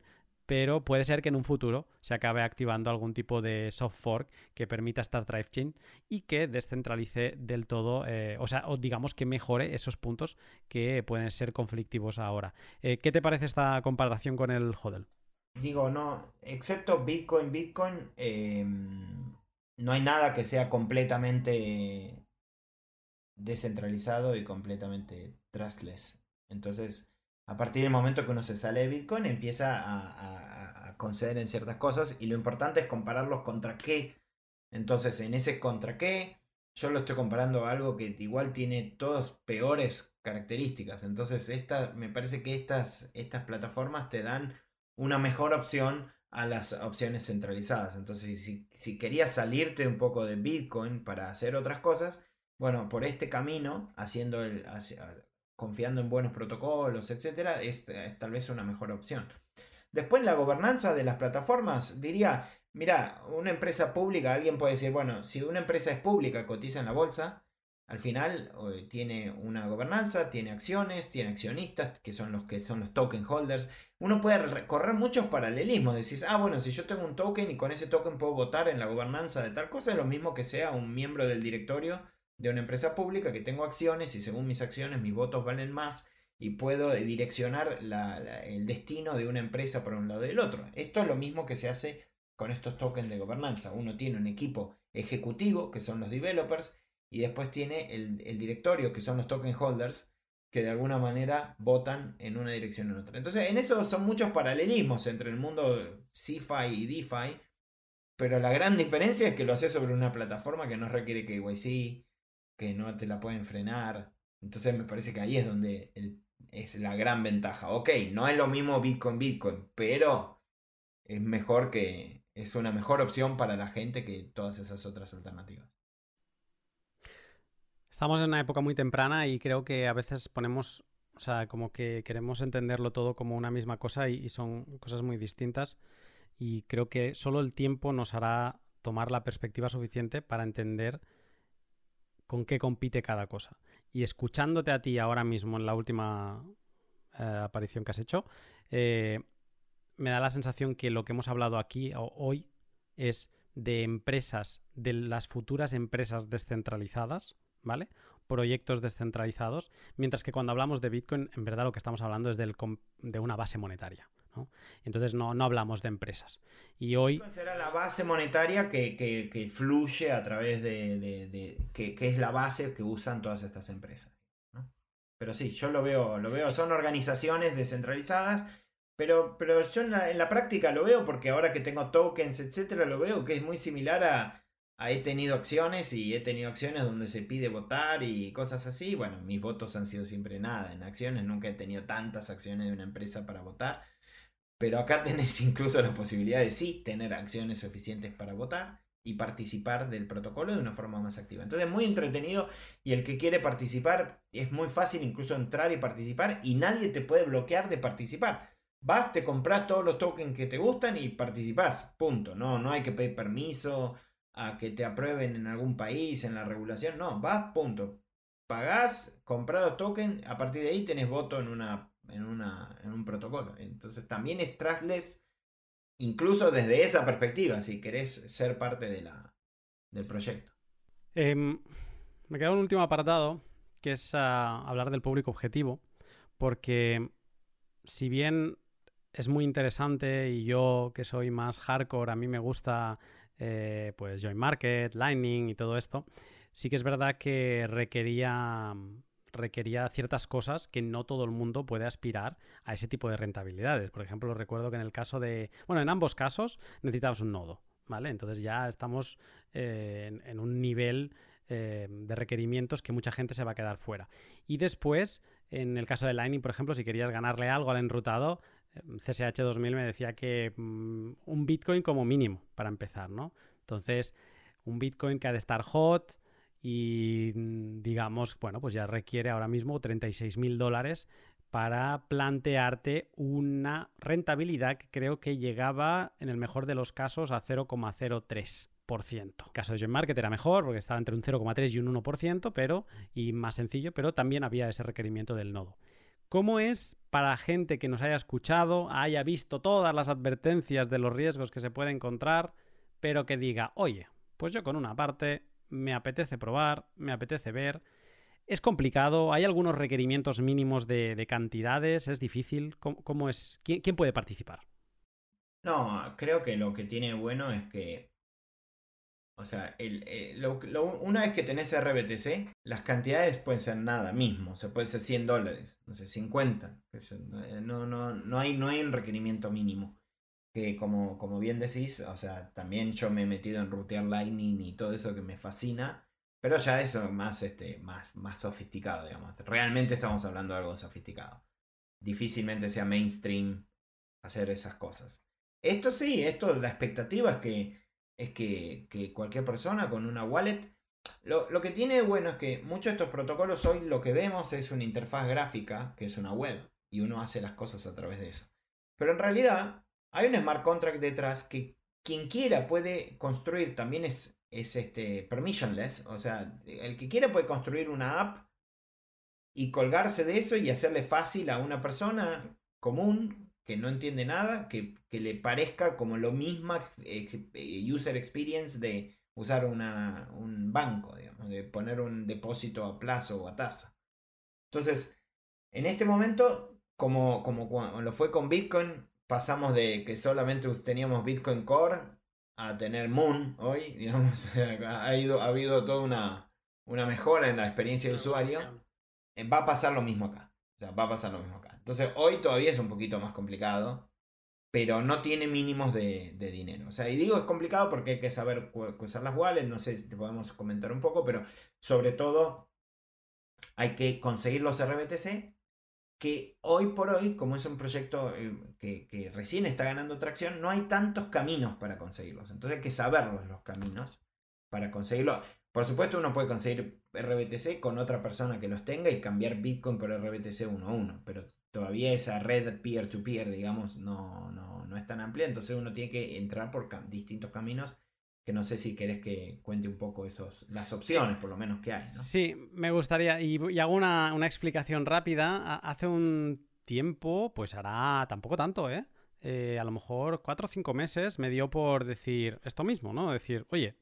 pero puede ser que en un futuro se acabe activando algún tipo de soft fork que permita estas drive chain y que descentralice del todo, eh, o sea, o digamos que mejore esos puntos que pueden ser conflictivos ahora. Eh, ¿Qué te parece esta comparación con el HODL? Digo, no, excepto Bitcoin, Bitcoin, em, no hay nada que sea completamente descentralizado y completamente trustless. Entonces, a partir del momento que uno se sale de Bitcoin, empieza a, conceder en ciertas cosas y lo importante es compararlos contra qué. Entonces, en ese contra qué, yo lo estoy comparando a algo que igual tiene todas peores características. Entonces, esta, me parece que estas, estas plataformas te dan una mejor opción a las opciones centralizadas. Entonces, si, si querías salirte un poco de Bitcoin para hacer otras cosas, bueno, por este camino, haciendo el, confiando en buenos protocolos, etcétera, es, tal vez una mejor opción. Después la gobernanza de las plataformas, diría, mira, una empresa pública, alguien puede decir, bueno, si una empresa es pública, cotiza en la bolsa, al final tiene una gobernanza, tiene acciones, tiene accionistas, que son los que son los token holders. Uno puede recorrer muchos paralelismos. Decís, ah, bueno, si yo tengo un token y con ese token puedo votar en la gobernanza de tal cosa, es lo mismo que sea un miembro del directorio de una empresa pública que tengo acciones y según mis acciones mis votos valen más y puedo direccionar el destino de una empresa por un lado y del otro. Esto es lo mismo que se hace con estos tokens de gobernanza. Uno tiene un equipo ejecutivo, que son los developers, y después tiene el, directorio, que son los token holders, que de alguna manera votan en una dirección o en otra. Entonces, en eso son muchos paralelismos entre el mundo CeFi y DeFi, pero la gran diferencia es que lo hace sobre una plataforma que no requiere KYC, que no te la pueden frenar. Entonces me parece que ahí es donde es la gran ventaja. Ok, no es lo mismo Bitcoin Bitcoin, pero es mejor que es una mejor opción para la gente que todas esas otras alternativas. Estamos en una época muy temprana y creo que a veces ponemos, o sea, como que queremos entenderlo todo como una misma cosa y son cosas muy distintas. Y creo que solo el tiempo nos hará tomar la perspectiva suficiente para entender con qué compite cada cosa. Y escuchándote a ti ahora mismo en la última eh, aparición que has hecho, eh, me da la sensación que lo que hemos hablado aquí hoy es de empresas, de las futuras empresas descentralizadas, ¿vale? Proyectos descentralizados, mientras que cuando hablamos de Bitcoin, en verdad lo que estamos hablando es del, de una base monetaria. Entonces no, no, hablamos de empresas. Y hoy... Será la base monetaria que, fluye a través de... que, es la base que usan todas estas empresas. Pero sí, yo lo veo, lo veo, son organizaciones descentralizadas, pero, pero yo en la, práctica lo veo porque ahora que tengo tokens, etcétera, lo veo que es muy similar a, a, he tenido acciones y he tenido acciones donde se pide votar y cosas así. Bueno, mis votos han sido siempre nada en acciones, nunca he tenido tantas acciones de una empresa para votar. Pero acá tenés incluso la posibilidad de sí tener acciones suficientes para votar y participar del protocolo de una forma más activa. Entonces es muy entretenido y el que quiere participar es muy fácil incluso entrar y participar y nadie te puede bloquear de participar. Vas, te compras todos los tokens que te gustan y participás. Punto. No, no hay que pedir permiso a que te aprueben en algún país, en la regulación. No, vas, punto. Pagás, compras los tokens, a partir de ahí tenés voto en una en, una, en un protocolo. Entonces también es incluso desde esa perspectiva, si querés ser parte de la, del proyecto. Em, me queda un último apartado, que es ah, hablar del público objetivo, porque si bien es muy interesante y yo que soy más hardcore, a mí me gusta eh, pues Join Market, Lightning y todo esto, sí que es verdad que requería requería ciertas cosas que no todo el mundo puede aspirar a ese tipo de rentabilidades. Por ejemplo, recuerdo que en el caso de, bueno, en ambos casos necesitabas un nodo, ¿vale? Entonces ya estamos eh, en, un nivel eh, de requerimientos que mucha gente se va a quedar fuera. Y después, en el caso de Lightning, por ejemplo, si querías ganarle algo al enrutado, CSH 2000 me decía que mm, un Bitcoin como mínimo para empezar, ¿no? Entonces, un Bitcoin que ha de estar hot, y mm, digamos, bueno, pues ya requiere ahora mismo 36 mil dólares para plantearte una rentabilidad que creo que llegaba en el mejor de los casos a 0,03%. El caso de Join Market era mejor porque estaba entre un 0,3 y un 1%, pero y más sencillo, pero también había ese requerimiento del nodo. ¿Cómo es para gente que nos haya escuchado, haya visto todas las advertencias de los riesgos que se puede encontrar, pero que diga, oye, pues yo con una parte me apetece probar, me apetece ver. Es complicado, hay algunos requerimientos mínimos de, cantidades, es difícil. ¿Cómo, es? ¿Quién, puede participar? No, creo que lo que tiene bueno es que. O sea, el, eh, una vez que tenés RBTC, las cantidades pueden ser nada mismo. O sea, puede ser 100 dólares, no sé, 50. No, no, no, hay, no hay un requerimiento mínimo que como, como bien decís, o sea, también yo me he metido en rutear Lightning y todo eso que me fascina, pero ya eso más, este, más, más sofisticado, digamos. Realmente estamos hablando de algo sofisticado. Difícilmente sea mainstream hacer esas cosas. Esto sí, esto, la expectativa es que, es que, que cualquier persona con una wallet... Lo, lo, que tiene bueno es que muchos de estos protocolos hoy lo que vemos es una interfaz gráfica, que es una web, y uno hace las cosas a través de eso. Pero en realidad hay un smart contract detrás que quien quiera puede construir, también es, es este, permissionless, o sea, el que quiera puede construir una app y colgarse de eso y hacerle fácil a una persona común que no entiende nada, que, le parezca como lo misma eh, eh, user experience de usar una, un banco, digamos, de poner un depósito a plazo o a tasa. Entonces, en este momento, como, como lo fue con Bitcoin, pasamos de que solamente teníamos Bitcoin Core a tener Moon hoy, digamos, ha, ido, ha habido toda una, una mejora en la experiencia de usuario. Eh, va a pasar lo mismo acá. O sea, va a pasar lo mismo acá. Entonces, hoy todavía es un poquito más complicado, pero no tiene mínimos de, dinero. O sea, y digo es complicado porque hay que saber usar las wallets, no sé si te podemos comentar un poco, pero sobre todo hay que conseguir los RBTC que hoy por hoy, como es un proyecto eh, que, recién está ganando tracción, no hay tantos caminos para conseguirlos. Entonces hay que saberlos los caminos para conseguirlo. Por supuesto, uno puede conseguir RBTC con otra persona que los tenga y cambiar Bitcoin por RBTC uno a uno, pero todavía esa red peer-to-peer, digamos, no, no, no es tan amplia. Entonces uno tiene que entrar por distintos caminos que no sé si querés que cuente un poco esos, las opciones, por lo menos que hay. Sí, me gustaría, y, hago una, explicación rápida. Hace un tiempo, pues hará tampoco tanto, ¿eh? ¿eh? A lo mejor cuatro o cinco meses me dio por decir esto mismo, ¿no? Decir, oye,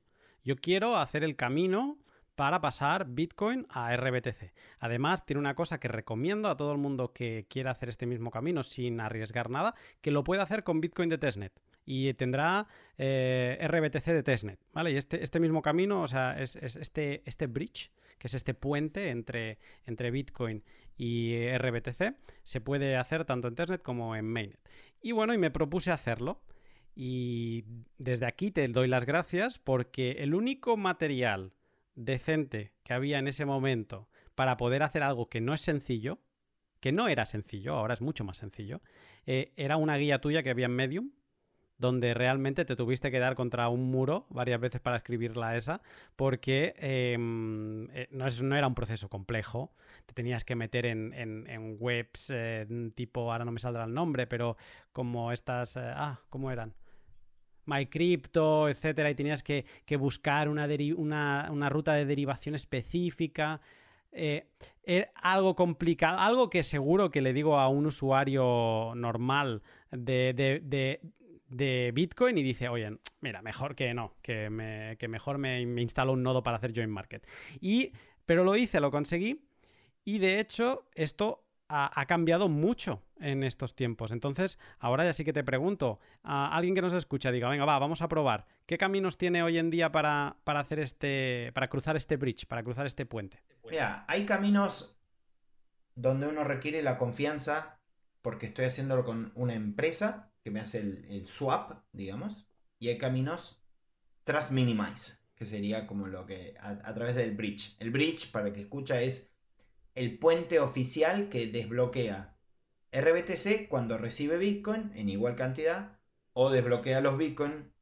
yo quiero hacer el camino para pasar Bitcoin a RBTC. Además, tiene una cosa que recomiendo a todo el mundo que quiera hacer este mismo camino sin arriesgar nada, que lo pueda hacer con Bitcoin de testnet y tendrá eh, RBTC de testnet, ¿vale? Y este, este mismo camino, o sea, es, este, este bridge, que es este puente entre, entre Bitcoin y RBTC, se puede hacer tanto en testnet como en mainnet. Y bueno, y me propuse hacerlo. Y desde aquí te doy las gracias porque el único material decente que había en ese momento para poder hacer algo que no es sencillo, que no era sencillo, ahora es mucho más sencillo, eh, era una guía tuya que había en Medium, donde realmente te tuviste que dar contra un muro varias veces para escribirla esa, porque em, eh, no, no, era un proceso complejo, te tenías que meter en, webs eh, tipo, ahora no me saldrá el nombre, pero como estas, eh, ah, ¿cómo eran? MyCrypto, etcétera, y tenías que, buscar una, una, ruta de derivación específica. algo complicado, algo que seguro que le digo a un usuario normal de, de Bitcoin y dice, oye, mira, mejor que no, que, mejor me, instalo un nodo para hacer join market. Y, pero lo hice, lo conseguí y de hecho esto ha, cambiado mucho en estos tiempos. Entonces, ahora ya sí que te pregunto, a alguien que nos escucha, diga, venga, va, vamos a probar. ¿Qué caminos tiene hoy en día para, para hacer este, para cruzar este bridge, para cruzar este puente? Mira, hay caminos donde uno requiere la confianza porque estoy haciéndolo con una empresa que me hace el, swap, digamos, y hay caminos tras minimize, que sería como lo que a, través del bridge. El bridge, para el que escucha, es el puente oficial que desbloquea RBTC cuando recibe Bitcoin en igual cantidad o desbloquea los Bitcoin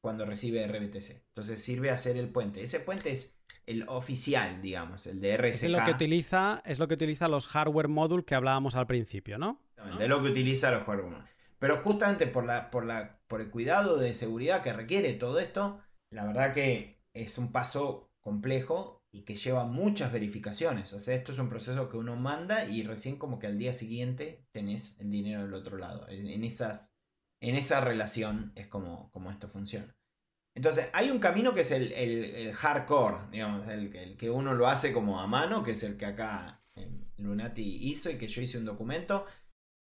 cuando recibe RBTC. Entonces sirve a hacer el puente. Ese puente es el oficial, digamos, el de RSK. Es lo que utiliza, es lo que utiliza los hardware module que hablábamos al principio, ¿no? Es lo que utiliza los hardware module. Pero justamente por, la, por, la, por el cuidado de seguridad que requiere todo esto, la verdad que es un paso complejo y que lleva muchas verificaciones. O sea, esto es un proceso que uno manda y recién como que al día siguiente tenés el dinero del otro lado. En, esas, en esa relación es como, como esto funciona. Entonces, hay un camino que es el, hardcore, digamos, el, que uno lo hace como a mano, que es el que acá Lunati hizo y que yo hice un documento.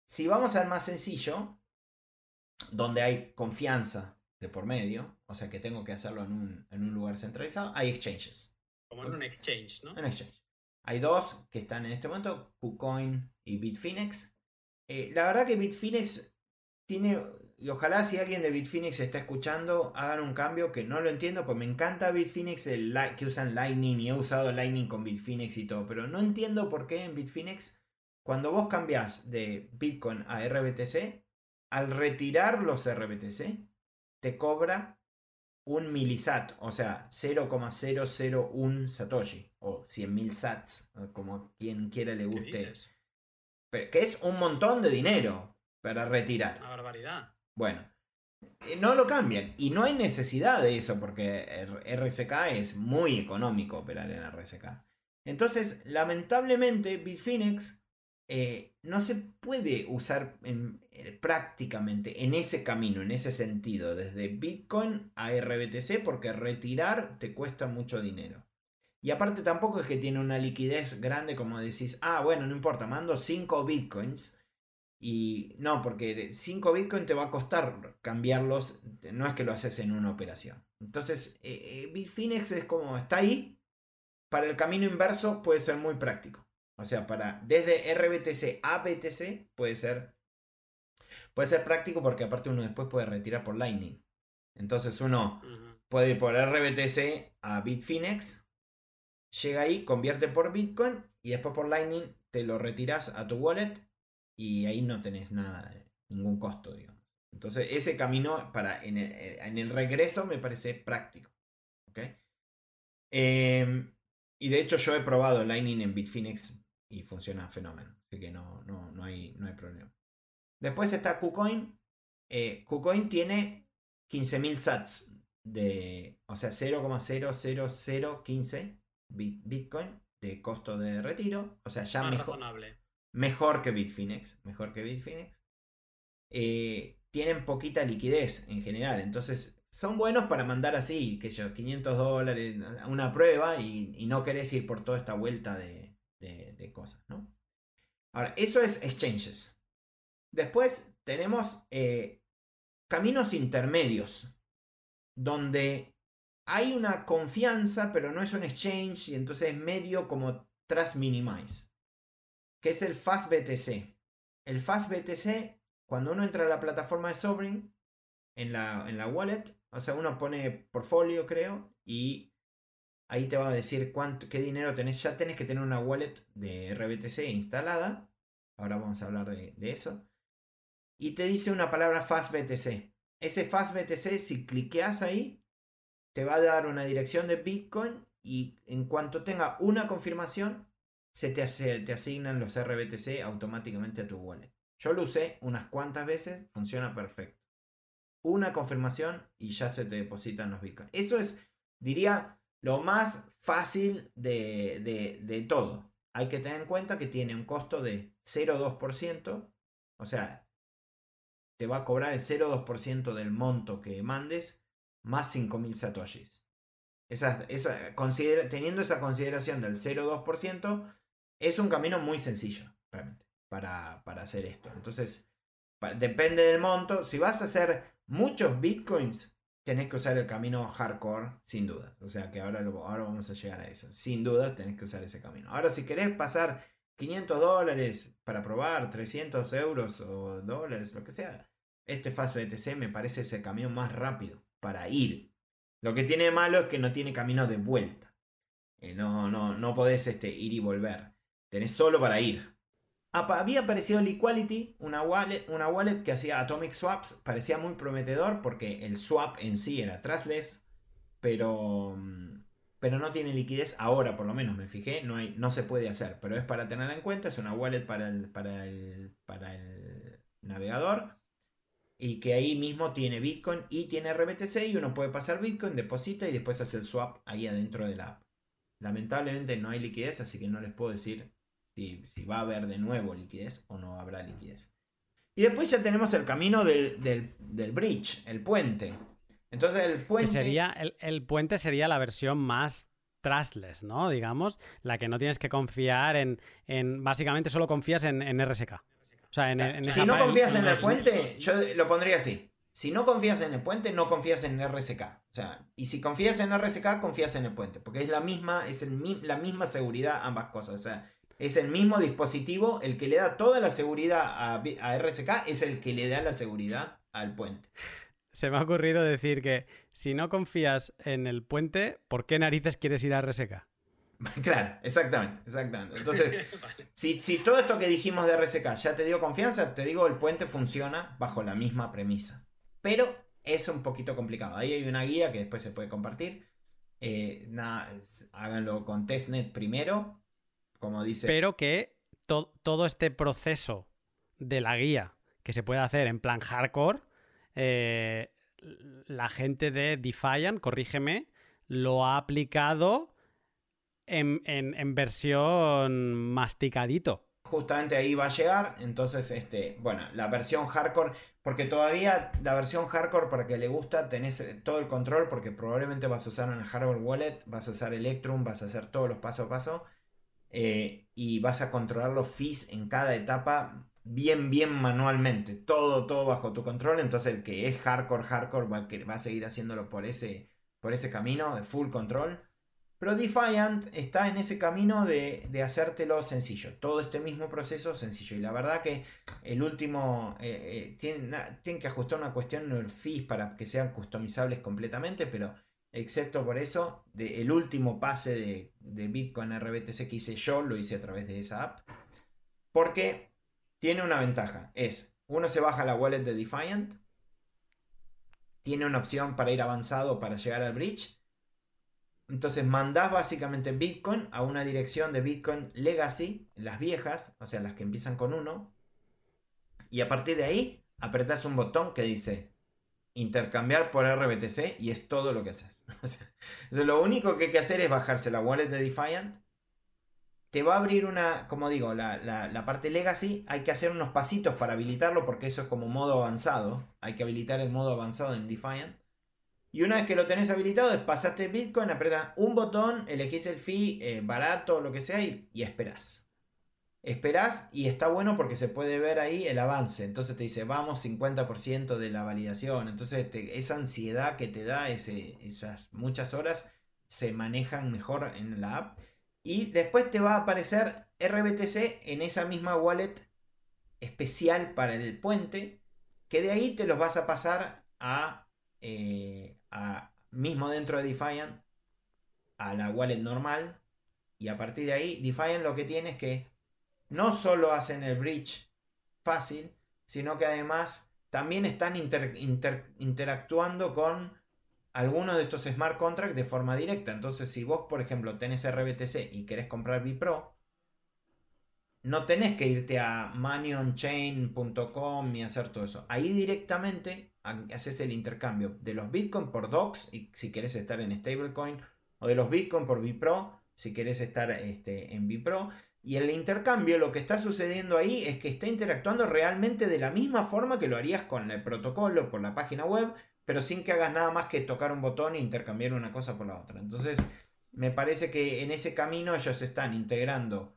Si vamos al más sencillo, donde hay confianza de por medio, o sea que tengo que hacerlo en un, en un lugar centralizado, hay exchanges. Como en un exchange, ¿no? Un exchange. Hay dos que están en este momento, KuCoin y Bitfinex. Eh, la verdad que Bitfinex tiene, y ojalá si alguien de Bitfinex está escuchando, hagan un cambio que no lo entiendo, pues me encanta Bitfinex el, que usan Lightning y he usado Lightning con Bitfinex y todo, pero no entiendo por qué en Bitfinex, cuando vos cambias de Bitcoin a RBTC, al retirar los RBTC, te cobra un milisat, o sea, 0,001 satoshi, o 100.000 sats, como quien quiera le guste. Pero, que es un montón de dinero para retirar. Una barbaridad. Bueno, eh, no lo cambian. Y no hay necesidad de eso, porque RSK es muy económico operar en RSK. Entonces, lamentablemente, Bitfinex eh, no se puede usar eh, prácticamente en ese camino, en ese sentido, desde Bitcoin a RBTC, porque retirar te cuesta mucho dinero. Y aparte tampoco es que tiene una liquidez grande como decís, ah, bueno, no importa, mando 5 Bitcoins. Y no, porque 5 Bitcoins te va a costar cambiarlos, no es que lo haces en una operación. Entonces, eh, Bitfinex es como, está ahí, para el camino inverso puede ser muy práctico. O sea, para desde RBTC a BTC puede ser puede ser práctico porque aparte uno después puede retirar por Lightning. Entonces uno puede ir por RBTC a Bitfinex, llega ahí, convierte por Bitcoin y después por Lightning te lo retiras a tu wallet y ahí no tenés nada, ningún costo, digamos. Entonces ese camino para en el, regreso me parece práctico. ¿okay? Em, y de hecho yo he probado Lightning en Bitfinex y funciona fenómeno. Así que no, no, no, hay, no hay problema. Después está KuCoin. Eh, KuCoin tiene 15.000 sats de, o sea, 0,00015 Bitcoin de costo de retiro. O sea, ya mejor, mejor que Bitfinex. Mejor que Bitfinex. Eh, tienen poquita liquidez en general. Entonces, son buenos para mandar así, que yo, 500 dólares, una prueba y, y no querés ir por toda esta vuelta de, de, cosas, ¿no? Ahora, eso es exchanges. Después tenemos eh, caminos intermedios, donde hay una confianza, pero no es un exchange, y entonces es medio como Trust Minimize, que es el Fast BTC. El Fast BTC, cuando uno entra a la plataforma de Sovereign, en la, en la wallet, o sea, uno pone portfolio, creo, y Ahí te va a decir cuánto, qué dinero tenés. Ya tenés que tener una wallet de RBTC instalada. Ahora vamos a hablar de, eso. Y te dice una palabra FastBTC. Ese FastBTC, si cliqueas ahí, te va a dar una dirección de Bitcoin y en cuanto tenga una confirmación, se te, te asignan los RBTC automáticamente a tu wallet. Yo lo usé unas cuantas veces, funciona perfecto. Una confirmación y ya se te depositan los Bitcoin. Eso es, diría, lo más fácil de, todo. Hay que tener en cuenta que tiene un costo de 0,2%, o sea, te va a cobrar el 0,2% del monto que mandes más 5.000 satoshis. Esa, teniendo esa consideración del 0,2%, es un camino muy sencillo, realmente, para, para hacer esto. Entonces, depende del monto. Si vas a hacer muchos bitcoins, tenés que usar el camino hardcore, sin duda. O sea que ahora, ahora vamos a llegar a eso. Sin duda tenés que usar ese camino. Ahora, si querés pasar 500 dólares para probar, 300 euros o dólares, lo que sea, este Fast BTC me parece ese camino más rápido para ir. Lo que tiene de malo es que no tiene camino de vuelta. Eh, no, no, no podés este, ir y volver. Tenés solo para ir había aparecido Liquality, una wallet, una wallet que hacía Atomic Swaps, parecía muy prometedor porque el swap en sí era trustless, pero, mm, pero no tiene liquidez ahora, por lo menos me fijé, no, hay, no se puede hacer, pero es para tener en cuenta, es una wallet para el, para el, para el navegador y que ahí mismo tiene Bitcoin y tiene RBTC y uno puede pasar Bitcoin, deposita y después hace el swap ahí adentro de la app. lamentablemente no hay liquidez, así que no les puedo decir si, va a haber de nuevo liquidez o no habrá liquidez. Y después ya tenemos el camino del, bridge, el puente. Entonces el puente... sería, el, puente sería la versión más trustless, ¿no? Digamos, la que no tienes que confiar en... en básicamente solo confías en, RSK. O sea, en, si no confías en el puente, yo lo pondría así. Si no confías en el puente, no confías en RSK. O sea, y si confías en RSK, confías en el puente. Porque es la misma, es la misma seguridad ambas cosas. O sea, es el mismo dispositivo, el que le da toda la seguridad a, a RSK es el que le da la seguridad al puente. Se me ha ocurrido decir que si no confías en el puente, ¿por qué narices quieres ir a RSK? Claro, exactamente, exactamente. Entonces, si, si, todo esto que dijimos de RSK ya te dio confianza, te digo, el puente funciona bajo la misma premisa pero es un poquito complicado. Ahí hay una guía que después se puede compartir. Eh, háganlo con testnet primero, como dice. Pero que todo este proceso de la guía que se puede hacer en plan hardcore, eh, la gente de Defiant, corrígeme, lo ha aplicado en, en versión masticadito justamente ahí va a llegar. Entonces, este, bueno, la versión hardcore, porque todavía la versión hardcore, para que le gusta, tenés eh, todo el control, porque probablemente vas a usar un hardware wallet, vas a usar Electrum, vas a hacer todos los paso a paso, eh, y vas a controlar los fees en cada etapa bien, bien manualmente. Todo, todo bajo tu control. Entonces, el que es hardcore, hardcore, va, va a seguir haciéndolo por ese, por ese camino de full control. Pero Defiant está en ese camino de, hacértelo sencillo. Todo este mismo proceso sencillo. Y la verdad que el último. Eh, eh, tienen, que ajustar una cuestión en el fees para que sean customizables completamente. Pero excepto por eso, el último pase de, de Bitcoin RBTC que hice yo, lo hice a través de esa app. Porque tiene una ventaja. Es, uno se baja la wallet de Defiant. Tiene una opción para ir avanzado para llegar al bridge entonces mandás básicamente Bitcoin a una dirección de Bitcoin Legacy, las viejas, o sea, las que empiezan con 1. Y a partir de ahí apretás un botón que dice intercambiar por RBTC y es todo lo que haces. lo único que hay que hacer es bajarse la wallet de Defiant. Te va a abrir una, como digo, la, la parte legacy. Hay que hacer unos pasitos para habilitarlo porque eso es como modo avanzado. Hay que habilitar el modo avanzado en Defiant. Y una vez que lo tenés habilitado, pasaste Bitcoin, apretas un botón, elegís el fee eh, barato o lo que sea y, esperás. Esperás y está bueno porque se puede ver ahí el avance. Entonces te dice, vamos 50% de la validación. Entonces esa ansiedad que te da esas muchas horas se manejan mejor en la app. Y después te va a aparecer RBTC en esa misma wallet especial para el puente. Que de ahí te los vas a pasar a eh, mismo dentro de Defiant a la wallet normal. Y a partir de ahí, Defiant lo que tiene es que no solo hacen el bridge fácil, sino que además también están interactuando con algunos de estos smart contracts de forma directa. Entonces, si vos, por ejemplo, tenés RBTC y querés comprar Bipro, no tenés que irte a manionchain.com y hacer todo eso. Ahí directamente haces el intercambio de los Bitcoin por DOCS y si querés estar en stablecoin o de los Bitcoin por Bipro si querés estar este, en Bipro. Y el intercambio, lo que está sucediendo ahí es que está interactuando realmente de la misma forma que lo harías con el protocolo por la página web, pero sin que hagas nada más que tocar un botón e intercambiar una cosa por la otra. Entonces, me parece que en ese camino ellos están integrando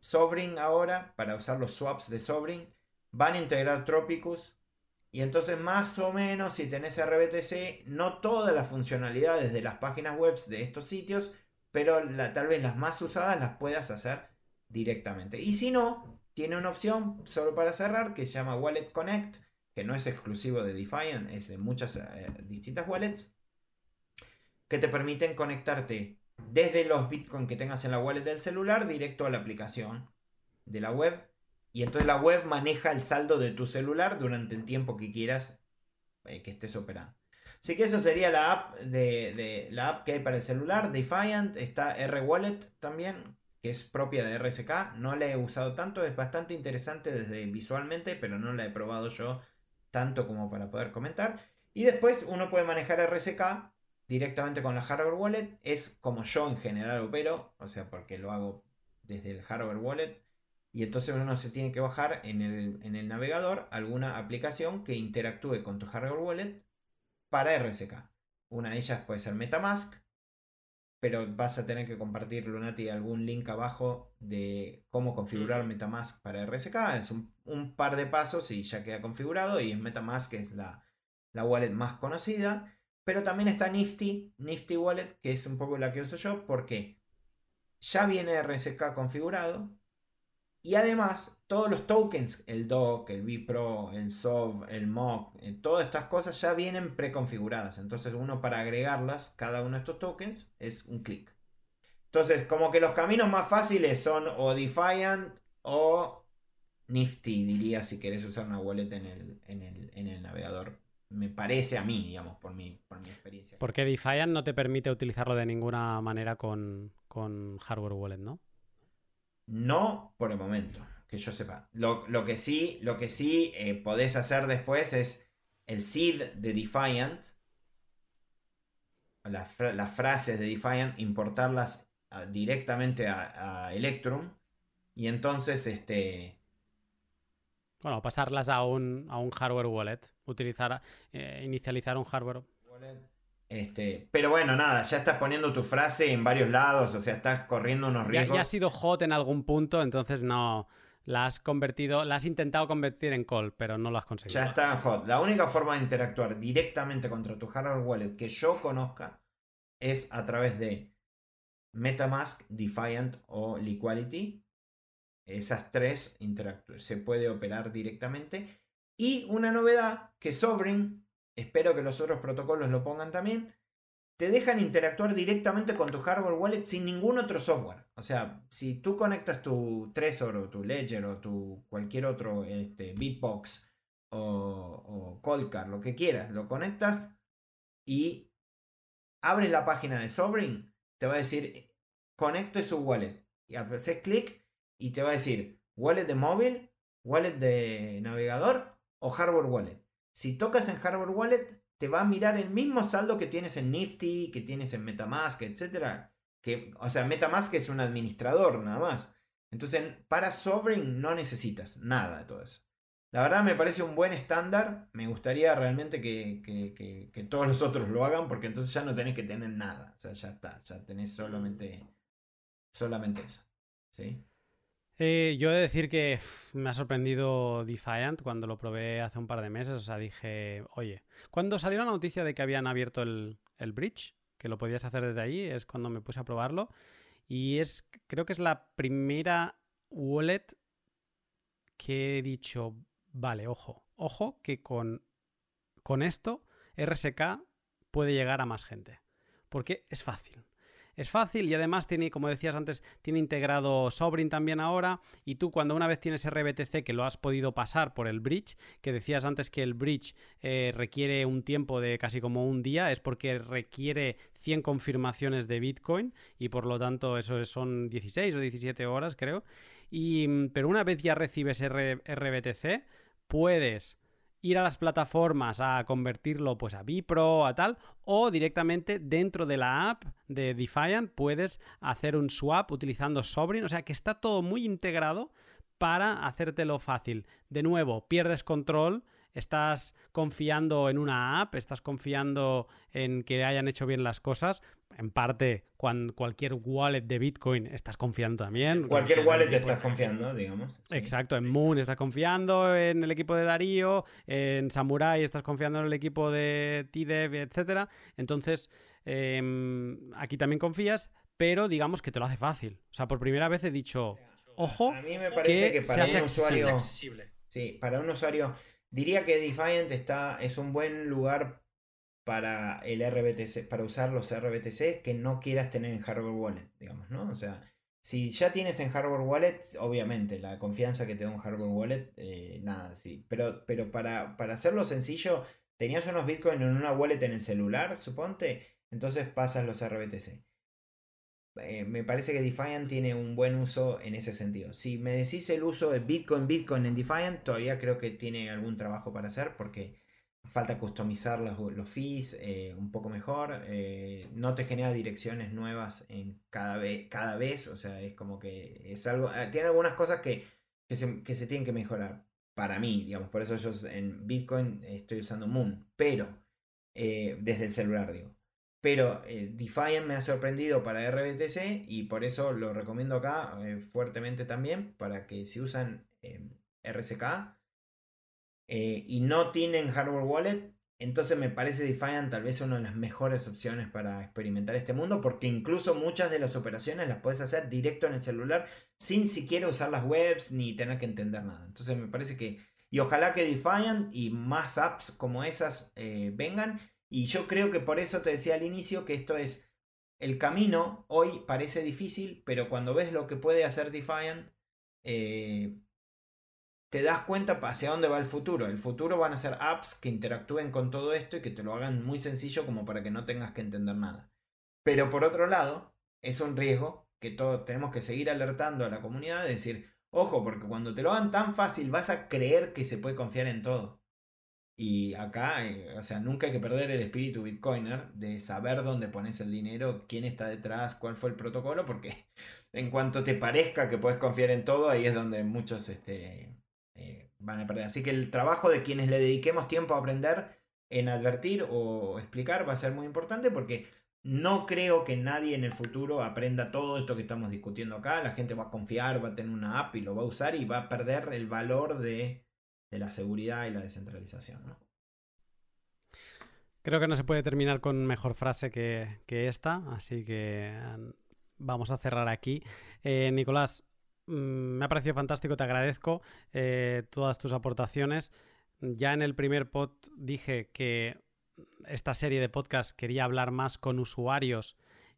Sovereign ahora, para usar los swaps de Sovereign, van a integrar Tropicus. Y entonces más o menos si tenés RBTC, no todas las funcionalidades de las páginas web de estos sitios, pero tal vez las más usadas las puedas hacer directamente. Y si no, tiene una opción solo para cerrar que se llama Wallet Connect, que no es exclusivo de Defiant, es de muchas eh, distintas wallets, que te permiten conectarte desde los Bitcoin que tengas en la wallet del celular directo a la aplicación de la web. Y entonces la web maneja el saldo de tu celular durante el tiempo que quieras eh, que estés operando. Así que eso sería la app, de, la app que hay para el celular. Defiant, está R-Wallet también, que es propia de RSK. No la he usado tanto, es bastante interesante desde visualmente, pero no la he probado yo tanto como para poder comentar. Y después uno puede manejar RSK directamente con la hardware wallet. Es como yo en general opero, o sea, porque lo hago desde el hardware wallet. Y entonces uno se tiene que bajar en el, en el navegador alguna aplicación que interactúe con tu hardware wallet para RSK. Una de ellas puede ser Metamask, pero vas a tener que compartir, Lunati, algún link abajo de cómo configurar Metamask para RSK. Es un, par de pasos y ya queda configurado. Y es Metamask, que es la, la wallet más conocida. Pero también está Nifty, Nifty Wallet, que es un poco la que uso yo, porque ya viene RSK configurado. Y además, todos los tokens, el DOC, el vPro, el SOV, el MOC, eh, todas estas cosas ya vienen preconfiguradas. Entonces, uno para agregarlas, cada uno de estos tokens, es un clic. Entonces, como que los caminos más fáciles son o Defiant o Nifty, diría, si querés usar una wallet en el, en el, navegador. Me parece a mí, digamos, por mi, por mi experiencia. Porque Defiant no te permite utilizarlo de ninguna manera con, con hardware wallet, ¿no? No por el momento, que yo sepa. Lo, que sí, lo que sí eh, podés hacer después es el seed de Defiant, las, frases de Defiant, importarlas ah, directamente a, Electrum y entonces este... Bueno, pasarlas a un, a un hardware wallet, utilizar, eh, inicializar un hardware wallet este, pero bueno, nada, ya estás poniendo tu frase en varios lados, o sea, estás corriendo unos riesgos. Ya, ha sido hot en algún punto, entonces no. La has convertido, la has intentado convertir en call, pero no lo has conseguido. Ya está hot. La única forma de interactuar directamente contra tu hardware wallet que yo conozca es a través de MetaMask, Defiant o Liquidity. Esas tres se puede operar directamente. Y una novedad que Sovereign espero que los otros protocolos lo pongan también, te dejan interactuar directamente con tu hardware wallet sin ningún otro software. O sea, si tú conectas tu Trezor o tu Ledger o tu cualquier otro este, Bitbox o, o Coldcard, lo que quieras, lo conectas y abres la página de Sovereign, te va a decir conecte su wallet. Y haces clic y te va a decir wallet de móvil, wallet de navegador o hardware wallet. Si tocas en Hardware Wallet, te va a mirar el mismo saldo que tienes en Nifty, que tienes en Metamask, etc. Que, o sea, Metamask es un administrador nada más. Entonces, para Sovereign no necesitas nada de todo eso. La verdad me parece un buen estándar. Me gustaría realmente que, que, todos los otros lo hagan porque entonces ya no tenés que tener nada. O sea, ya está. Ya tenés solamente, solamente eso. ¿Sí? Eh, yo he de decir que me ha sorprendido Defiant cuando lo probé hace un par de meses. O sea, dije, oye, cuando salió la noticia de que habían abierto el, bridge, que lo podías hacer desde ahí, es cuando me puse a probarlo. Y es, creo que es la primera wallet que he dicho, vale, ojo, ojo, que con, con esto RSK puede llegar a más gente. Porque es fácil es fácil y además tiene, como decías antes, tiene integrado Sobrin también ahora y tú cuando una vez tienes RBTC que lo has podido pasar por el bridge, que decías antes que el bridge eh, requiere un tiempo de casi como un día, es porque requiere 100 confirmaciones de Bitcoin y por lo tanto eso son 16 o 17 horas creo. Y, mm, pero una vez ya recibes RBTC, puedes ir a las plataformas a convertirlo pues a Bipro, a tal, o directamente dentro de la app de Defiant puedes hacer un swap utilizando Sovereign, o sea que está todo muy integrado para hacértelo fácil. De nuevo, pierdes control estás confiando en una app, estás confiando en que hayan hecho bien las cosas. En parte, cuando cualquier wallet de Bitcoin estás confiando también. Cualquier wallet te estás confiando, digamos. Exacto, en Moon estás confiando en el equipo de Darío, en Samurai estás confiando en el equipo de TDEV, etc. Entonces, em, aquí también confías, pero digamos que te lo hace fácil. O sea, por primera vez he dicho, ojo, a mí me parece que, para un usuario... Sí, para un usuario Diría que Defiant está, es un buen lugar para el RBTC, para usar los RBTC que no quieras tener en hardware wallet, digamos, ¿no? O sea, si ya tienes en hardware wallet, obviamente, la confianza que te da un hardware wallet, eh, nada, sí. Pero, pero para, para hacerlo sencillo, tenías unos bitcoins en una wallet en el celular, suponte, entonces pasas los RBTC. Eh, me parece que Defiant tiene un buen uso en ese sentido. Si me decís el uso de Bitcoin, Bitcoin en Defiant, todavía creo que tiene algún trabajo para hacer porque falta customizar los, los fees eh, un poco mejor. Eh, no te genera direcciones nuevas en cada, vez, cada vez. O sea, es como que es algo. Eh, tiene algunas cosas que, que, se, que se tienen que mejorar. Para mí, digamos. Por eso yo en Bitcoin estoy usando Moon. Pero, desde el celular, digo. Pero Defiant me ha sorprendido para RBTC y por eso lo recomiendo acá fuertemente también. Para que si usan RCK eh, y no tienen hardware wallet, entonces me parece Defiant tal vez una de las mejores opciones para experimentar este mundo, porque incluso muchas de las operaciones las puedes hacer directo en el celular sin siquiera usar las webs ni tener que entender nada. Entonces me parece que, y ojalá que Defiant y más apps como esas eh, vengan. Y yo creo que por eso te decía al inicio que esto es el camino. Hoy parece difícil, pero cuando ves lo que puede hacer Defiant, eh, te das cuenta hacia dónde va el futuro. El futuro van a ser apps que interactúen con todo esto y que te lo hagan muy sencillo como para que no tengas que entender nada. Pero por otro lado, es un riesgo que todo, tenemos que seguir alertando a la comunidad de decir, ojo, porque cuando te lo hagan tan fácil vas a creer que se puede confiar en todo. Y acá, eh, o sea, nunca hay que perder el espíritu bitcoiner de saber dónde pones el dinero, quién está detrás, cuál fue el protocolo, porque en cuanto te parezca que puedes confiar en todo, ahí es donde muchos este, eh, van a perder. Así que el trabajo de quienes le dediquemos tiempo a aprender en advertir o explicar va a ser muy importante porque no creo que nadie en el futuro aprenda todo esto que estamos discutiendo acá. La gente va a confiar, va a tener una app y lo va a usar y va a perder el valor de, la seguridad y la descentralización. Creo que no se puede terminar con mejor frase que, esta, así que mm, vamos a cerrar aquí. Eh, Nicolás, Mm, me ha parecido fantástico, te agradezco eh, todas tus aportaciones. Ya en el primer pod dije que esta serie de podcast quería hablar más con usuarios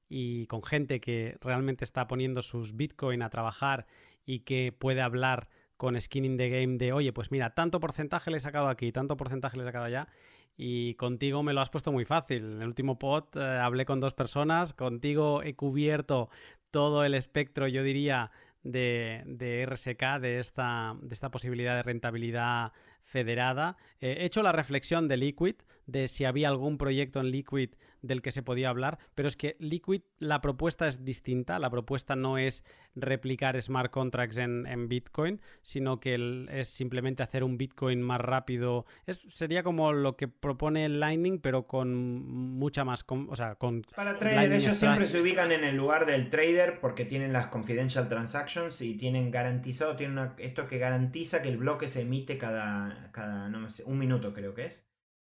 y con gente que realmente está poniendo sus Bitcoin a trabajar y que puede hablar con skin in the game de, oye, pues mira, tanto porcentaje le he sacado aquí, tanto porcentaje le he sacado allá. Y contigo me lo has puesto muy fácil. En el último pod eh, hablé con dos personas, contigo he cubierto todo el espectro, yo diría, de, RSK, de esta, de esta posibilidad de rentabilidad federada. Eh, he hecho la reflexión de Liquid, de si había algún proyecto en Liquid del que se podía hablar, pero es que Liquid la propuesta es distinta, la propuesta no es replicar smart contracts en, Bitcoin, sino que es simplemente hacer un Bitcoin más rápido. Es, sería como lo que propone Lightning, pero con mucha más... o sea, con Para trader, ellos siempre se ubican en el lugar del trader porque tienen las confidential transactions y tienen garantizado, tienen esto que garantiza que el bloque se emite cada, cada no sé, un minuto creo que es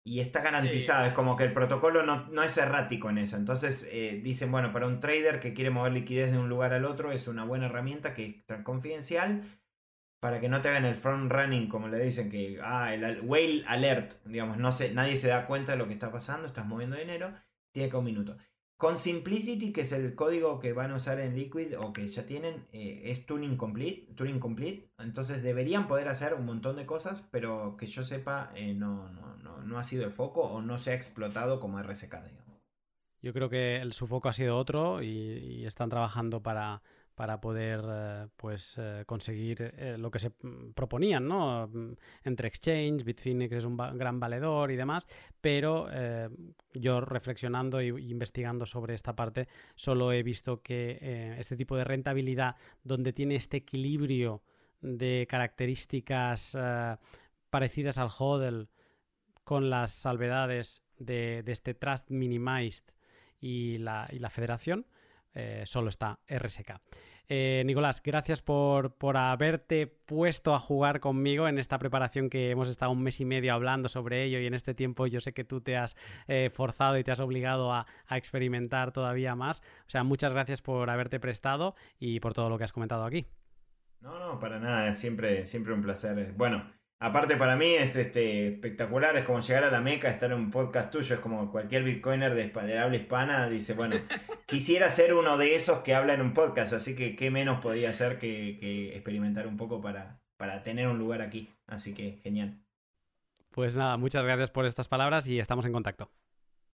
y está garantizado. Es como que el protocolo no, es errático en eso. Entonces eh, dicen, bueno, para un trader que quiere mover liquidez de un lugar al otro es una buena herramienta que es confidencial para que no te hagan el front running, como le dicen, que, ah, el whale alert, digamos, no sé, nadie se da cuenta de lo que está pasando, estás moviendo dinero, tiene que un minuto. Con Simplicity, que es el código que van a usar en Liquid o que ya tienen, eh, es tuning complete, tuning complete. Entonces deberían poder hacer un montón de cosas, pero que yo sepa, eh, no, no, no, no, ha sido el foco o no se ha explotado como RSK, digamos. Yo creo que el, su foco ha sido otro y están trabajando para, para poder eh, pues eh, conseguir eh, lo que se proponían, ¿no? Mm, entre Exchange, Bitfinex es un gran valedor y demás, pero yo reflexionando e investigando sobre esta parte, solo he visto que este tipo de rentabilidad, donde tiene este equilibrio de características parecidas al HODL, con las salvedades de, este Trust Minimized y la, y la federación, eh, solo está RSK. Eh, Nicolás, gracias por, haberte puesto a jugar conmigo en esta preparación que hemos estado un mes y medio hablando sobre ello y en este tiempo yo sé que tú te has eh, forzado y te has obligado a, a, experimentar todavía más. O sea, muchas gracias por haberte prestado y por todo lo que has comentado aquí. No, no, para nada, siempre, siempre un placer. Bueno, Aparte para mí es este, espectacular, es como llegar a la meca, estar en un podcast tuyo, es como cualquier bitcoiner de, habla hispana dice, bueno, quisiera ser uno de esos que habla en un podcast, así que qué menos podía hacer que, experimentar un poco para, para tener un lugar aquí, así que genial. Pues nada, muchas gracias por estas palabras y estamos en contacto.